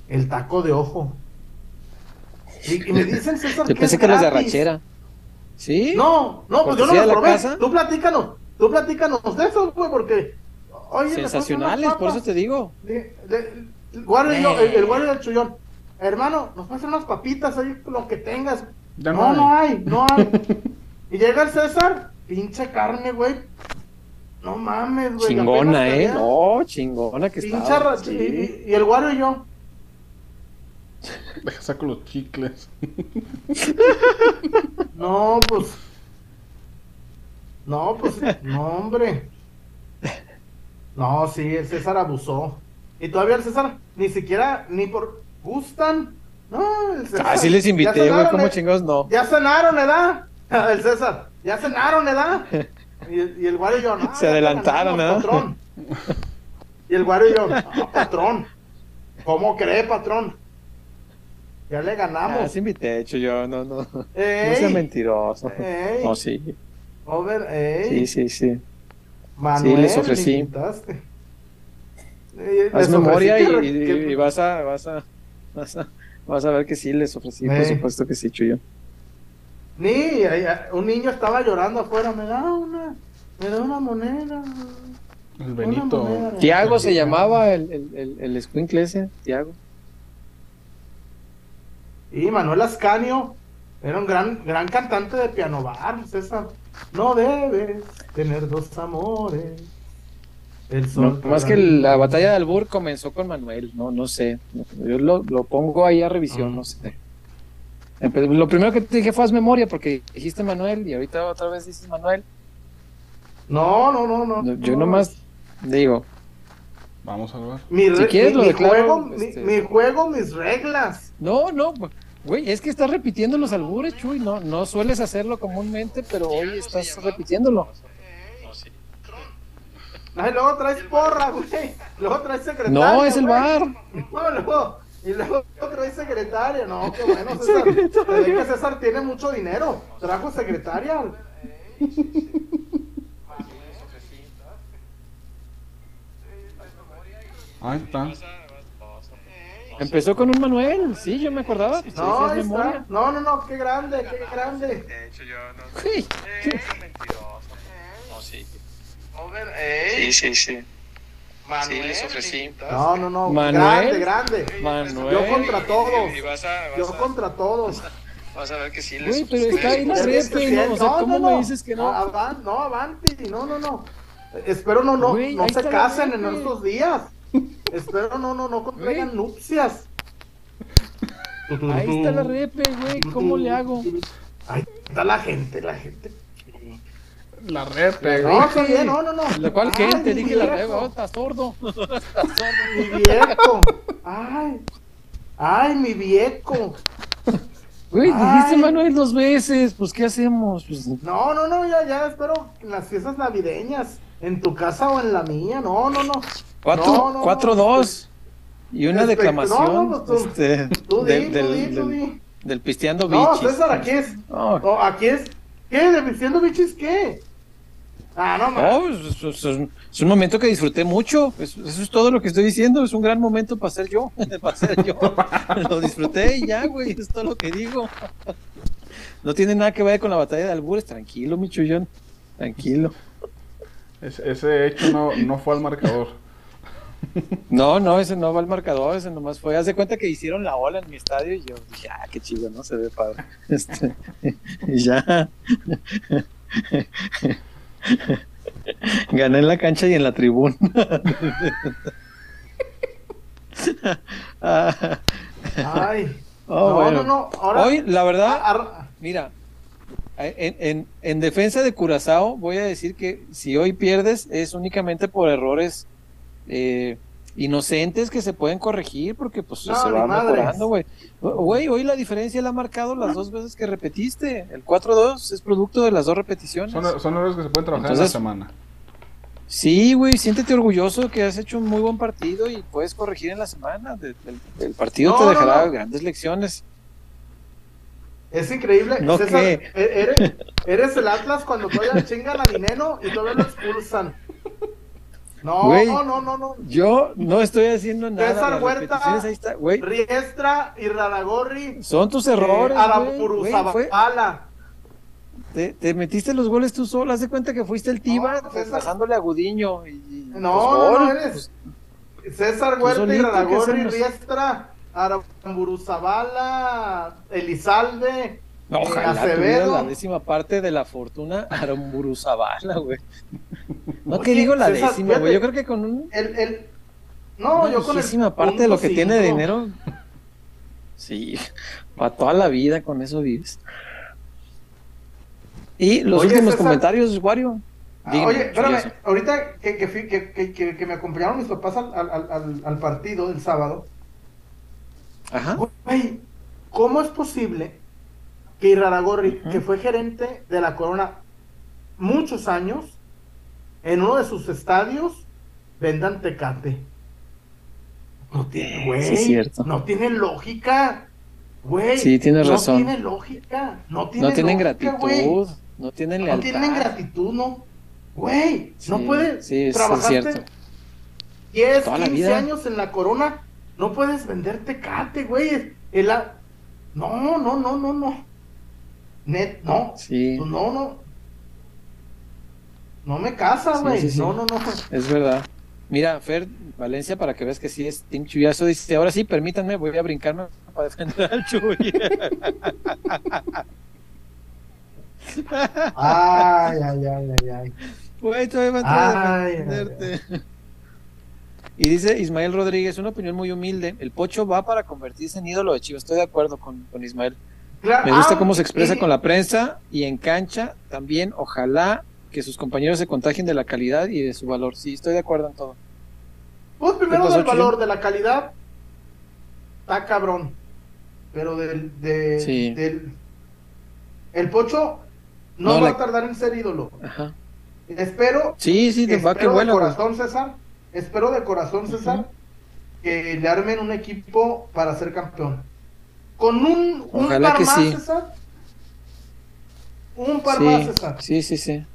el taco de ojo. Y, y me dicen, César, Yo que pensé es que los de arrachera. ¿Sí? No, no, pues yo no ¿Cortesía lo probé. casa? Tú platícanos, tú platícanos de eso, güey, porque. Oye, Sensacionales, por eso te digo. El guardia y yo, el, el guardia del chullón. Hermano, nos pasan unas papitas ahí, lo que tengas. Ya no, no hay, no hay. y llega el César, pinche carne, güey. No mames, güey. Chingona, ¿eh? No, chingona que ra- Sí. y, y- y el guardia y yo. Deja saco los chicles. No, pues. No, pues, no, hombre. No, sí, el César abusó. Y todavía el César, ni siquiera, ni por gustan. No, el César. Ah, sí les invité, güey, ¿cómo eh. chingados no? Ya cenaron, ¿verdad? El César, ya cenaron, ¿verdad? Y, y el Guario y yo, no. Se adelantaron, ¿verdad? Patrón. Y el Guario y yo, no, patrón. ¿Cómo cree, patrón? Ya le Ah, ganamos. sí invité, hecho yo, no, no. No Ey, sea mentiroso. ey, No, sí. over, ey. Sí, sí, sí. Manuel, Sí, les ofrecí. invitaste. Haz les memoria y, ofrecí que- y- que- y vas a, vas a, vas a, vas a ver que sí les ofrecí, por supuesto que sí, Chuyo. Ni, ah, un niño estaba llorando afuera, me da una, me da una moneda. El Benito. Tiago se llamaba el, el, el, el ese, Tiago. Y Manuel Ascanio era un gran, gran cantante de piano bar, César. No debes tener dos amores. El sol. No, más que la batalla de Albur comenzó con Manuel, no, no sé. Yo lo, lo pongo ahí a revisión, no sé. Empe- Lo primero que te dije fue haz memoria, porque dijiste Manuel y ahorita otra vez dices Manuel. No, no, no, no. Yo nomás digo, Vamos a ver. Mi, Si quieres, mi- lo mi declaro, juego, mi- este- mi, juego, mis reglas. no, no, güey, es que estás repitiendo los albures, Chuy, no, no sueles hacerlo comúnmente, pero hoy estás repitiéndolo. Ay, luego traes porra, güey. Luego traes secretaria. No, es el güey. bar. No, luego, y luego traes secretaria. No, qué bueno, César. Se ve que César tiene mucho dinero. Trajo secretaria. Ahí está. Empezó con un Manuel, sí, yo me acordaba. pues, No, ahí está. No, no, no, qué grande, qué grande. Güey. Sí, sí, sí. Manuel. les ofrecí. No, no, no. Manuel. Grande, grande. Manuel. Yo contra todos. Y vas a, Yo contra todos. vas a ver que sí les Güey, pero está ahí la repe. ¿no? O sea, ¿cómo me dices que no? Avan- no, Avanti, no, no, no. Espero no, no, Güey, no se casen en estos días. Espero no, no, no contraigan nupcias. Ahí está la repe, güey, ¿cómo le hago? Ahí está la gente, la gente. La repe, No, está bien, no, no, no. La cual Ay, gente, dije la repe, oh, está sordo. Está sordo. Mi viejo. Ay. Ay, mi viejo. Güey, dijiste Manuel dos veces, pues ¿qué hacemos? Pues, No, no, no, ya, ya espero en las fiestas navideñas. En tu casa o en la mía. No, no, no. Cuatro, No, no, cuatro, no. dos. Y una Espe- declamación no, no, tú- este, Tú di, del, tú del, tú del- pisteando No, bichis. César, aquí es. No, No, aquí es. ¿Qué? ¿De Vistiendo Bichis qué? Ah, no, No, es, es- es un momento que disfruté mucho. Eso, eso es todo lo que estoy diciendo. Es un gran momento para ser yo. para ser yo. lo disfruté y ya, güey. Es todo lo que digo. no tiene nada que ver con la batalla de Albures. Tranquilo, mi chullón. Tranquilo. Ese, ese hecho no, no fue al marcador. No, no, ese no va al marcador. Ese nomás fue. Haz de cuenta que hicieron la ola en mi estadio y yo dije, ah, qué chido, ¿no? Se ve padre. Este, y ya. Gané en la cancha y en la tribuna. Ay. oh, no, bueno. no, no. Ahora. Hoy, la verdad, ar- mira, en, en- en defensa de Curazao, voy a decir que si hoy pierdes es únicamente por errores eh, inocentes que se pueden corregir porque pues No, se va mejorando, güey. Güey, hoy la diferencia la ha marcado las dos veces que repetiste. El 4-2 es producto de las dos repeticiones. Son, son errores que se pueden trabajar Entonces- en la semana. Sí, güey, siéntete orgulloso que has hecho un muy buen partido y puedes corregir en la semana. El partido No, te no, dejará no. grandes lecciones. Es increíble. No, César, ¿qué? e- eres, eres el Atlas cuando todavía chingan a Dineno y todavía lo expulsan. No, Güey. no, no, no, no. Yo no estoy haciendo nada. César Huerta. repeticiones ahí está, güey. Riestra y Radagorri. Son tus errores, Eh, güey, güey, fue- Arapuruzabala. te, te metiste los goles tú solo. Haz de cuenta que fuiste el Tiba No, César. pasándole a Gudiño. Y, y, No, pues, eres. pues, César Tú Huerta y solito, ¿qué Radagorri? Riestra, Arapuruzabala, Elizalde. no, ojalá Acevedo. la décima parte de la fortuna Aramburu-Zabala, güey. No que Oye, digo la César, décima, güey. Yo creo que con un, El, el... No, una yo con el. parte de lo que tiene de dinero. Sí, para toda la vida con eso vives. Y los Oye, últimos César. comentarios, Wario. Dígame, Oye, espérame, ahorita que, que, fui- que, me acompañaron mis papás al, al, al, al partido del sábado, Ajá. güey, ¿cómo es posible que Iraragorri, Ujú. que fue gerente de la Corona muchos años, en uno de sus estadios vendan Tecate? No tiene, güey, Sí, es cierto. no tiene lógica, güey. Sí, tienes no razón. tiene lógica, no tiene No tienen lógica, gratitud, no tienen No lealtad. tienen gratitud, no. Güey, no Sí, puedes sí, cierto. 10, Toda la 15 vida. años en la corona. No puedes vender tecate, güey. El a- No, no, no, no, no. Net, no. Sí, No, no. No me casa, güey. sí, sí. No, no, no. es verdad. Mira, Fer, Valencia, para que veas que sí es Team Chuyazo, dice, ahora sí, permítanme, voy a brincarme para defender al Chuy. Ay, ay, ay, ay, ay. Güey, todavía va a entrar a Ay, ay, defenderte. Y dice Ismael Rodríguez, una opinión muy humilde, el Pocho va para convertirse en ídolo de Chivas, estoy de acuerdo con, con Ismael. Claro, Me gusta ah, cómo se expresa con la prensa y en cancha también, ojalá que sus compañeros se contagien de la calidad y de su valor. Sí, estoy de acuerdo en todo. Pues primero del valor, de la calidad. Está cabrón. Pero del. De, Sí. del el Pocho no, No, va la- a tardar en ser ídolo. Ajá. Espero Sí, sí, de va que de corazón, César. Espero de corazón, César, que le armen un equipo para ser campeón. Con un, un Ojalá par que más, sí. César. Un par más, Sí, César. sí, sí, sí.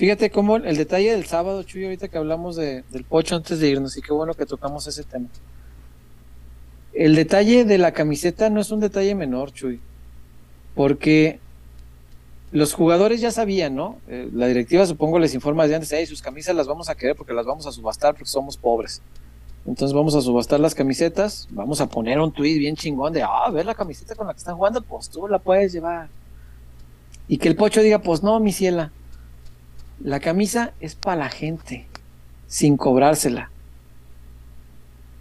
Fíjate cómo el detalle del sábado, Chuy, ahorita que hablamos de, del pocho antes de irnos, y qué bueno que tocamos ese tema. El detalle de la camiseta no es un detalle menor, Chuy, porque los jugadores ya sabían, ¿no? Eh, la directiva supongo les informa desde antes, hey, sus camisas las vamos a querer porque las vamos a subastar porque somos pobres. Entonces vamos a subastar las camisetas, vamos a poner un tweet bien chingón de, ah, ver la camiseta con la que están jugando, pues tú la puedes llevar. Y que el pocho diga, pues no, mi ciela, la camisa es para la gente, sin cobrársela.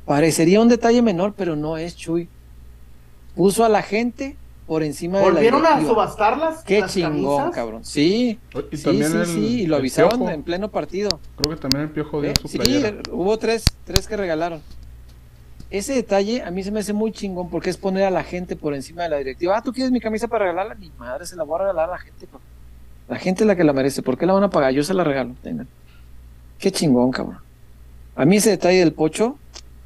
Parecería un detalle menor, pero no es, Chuy. Puso a la gente por encima de la ¿Volvieron a subastarlas? Qué las chingón, camisas? cabrón. Sí, Y sí, también sí, el- sí, y lo avisaron Piojo. en pleno partido. Creo que también el Piojo dio ¿eh? su Sí, playera. hubo tres, tres que regalaron. Ese detalle a mí se me hace muy chingón porque es poner a la gente por encima de la directiva. Ah, ¿tú quieres mi camisa para regalarla? Ni madre, se la voy a regalar a la gente. cabrón. La gente es la que la merece. ¿Por qué la van a pagar? Yo se la regalo. tengan. Qué chingón, cabrón. A mí ese detalle del pocho,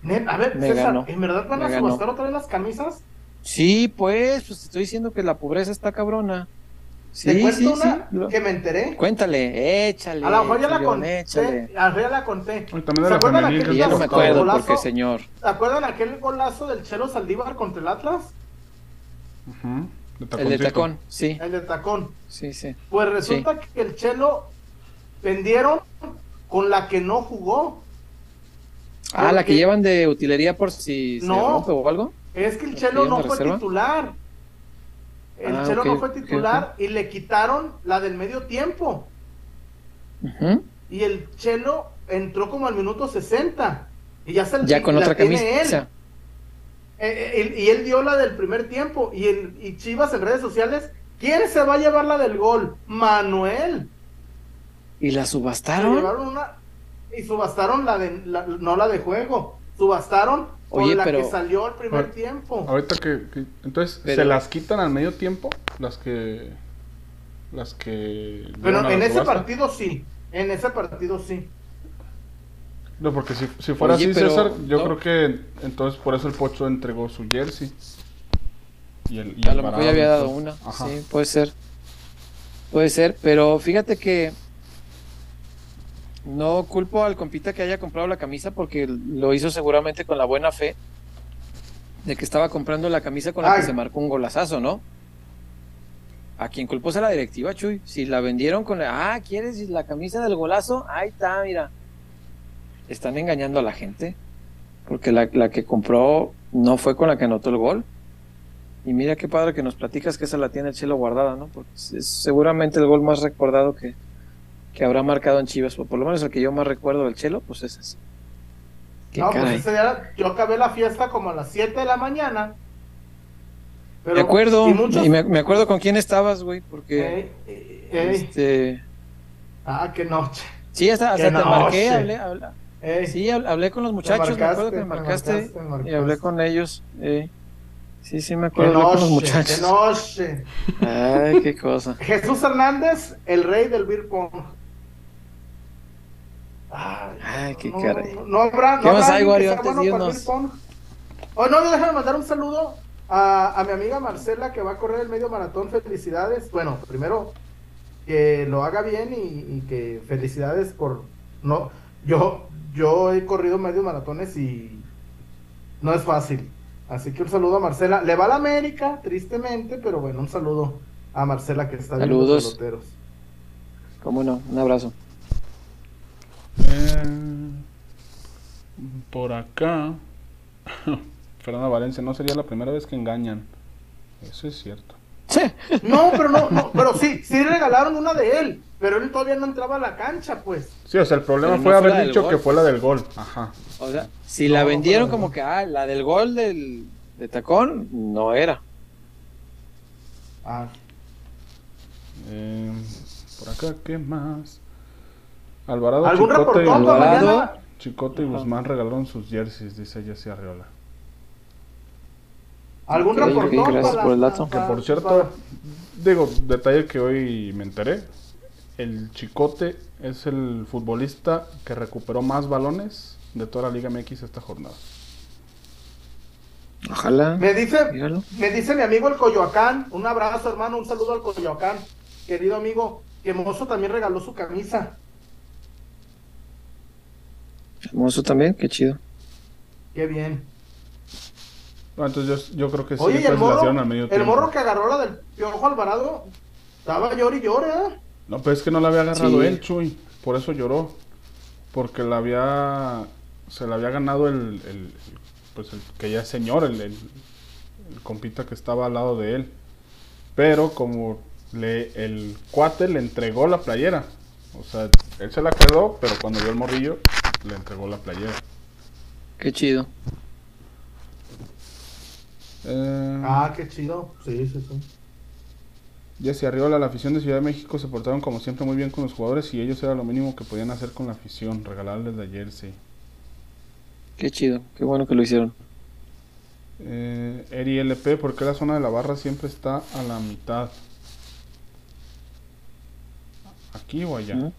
Net, A ver, Me César, ganó. ¿en verdad van Me a ganó. subastar otra vez las camisas? sí, pues, pues te estoy diciendo que la pobreza está cabrona. Sí, Te cuento sí, una sí. Que me enteré. Cuéntale, échale. A lo mejor ya la conté. échale. A ver, ya la conté. De ¿Se la acuerdan aquel Que que ya no me golazo? acuerdo golazo? porque, señor. ¿Se acuerdan aquel golazo del Chelo Saldívar contra el Atlas? De El de tacón, sí, El de tacón. sí, sí. Pues resulta que el Chelo vendieron con la que no jugó. Ah, la que llevan de utilería por si se No. rompe o algo. Es que el ¿La Chelo no fue reserva? titular. El Ah, Chelo ok, no fue titular y le quitaron la del medio tiempo. Y el Chelo entró como al minuto 60. Y ya, se Ya con la otra camisa. él. Eh, eh, y él dio la del primer tiempo. Y, Chivas en redes sociales, ¿quién se va a llevar la del gol? Manuel. ¿Y la subastaron? llevaron una y subastaron la de la- no la de juego, subastaron con Oye, la pero- que salió el primer tiempo. Ahorita que, que- entonces Pero- se las quitan al medio tiempo las que las que Pero en ese subasta. partido sí, en ese partido sí. No, porque si, si fuera Oye, así, pero César, yo no- creo que entonces por eso el Pocho entregó su jersey. Y el, y A el lo mejor ya había dado una. Ajá. Sí, puede ser. Puede ser, pero fíjate que no culpo al compita que haya comprado la camisa porque lo hizo seguramente con la buena fe de que estaba comprando la camisa con la Ay. que se marcó un golazazo, ¿no? A quien culpó es a la directiva, Chuy. Si la vendieron con la, ah, ¿quieres la camisa del golazo? Ahí está, mira. Están engañando a la gente. Porque la, la que compró no fue con la que anotó el gol. Y mira qué padre que nos platicas que esa la tiene el Chelo guardada, ¿no? Porque es, seguramente el gol más recordado que, que habrá marcado en Chivas, o por lo menos el que yo más recuerdo del Chelo, pues es ese. Qué No, pues caray. ese día yo acabé la fiesta como a las 7 de la mañana. Pero- me acuerdo, y muchos- y me, me acuerdo con quién estabas, güey, porque Ey, ey, ey. este Ah, qué noche. Sí, hasta, hasta Qué te marqué, noche. hablé, hablé- Ey, sí, hab- hablé con los muchachos, me acuerdo que me marcaste, marcaste, me marcaste, me y hablé con ellos. eh. Sí, sí, me acuerdo con los noche, qué muchachos. noche. Ay, qué cosa. Jesús Hernández, el rey del beer pong. Ay, Ay, qué no, caray. No, no habrá. ¿Qué no más hay, Wario, antes de irnos? Oh, no, déjame mandar un saludo a, a mi amiga Marcela que va a correr el medio maratón. Felicidades. Bueno, primero que lo haga bien y, y que felicidades por no. Yo, yo he corrido medio maratones y no es fácil. Así que un saludo a Marcela. Le va a la América, tristemente, pero bueno, un saludo a Marcela que está viendo Saludos. los peloteros. ¿Cómo no? Un abrazo. Eh, por acá. Fernanda Valencia, no sería la primera vez que engañan. Eso es cierto. No, pero no, no, pero sí, sí regalaron una de él, pero él todavía no entraba a la cancha, pues. Sí, o sea, el problema no fue haber dicho gol, que fue la del gol. Ajá. O sea, si la vendieron como que, ah, la del gol del, de tacón, no era. Ah, Eh, por acá, ¿qué más? Alvarado, ¿Algún Chicote, y Alvarado? Chicote y Guzmán regalaron sus jerseys, dice Jesse Arriola. ¿Algún Ok, ok, reportón? gracias para- por el dato. Que por cierto, para- digo, detalle que hoy me enteré. El Chicote es el futbolista que recuperó más balones de toda la Liga MX esta jornada. Ojalá. Me dice, Míralo. me dice mi amigo el Coyoacán, un abrazo hermano, un saludo al Coyoacán, querido amigo, que Mozo también regaló su camisa. Hermoso también, qué chido. Qué bien. No, entonces yo, yo creo que sí, Oye, y el morro, hicieron al medio el morro que agarró la del Piojo Alvarado, estaba llori y llore, ¿eh? No, pero es que no la había agarrado Sí. él, Chuy. Por eso lloró. Porque la había. Se la había ganado el. el- pues el que ya es señor, el, el, el compita que estaba al lado de él. Pero como le, el cuate le entregó la playera. O sea, él se la quedó, pero cuando vio el morrillo, le entregó la playera. Qué chido. Eh, Ah, qué chido. Sí, sí, sí. Jesse Arriola, la afición de Ciudad de México se portaron como siempre muy bien con los jugadores y ellos era lo mínimo que podían hacer con la afición, regalarles la jersey. Qué chido. Qué bueno que lo hicieron. Eh, Eri LP, ¿por qué la zona de la barra siempre está a la mitad? ¿Aquí o allá? Ujú.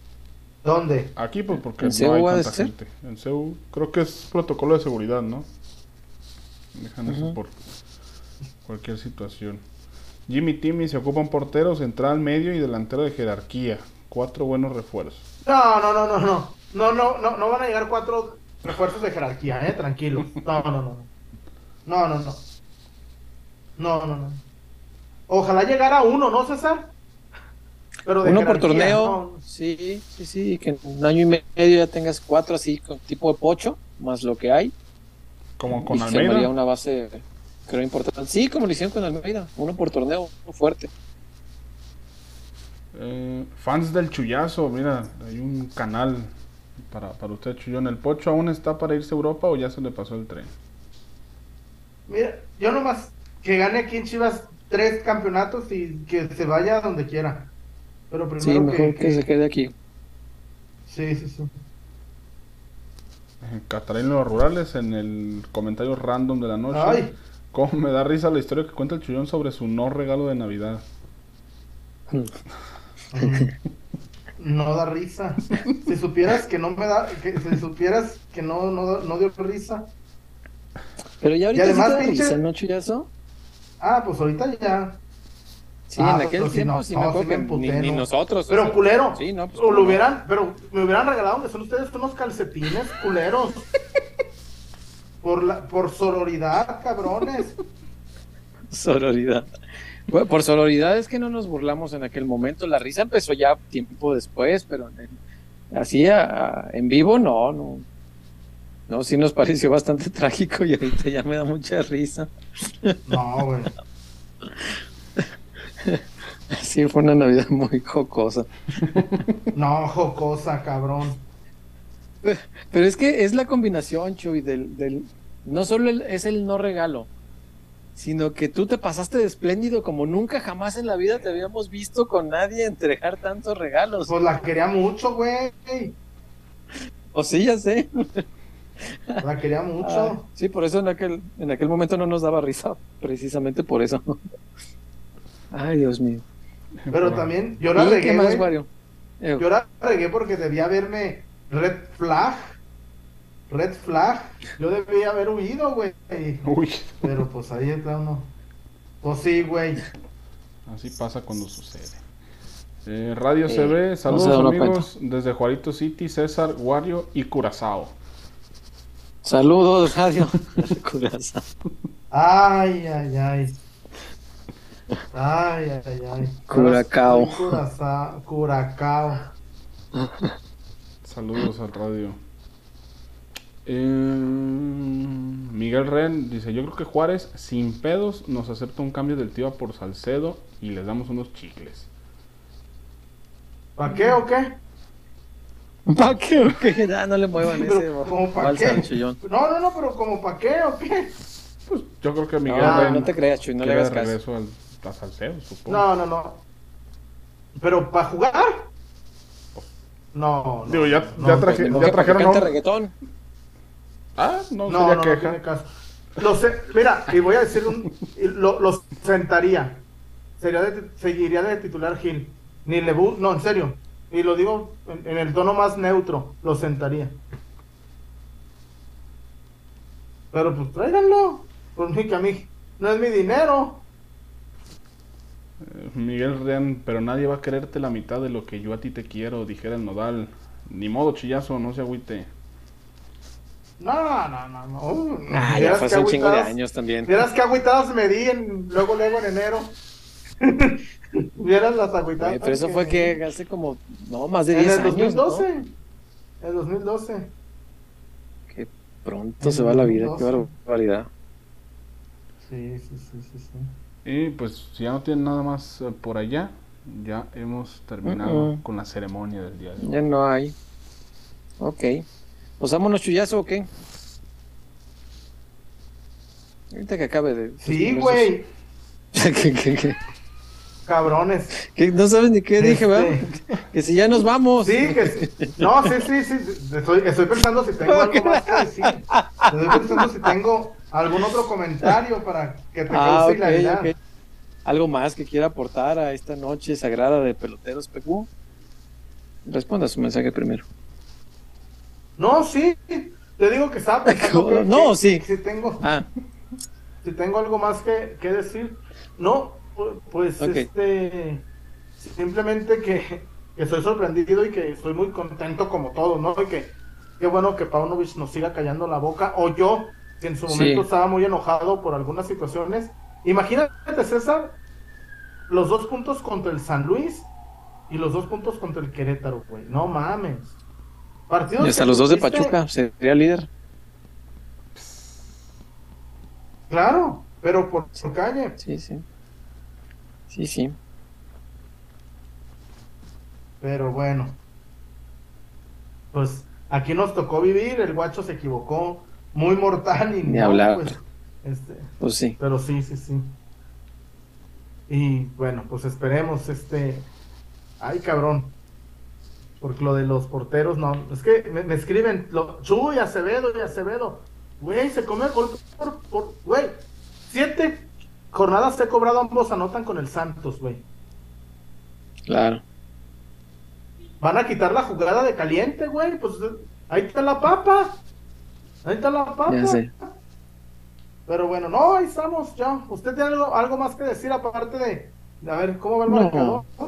¿Dónde? Aquí pues porque ¿En no hay tanta ser? gente. En CEU creo que es protocolo de seguridad, ¿no? Dejan eso por cualquier situación. Jimmy Timmy se ocupa un portero, central, medio y delantero de jerarquía. Cuatro buenos refuerzos. No, no, no, no, no. No, no, no, no van a llegar cuatro refuerzos de jerarquía, eh, tranquilos. No, no, no. No, no, no. No, no, no. Ojalá llegara uno, ¿no, César? Pero de Uno por torneo. no. Sí, sí, sí. Que en un año y medio ya tengas cuatro así, con tipo de pocho, más lo que hay. Como con y se Almeida. una base, creo, importante. Sí, como lo hicieron con Almeida. Uno por torneo, uno fuerte. Eh, fans del Chullazo, mira, hay un canal para, para usted, Chuyón. ¿El Pocho aún está para irse a Europa o ya se le pasó el tren? Mira, yo nomás que gane aquí en Chivas tres campeonatos y que se vaya a donde quiera. Pero primero Sí, mejor que, que, se quede aquí. Sí, sí, sí. Eh, Catarina Los Rurales, en el comentario random de la noche. Ay. ¿Cómo me da risa la historia que cuenta el Chullón sobre su no regalo de Navidad? No da risa. Si supieras que no me da, que si supieras que no, no, no dio risa. Pero ya ahorita además, sí te da pinche- risa, ¿no, Chuyazo? Ah, pues ahorita ya. Sí, Ah, en pues, aquel pues, tiempo no, sí no, me sí acuerdo me que emputé, ni, ni no. nosotros. Pero o sea, culero. Sí, no, pues, o lo hubieran, pero me hubieran regalado que son ustedes unos calcetines culeros. Por la, por sororidad, cabrones. Sororidad. Bueno, por sororidad es que no nos burlamos en aquel momento. La risa empezó ya tiempo después, pero en- así a- a- en vivo no, no. No, sí nos pareció bastante trágico y ahorita ya me da mucha risa. No, güey. Sí, fue una Navidad muy jocosa. No, jocosa, cabrón. Pero es que es la combinación, Chuy, del, del no solo el- es el no regalo, sino que tú te pasaste de espléndido como nunca jamás en la vida te habíamos visto con nadie entregar tantos regalos. Pues la quería mucho, güey. O sí, ya sé. La quería mucho. Ah, sí, por eso en aquel, en aquel momento no nos daba risa, precisamente por eso. Ay, Dios mío. Pero también yo la ¿Y qué regué, más. Wario? Yo la regué porque debía verme red flag. Red flag. Yo debía haber huido, güey. Uy, Pero pues ahí está uno. Pues sí, güey. así pasa cuando sucede. Eh, Radio Eh, CB, saludos amigos desde Juarito City, César, Wario y Curazao. Saludos, Radio Curazao. Ay, ay, ay. Ay, ay, ay. Curacao. Soy Curazao- Curacao. Saludos al radio. Eh, Miguel Ren dice, yo creo que Juárez sin pedos nos acepta un cambio del tío por Salcedo y les damos unos chicles. ¿Para qué o qué? ¿Para qué? o qué? Ya, no le muevan ese Pero, ¿cómo para balsa al qué? No, no, no, pero como para qué o qué? Pues yo creo que Miguel No, Ren no te creas, Chuy, no le hagas caso. regreso al, a Salcedo, supongo. No, no, no. ¿Pero para jugar? No, no. Digo, ya, no, ya, traje- no, ya ¿Qué? ¿Para que trajeron... cante a un- reggaetón? Ah, no, No, sería no, no queja. tiene caso. Lo sé, mira, y voy a decir un, lo, lo sentaría. Sería de- seguiría de titular Gil. Ni le bu- no, en serio. Y lo digo en, en el tono más neutro, lo sentaría. Pero pues tráiganlo. Por mí que a mí no es mi dinero. Miguel Ren, pero nadie va a quererte la mitad de lo que yo a ti te quiero, dijera el nodal. Ni modo, chillazo, no se agüite. No, no, no, no. Ah, ya hace un chingo de agüitadas- años también. Vieras qué agüitadas me di en- luego, luego en enero. Vieras las agüitadas. Pero eso que fue que hace como, no, más de En 10 el años, ¿no? 2012. En el 2012. Qué pronto se va la vida, qué 2012. barbaridad. Sí, sí, sí, sí, sí. Y pues, si ya no tienen nada más eh, por allá, ya hemos terminado con la ceremonia del día de hoy. Ya no hay. Ok. Pues vámonos, chullazo, ¿o qué? Ahorita que acabe de. Sí, güey. ¿Qué, qué, qué? Cabrones. Que no sabes ni qué dije, ¿verdad? Este, Que si ya nos vamos. Sí, que sí. No, sí, sí, sí. Estoy, estoy pensando si tengo algo más que decir. Estoy pensando si tengo algún otro comentario para que te Ah, cause ok, hilaridad. ok. ¿Algo más que quiera aportar a esta noche sagrada de peloteros PQ? Responda su mensaje primero. No, sí. Te digo que que, No, que- sí. si tengo, Ah, si tengo algo más que, que decir. No, pu- pues este simplemente que, que estoy sorprendido y que estoy muy contento como todos, ¿no? Y que qué bueno que Paunovic nos siga callando la boca. O yo, que en su Sí. momento estaba muy enojado por algunas situaciones. Imagínate, César, los dos puntos contra el San Luis y los dos puntos contra el Querétaro, güey. No mames. Partidos y hasta los dos de Pachuca sería líder. Claro, pero por, por calle. Sí, sí. Sí, sí. Pero bueno. Pues aquí nos tocó vivir, el guacho se equivocó, muy mortal y Ni no, hablar. pues, este, Pues sí. pero sí, sí, sí. Y bueno, pues esperemos, este, ay cabrón, porque lo de los porteros, no, es que me, me escriben, lo, Chuy, Acevedo y Acevedo, güey, se come el gol por, por, güey, siete jornadas he cobrado, ambos anotan con el Santos, güey. Claro. Van a quitar la jugada de caliente, güey. Pues ahí está la papa. Ahí está la papa. Ya sé. Pero bueno, no, ahí estamos ya. ¿Usted tiene algo, algo más que decir aparte de, de a ver cómo va el No. marcador? De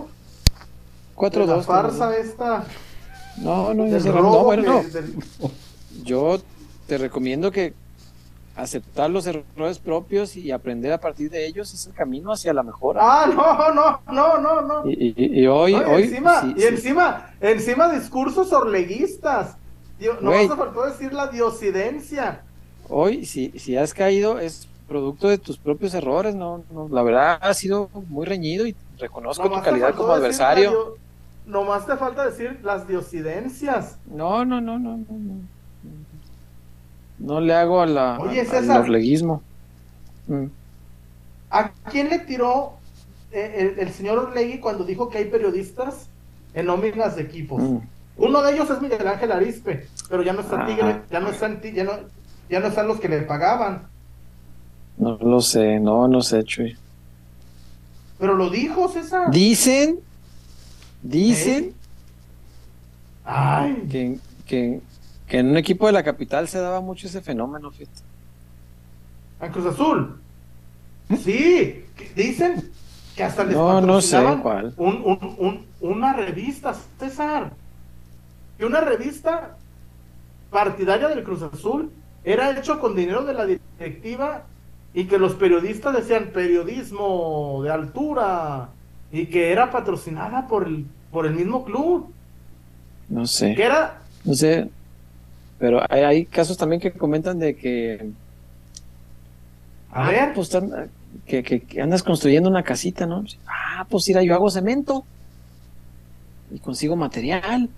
la 4-2. farsa esta. No, no, ya No, bueno, que- no. del- Yo te recomiendo que aceptar los errores propios y aprender a partir de ellos es el camino hacia la mejora. Ah, no, no, no, no, no. Y, y- y hoy, No, y hoy, encima, sí, y sí. encima, encima discursos orleguistas. Dio- No me faltó decir la diosidencia. hoy si, si has caído es producto de tus propios errores, no, no, la verdad ha sido muy reñido y reconozco tu Nomás te calidad como adversario. dio- Nomás te falta decir las diosidencias. No, no, no, no, no, no. No le hago a la, Oye, al César. orleguismo. Mm. ¿A quién le tiró eh, el, el señor Orlegui cuando dijo que hay periodistas en nóminas de equipos? Mm. Uno de ellos es Miguel Ángel Arispe, pero ya no está Ah. Tigre, ya no están, ya no, ya no están los que le pagaban. No lo sé, no, no sé, Chuy. Pero lo dijo César. Dicen, dicen ¿Eh? Ay, que, que, que en un equipo de la capital se daba mucho ese fenómeno, fíjate. en Cruz Azul. Sí, dicen que hasta les No, no sé cuál. Un, un, un- una revista, César. Que una revista partidaria del Cruz Azul era hecho con dinero de la directiva y que los periodistas decían periodismo de altura y que era patrocinada por el, por el mismo club. No Que sé, era, no sé. Pero hay, hay casos también que comentan de que, a ah, ver, pues que, que- que andas construyendo una casita, ¿no? Ah, pues mira, yo hago cemento y consigo material.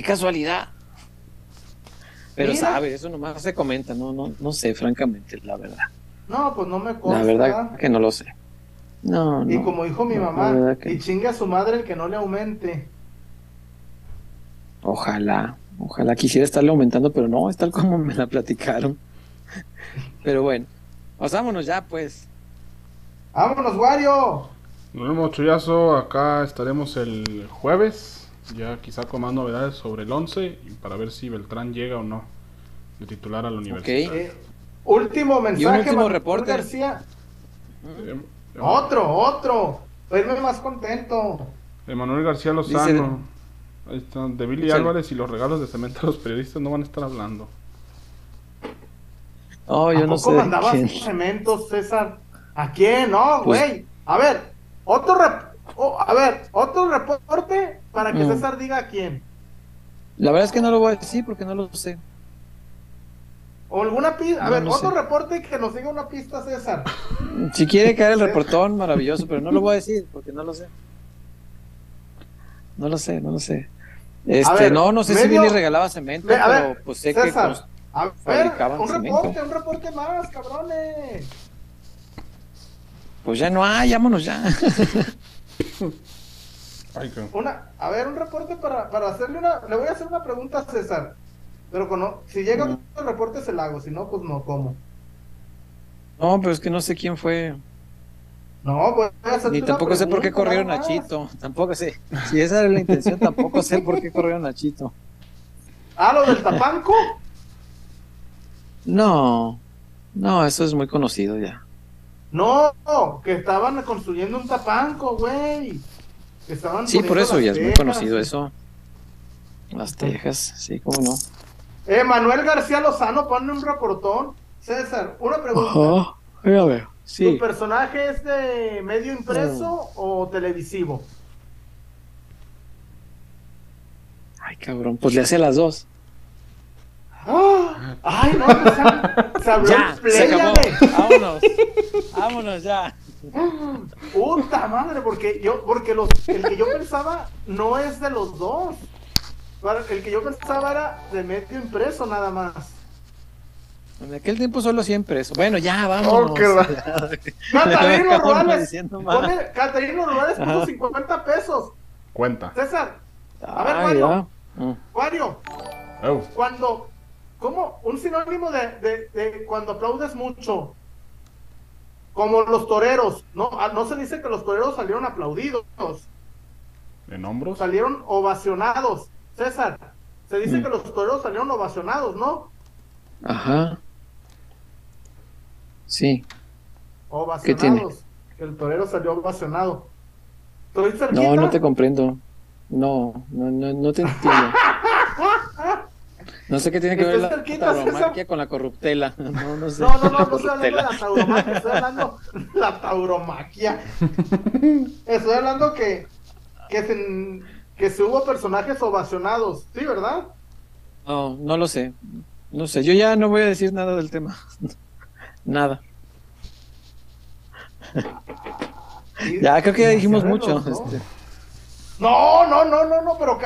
Qué casualidad. Pero Mira. sabe, eso nomás se comenta, no, no, no sé, francamente, la verdad. no, pues no me consta. La verdad que no lo sé. No, Y no. como dijo mi No, mamá, que y no. chingue a su madre el que no le aumente. Ojalá, ojalá quisiera estarle aumentando, pero no, es tal como me la platicaron. Pero bueno, pasámonos ya, pues. ¡Vámonos, Wario! Nos vemos, Chuyazo. Acá estaremos el jueves. Ya quizá con más novedades sobre el 11 y para ver si Beltrán llega o no de titular a la universidad. Eh, último mensaje, último Manuel reporte. García. Eh, Otro, otro. Para irme más contento. Emanuel García Lozano. Ahí está. De Billy Dice- Álvarez y los regalos de cemento a los periodistas no van a estar hablando. Oh, ¿A yo no poco sé. mandabas quién. cementos, César? ¿A quién? No, Pues- güey. A ver, otro rep- oh, a ver, otro reporte para que Mm. César diga a quién. La verdad es que no lo voy a decir porque no lo sé. O alguna pista. A No, ver, no otro sé. reporte que nos diga una pista, César. Si quiere caer el reportón, maravilloso, pero no lo voy a decir porque no lo sé. No lo sé, no lo sé. Este, ver, no, no sé si Billy regalaba cemento, a pero ver, pues sé que César, cons- a ver, un cemento. reporte, un reporte más, cabrones. pues ya no hay, vámonos ya. Ay, qué- Una, a ver, un reporte para, para hacerle una. Le voy a hacer una pregunta a César. Pero con, si llega Mm. otro reporte se la hago, si no, pues no, ¿cómo? No, pero es que no sé quién fue. No, voy a hacerte Ni tampoco sé por qué corrieron a. Chito. Tampoco sé. Si esa era la intención, tampoco sé por qué corrieron a Chito. Ah, lo del tapanco. No, no, eso es muy conocido ya. No, que estaban construyendo un tapanco, güey. Estaban Sí, por eso ya es muy conocido eso. Las Tejas, sí, cómo no. Eh, Manuel García Lozano pone un reportón. César, una pregunta. Ya veo. ¿Tu Sí, personaje es de medio impreso o televisivo? ay cabrón, pues le hace las dos. ¡Ah! ¡Ay, no! Se, se abrió Ya, se acabó. Vámonos, vámonos ya. Puta madre, porque yo, porque los, el que yo pensaba no es de los dos. El que yo pensaba era de medio impreso nada más. En aquel tiempo solo siempre eso. Bueno, ya, vámonos. Oh, Catarino. Pone, Catarino Rurales puso Ajá. 50 pesos. Cuenta. César, A ver, Ay, Mario. ya. Mm. Wario, Eu. cuando, ¿cómo? Un sinónimo de, de, de cuando aplaudes mucho. Como los toreros. No, ah, no se dice que los toreros salieron aplaudidos. ¿En hombros? salieron ovacionados. César, se dice Mm. que los toreros salieron ovacionados, ¿no? Ajá. Sí. Ovacionados. Que el torero salió ovacionado. No, no te comprendo. No, no, no, no te entiendo. No sé qué tiene que ver ¿Estás la tauromaquia con la corruptela. No, no sé. No, no, no, La no estoy hablando de la tauromaquia, estoy hablando de la tauromaquia. Estoy hablando que, que, se, que se hubo personajes ovacionados, ¿sí, verdad? No, no lo sé. No sé. Yo ya no voy a decir nada del tema. Nada. Ya creo que ya dijimos mucho. este. No, no, no, no, no, pero,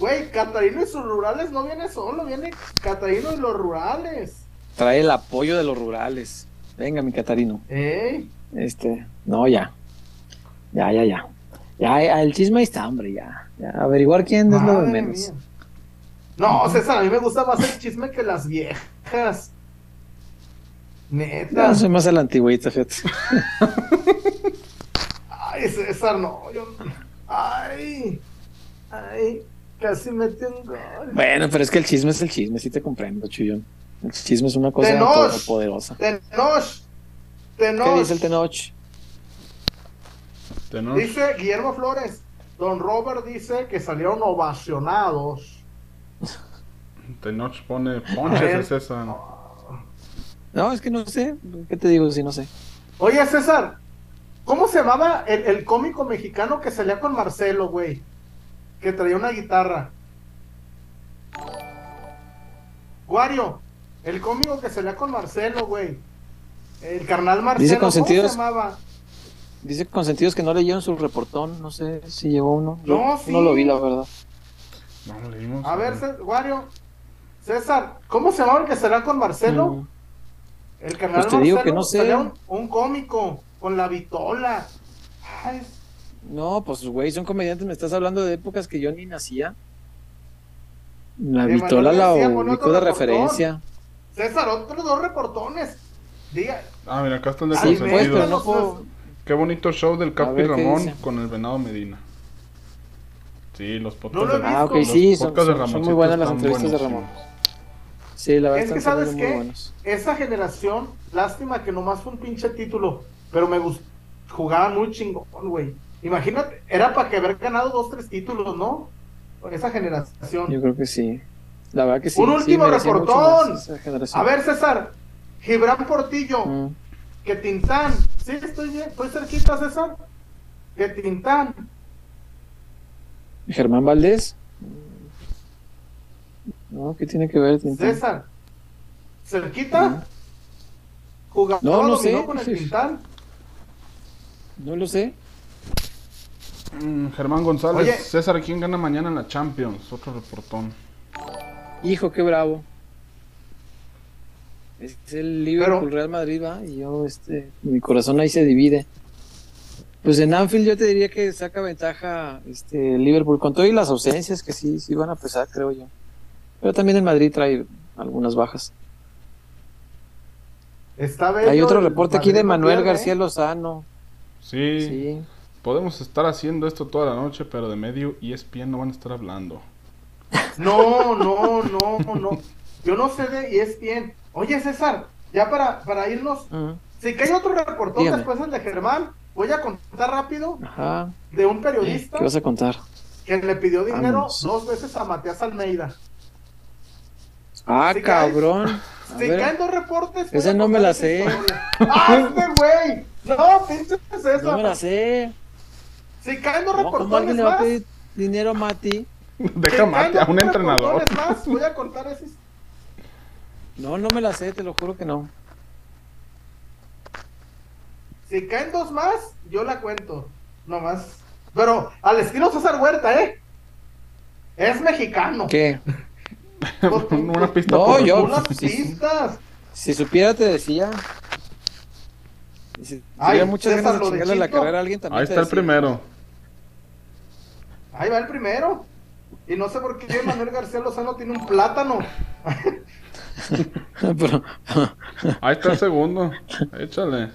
güey, Catarino y sus rurales no viene solo, viene Catarino y los rurales. Trae el apoyo de los rurales. Venga, mi Catarino. ¿Eh? Este, no, ya. Ya, ya, ya. Ya, el chisme ahí está, hombre, ya. ya. Averiguar quién es lo de menos. mía. No, César, a mí me gusta más el chisme que las viejas. Neta. No, soy más a la antigüita, fíjate. Ay, César, no. Yo... Ay. Ay. Casi metí un gol. Bueno, pero es que el chisme es el chisme, sí te comprendo, Chuyón. El chisme es una cosa Tenoch. poderosa. Tenoch. ¿Qué Tenoch. dice el Tenoch? Tenoch. Dice Guillermo Flores. Don Robert dice que salieron ovacionados. Tenoch pone ponches a César. No, es que no sé. ¿Qué te digo si no sé? Oye, César, ¿cómo se llamaba el, el cómico mexicano que salía con Marcelo, güey? Que traía una guitarra. Guario, el cómico que salía con Marcelo, güey. El carnal Marcelo, Dice ¿cómo se Consentidos. llamaba? Dice con sentidos que no leyeron su reportón. No sé si llevó uno. Yo No, sí. no lo vi, la verdad. No, lo leímos. A ver, Guario, César, ¿cómo se llamaba el que salía con Marcelo? Mm. El carnal Pues te digo Marcelo que no sé. salía un, un cómico con la vitola. Ay, No, pues, güey, son comediantes. Me estás hablando de épocas que yo ni nacía. La De vitola la otro de referencia. César, otros dos reportones. Diga, Ah, mira, acá está el de Sí, pues, consentidos. pero no puedo. Qué bonito show del Capi ver, ¿qué Ramón con el Venado Medina. Sí, los podcasts No lo de. Ah, ok, los sí, son, podcasts de son- son muy buenas las están entrevistas de Ramón. Sí, la verdad Es que están sabes muy qué, buenos. esa generación, lástima que nomás fue un pinche título, pero me gustó, jugaban muy chingón, güey. Imagínate, era para que haber ganado dos, tres títulos, ¿no? Esa generación. Yo creo que sí. La verdad que sí. Un último reportón. A ver, César, Gibran Portillo, Mm. que Tintán, sí, estoy bien, estoy cerquita, César. Que Tintán, Germán Valdés. No, ¿qué tiene que ver? Tintán? César, cerquita, jugaba No, no dominó sé. con el Tintán. No lo sé. Mm, Germán González, Oye. César, ¿quién gana mañana en la Champions? Otro reportón. Hijo, qué bravo. Es el Liverpool Pero- Real Madrid, va. Y yo, este, mi corazón ahí se divide. Pues en Anfield yo te diría que saca ventaja este Liverpool con todas las ausencias que sí, sí van a pesar, creo yo. Pero también el Madrid trae algunas bajas. Está bello Hay otro reporte aquí de Manuel pierde, García ¿eh? Lozano. Sí, Sí. Podemos estar haciendo esto toda la noche, pero de medio y ESPN no van a estar hablando. No, no, no, no. Yo no sé de y es bien. Oye, César, ya para, para irnos, Ujú. si que hay otro reportón Dígame. después del de Germán, voy a contar rápido Ajá. de un ¿Qué periodista vas a contar? que le pidió dinero Vámonos. dos veces a Matías Almeida. Ah, Si cabrón. A Si ver. caen dos reportes. a no me la sé. ¡Ah, este güey! No, pinche César. No me la sé. Si caen dos No, ¿Cómo reportones alguien le va a pedir dinero a Mati? Deja si mate a un entrenador. reportones más, voy a contar ese. No, no me la sé, te lo juro que no. Si caen dos más, yo la cuento. No más. Pero al estilo César Huerta, ¿eh? Es mexicano. ¿Qué? Una pista No, por- yo- Unas pistas. Si supiera, te decía. Si Ay, muchas César, ganas de chingarle la carrera a alguien también. Ahí te está el primero. Ahí va el primero. Y no sé por qué Manuel García Lozano tiene un plátano. Pero- Ahí está el segundo. Échale.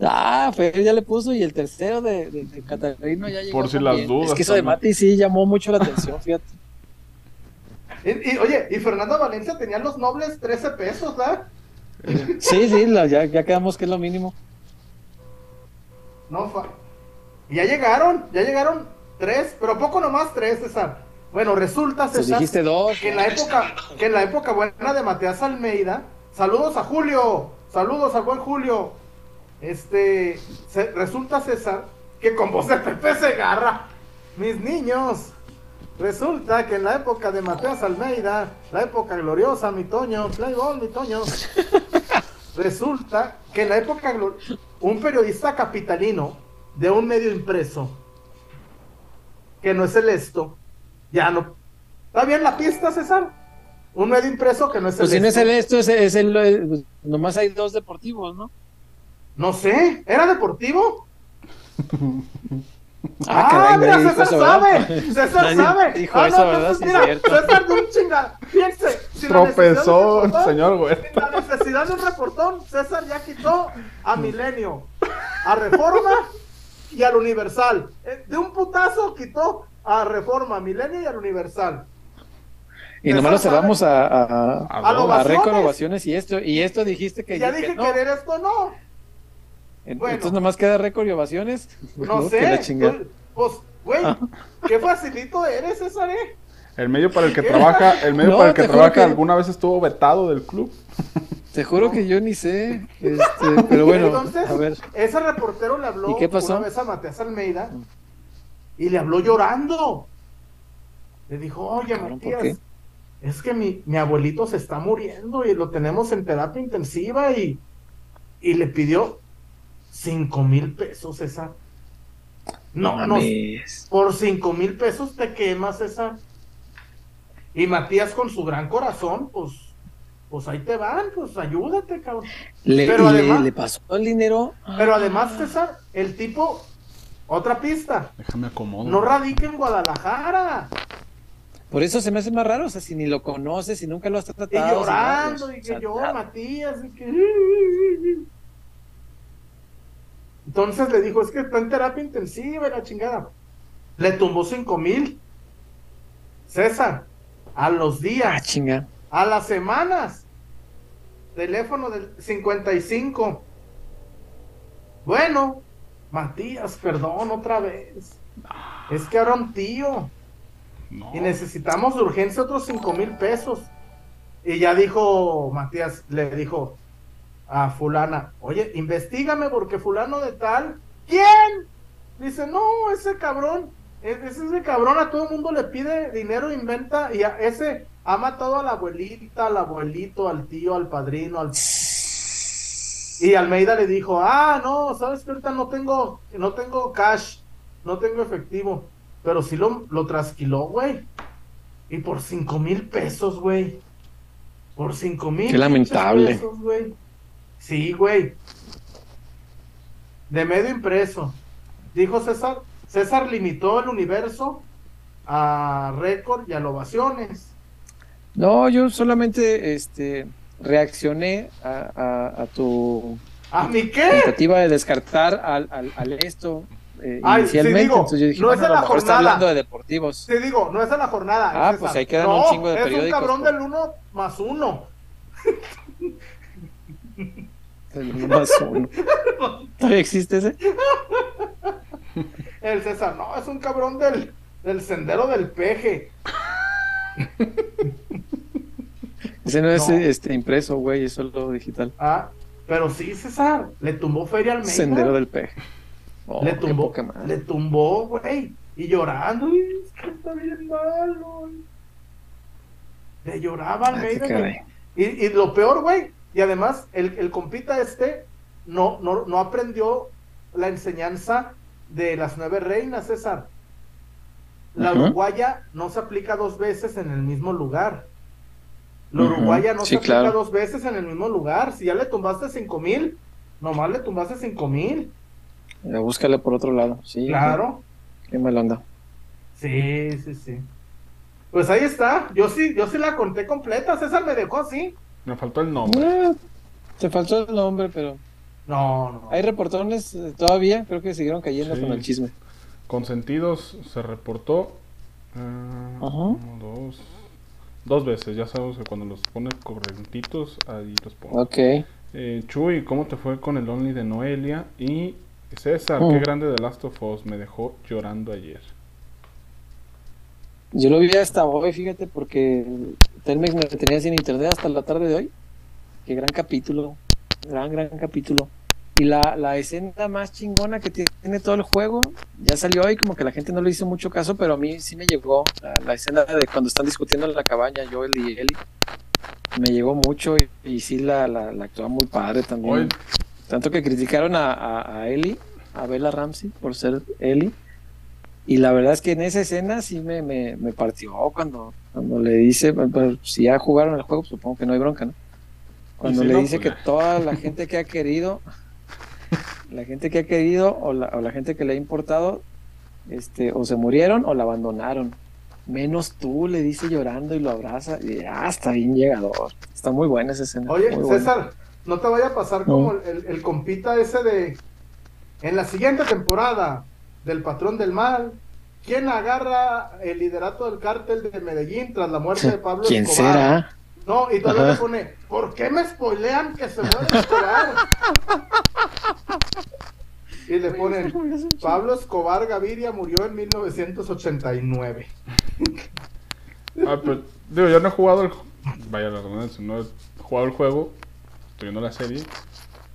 ah, Fer ya le puso y el tercero de, de, de Catarino ya llegó. Por si las dudas Es que eso de. Mati sí llamó mucho la atención, fíjate. Y, y, oye, y Fernando Valencia tenía los nobles 13 pesos, ¿verdad? Sí, sí, la- ya, ya quedamos que es lo mínimo. No, fa- ya llegaron, ya llegaron tres, pero poco nomás tres, César. Bueno, resulta, César, dijiste dos. que en la época, que en la época buena de Matías Almeida, saludos a Julio, saludos al buen Julio. Este, se- resulta, César, que con voz de Pepe Segarra, mis niños, resulta que en la época de Matías Almeida, la época gloriosa, mi Toño, Playboy, mi Toño, resulta que en la época un periodista capitalino de un medio impreso, que no es el esto, ya no. ¿Está bien la pista, César? un medio impreso que no es Pues el si no es el esto. es, es el, eh, pues, nomás hay dos deportivos, ¿no? No sé, ¿era deportivo? Ah, Ah, caray, mira, César eso, sabe. César Nadie sabe. dijo ah, eso, no, ¿verdad? entonces Sí, mira, cierto. César de un chinga, fíjense. Tropezó el reportón, señor sin Huerta. la necesidad de un reportón, César ya quitó a Milenio, a Reforma y al Universal. Eh, De un putazo quitó a Reforma, a Milenio y al Universal. Y nomás lo cerramos a, a, A ovaciones. ovaciones y esto, y esto dijiste que, ya que dije no. que de esto no. En- bueno. Entonces nomás queda récord y ovaciones. No Que sé. chingada. Pues, pues, güey, qué facilito eres, César, ¿eh? El medio para el que trabaja, el medio No, para el que trabaja que- alguna vez estuvo vetado del club. Te juro que yo ni sé. Este, pero bueno, Entonces, ver. ese reportero le habló ¿Y qué pasó? una vez a Matías Almeida y le habló llorando. Le dijo, oye, Cabrón, ¿por Matías, es que mi, mi abuelito se está muriendo y lo tenemos en terapia intensiva y, y le pidió cinco mil pesos, César. No, no, por cinco mil pesos te quemas, César. Y Matías con su gran corazón, pues, pues ahí te van, pues ayúdate, cabrón. Le, Pero y le- además- le pasó el dinero. Pero Ah. además, César, el tipo, otra pista, Déjame acomodo. no radica en Guadalajara. Por eso se me hace más raro, o sea, si ni lo conoces, si nunca lo has Y tratado. llorando, si no, y o sea, que yo. Matías, y que... Entonces le dijo, es que está en terapia intensiva y la chingada. Le tumbó cinco mil. César, a los Ah, días, chinga. A las semanas. Teléfono del 55. Bueno, Matías, perdón otra vez. Es que ahora un tío. No. Y necesitamos de urgencia otros cinco mil pesos. Y ya dijo Matías, le dijo a fulana, oye, investigame porque fulano de tal, ¿quién? Dice, no, ese cabrón, e- ese, ese cabrón a todo el mundo le pide dinero, inventa, y a ese ha matado a la abuelita, al abuelito, al tío, al padrino, al... Y Almeida le dijo, ah, no, sabes que ahorita no tengo, no tengo cash, no tengo efectivo, pero sí lo, lo trasquiló, güey. Y por cinco mil pesos, güey. Por cinco mil. Qué lamentable. pesos, güey. Sí, güey. De medio impreso. Dijo César. César limitó el universo a récord y a ovaciones. No, yo solamente este, reaccioné a, a- a tu ¿A mí qué? tentativa de descartar al, al, al esto eh, Ay, inicialmente. digo, Entonces yo dije, no es bueno, de a la mejor está jornada. hablando de deportivos. Te digo, no es a la jornada. Ah, pues ahí quedan no, un chingo de Es un periódicos, cabrón pues. del uno más uno. El uno más uno. ¿Todavía existe ese? El César, no, es un cabrón del, del sendero del peje. Ese no es No. este, impreso, güey, es solo digital. Ah, pero sí, César, le tumbó Feria Almeida. Sendero del peje. Oh, le tumbó, le güey. Y llorando, y es que está bien malo. y- Le lloraba Ah, Almeida. güey. y, y lo peor, güey, y además, el, el compita este no, no, no aprendió la enseñanza de las nueve reinas, César. La uruguaya no se aplica dos veces en el mismo lugar. La uruguaya no Sí, se aplica claro. dos veces en el mismo lugar. Si ya le tumbaste cinco mil, nomás le tumbaste cinco mil. Ya, búscale por otro lado. Sí, Claro. Qué mal onda. Sí, sí, sí. Pues ahí está. Yo sí, yo sí la conté completa. César me dejó así. Me faltó el nombre. Eh, te faltó el nombre, pero No, no. hay reportones eh, todavía. Creo que siguieron cayendo Sí. con el chisme. Consentidos se reportó. Ajá. uno, dos. Dos veces, ya sabemos que cuando los pone correntitos, ahí los pone. Ok. Eh, Chuy, ¿cómo te fue con el Only de Noelia? Y César, Mm. qué grande de Last of Us, me dejó llorando ayer. Yo lo vi hasta hoy, fíjate, porque Telmex me tenía sin internet hasta la tarde de hoy. Qué gran capítulo. Gran, gran capítulo. Y la, la escena más chingona que tiene todo el juego, ya salió hoy, como que la gente no le hizo mucho caso, pero a mí sí me llegó la, la escena de cuando están discutiendo en la cabaña, Joel y Ellie. Me llegó mucho y, y sí la, la, la actúa muy padre también. Tanto que criticaron a, a, a Ellie, a Bella Ramsey, por ser Ellie. Y la verdad es que en esa escena sí me, me, me partió cuando Cuando le dice, pues, pues, si ya jugaron el juego, supongo que no hay bronca, ¿no? Cuando si le no, dice pues que toda la gente que ha querido, la gente que ha querido o la, o la gente que le ha importado, este, o se murieron o la abandonaron. Menos tú, le dice llorando y lo abraza. Y ah, está bien llegador. Está muy buena esa escena. Oye, buena. César, no te vaya a pasar No. como el, el compita ese de. En la siguiente temporada del Patrón del Mal, ¿quién agarra el liderato del cártel de Medellín tras la muerte de Pablo ¿Quién Escobar? será? No, y todavía Ajá. le pone, ¿por qué me spoilean que se muere Escobar? y le ponen, Pablo Escobar Gaviria murió en 1989. Ah, pero, digo, yo no he jugado el. Vaya la redundancia, no he jugado el juego, estoy viendo la serie.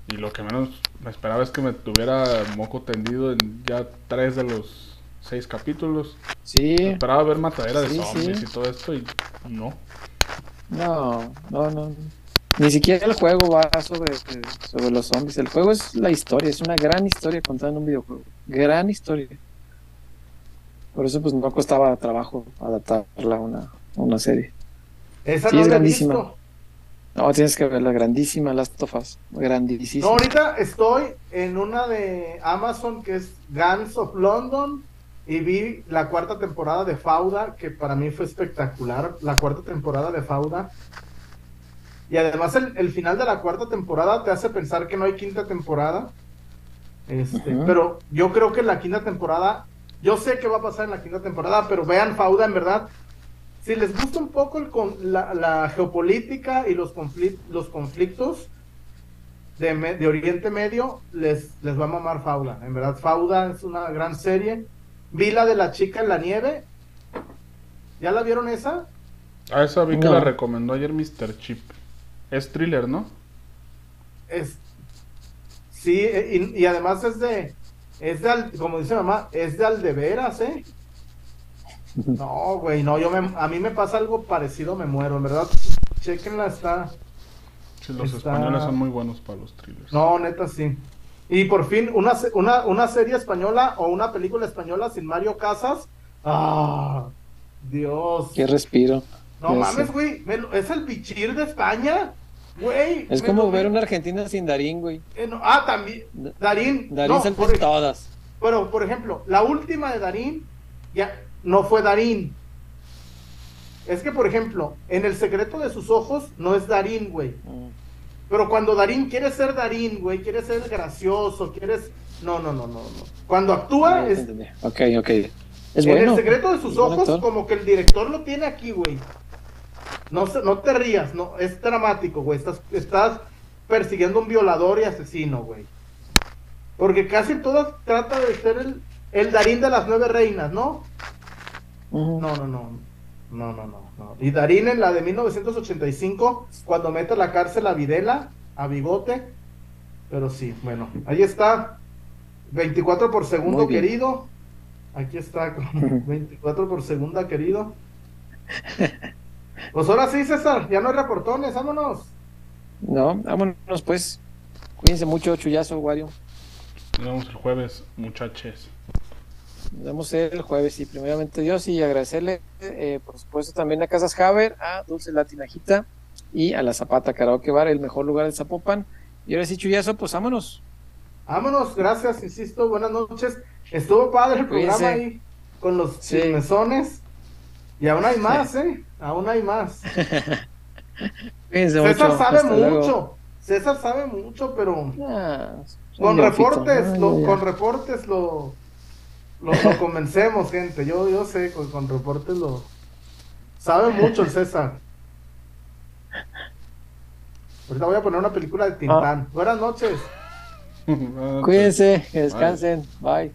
Y lo que menos me esperaba es que me tuviera moco tendido en ya tres de los seis capítulos. Sí, Esperaba ver matadera de Sí, zombies sí. y todo esto y no. no, no, no. Ni siquiera el juego va sobre, sobre los zombies. El juego es la historia, es una gran historia contada en un videojuego. Gran historia. Por eso pues no costaba trabajo adaptarla a una, a una serie. Esa Sí, no es grandísima. visto. No, tienes que ver la grandísima Last of Us. Grandísima. No, ahorita estoy en una de Amazon que es Guns of London y vi la cuarta temporada de Fauda, que para mí fue espectacular, la cuarta temporada de Fauda. Y además el, el final de la cuarta temporada te hace pensar que no hay quinta temporada. Este. Pero yo creo que la quinta temporada, yo sé qué va a pasar en la quinta temporada, pero vean Fauda en verdad. Si les gusta un poco el con- la, la geopolítica y los, conflic- los conflictos, de, Me- de Oriente Medio, les, les va a mamar Fauda. En verdad, Fauda es una gran serie. Vi la de la chica en la nieve. ¿Ya la vieron esa? A esa vi que la recomendó ayer Mr. Chip. Es thriller, ¿no? Es, sí, e- y, y además es de, es de, al- como dice mamá, es de aldeveras, ¿eh? No, güey, no, yo me, a mí me pasa algo parecido, me muero, en verdad. Chequenla, está. Sí, los Está- españoles son muy buenos para los thrillers. No, neta, sí. Y por fin, una, se- una, una serie española o una película española sin Mario Casas. ¡Ah! Dios. Qué respiro. No Ya mames, güey. ¿Es el bichir de España? Güey. Es como ver una Argentina sin Darín, güey. eh, no, ah, también. Da- Darín. Darín no, salta por, todas. pero, por ejemplo, la última de Darín ya no fue Darín. Es que, por ejemplo, en El secreto de sus ojos no es Darín, güey. Mm. Pero cuando Darín quiere ser Darín, güey, quiere ser gracioso, quieres... No, no, no, no, no. Cuando actúa Ya es... entendí. Ok, ok. Es en bueno. el secreto de sus ojos, como que el director lo tiene aquí, güey. No, no te rías, no, es dramático, güey. Estás, estás persiguiendo a un violador y asesino, güey. Porque casi todas trata de ser el, el Darín de las nueve reinas, ¿no? No, no, no. No, no, no, no. Y Darín en la de 1985, cuando mete a la cárcel a Videla, a Bigote. Pero sí, bueno, ahí está. 24 por segundo, querido. Aquí está, con 24 por segunda, querido. Pues ahora sí, César, ya no hay reportones, vámonos. No, vámonos pues. Cuídense mucho, Chuyazo, Wario. Nos vemos el jueves, muchachos. Nos vemos el jueves y primeramente Dios y agradecerle, eh, por supuesto, también a Casas Haber, a Dulce Latinajita y a la Zapata Karaoke Bar, el mejor lugar de Zapopan. Y ahora sí, Chuyazo, pues vámonos. Vámonos, gracias, insisto, buenas noches. Estuvo padre el programa Cuídense. ahí con los Sí. chismesones. Y aún hay más, ¿eh? Aún hay más. Cuídense César mucho. sabe hasta luego. mucho. César sabe mucho, pero Ah, con reportes, Ah, lo, con reportes lo, lo, lo convencemos, gente. Yo, yo sé, con, con reportes lo sabe mucho el César. Ahorita voy a poner una película de Tintán. Buenas noches. Cuídense, que descansen. Bye.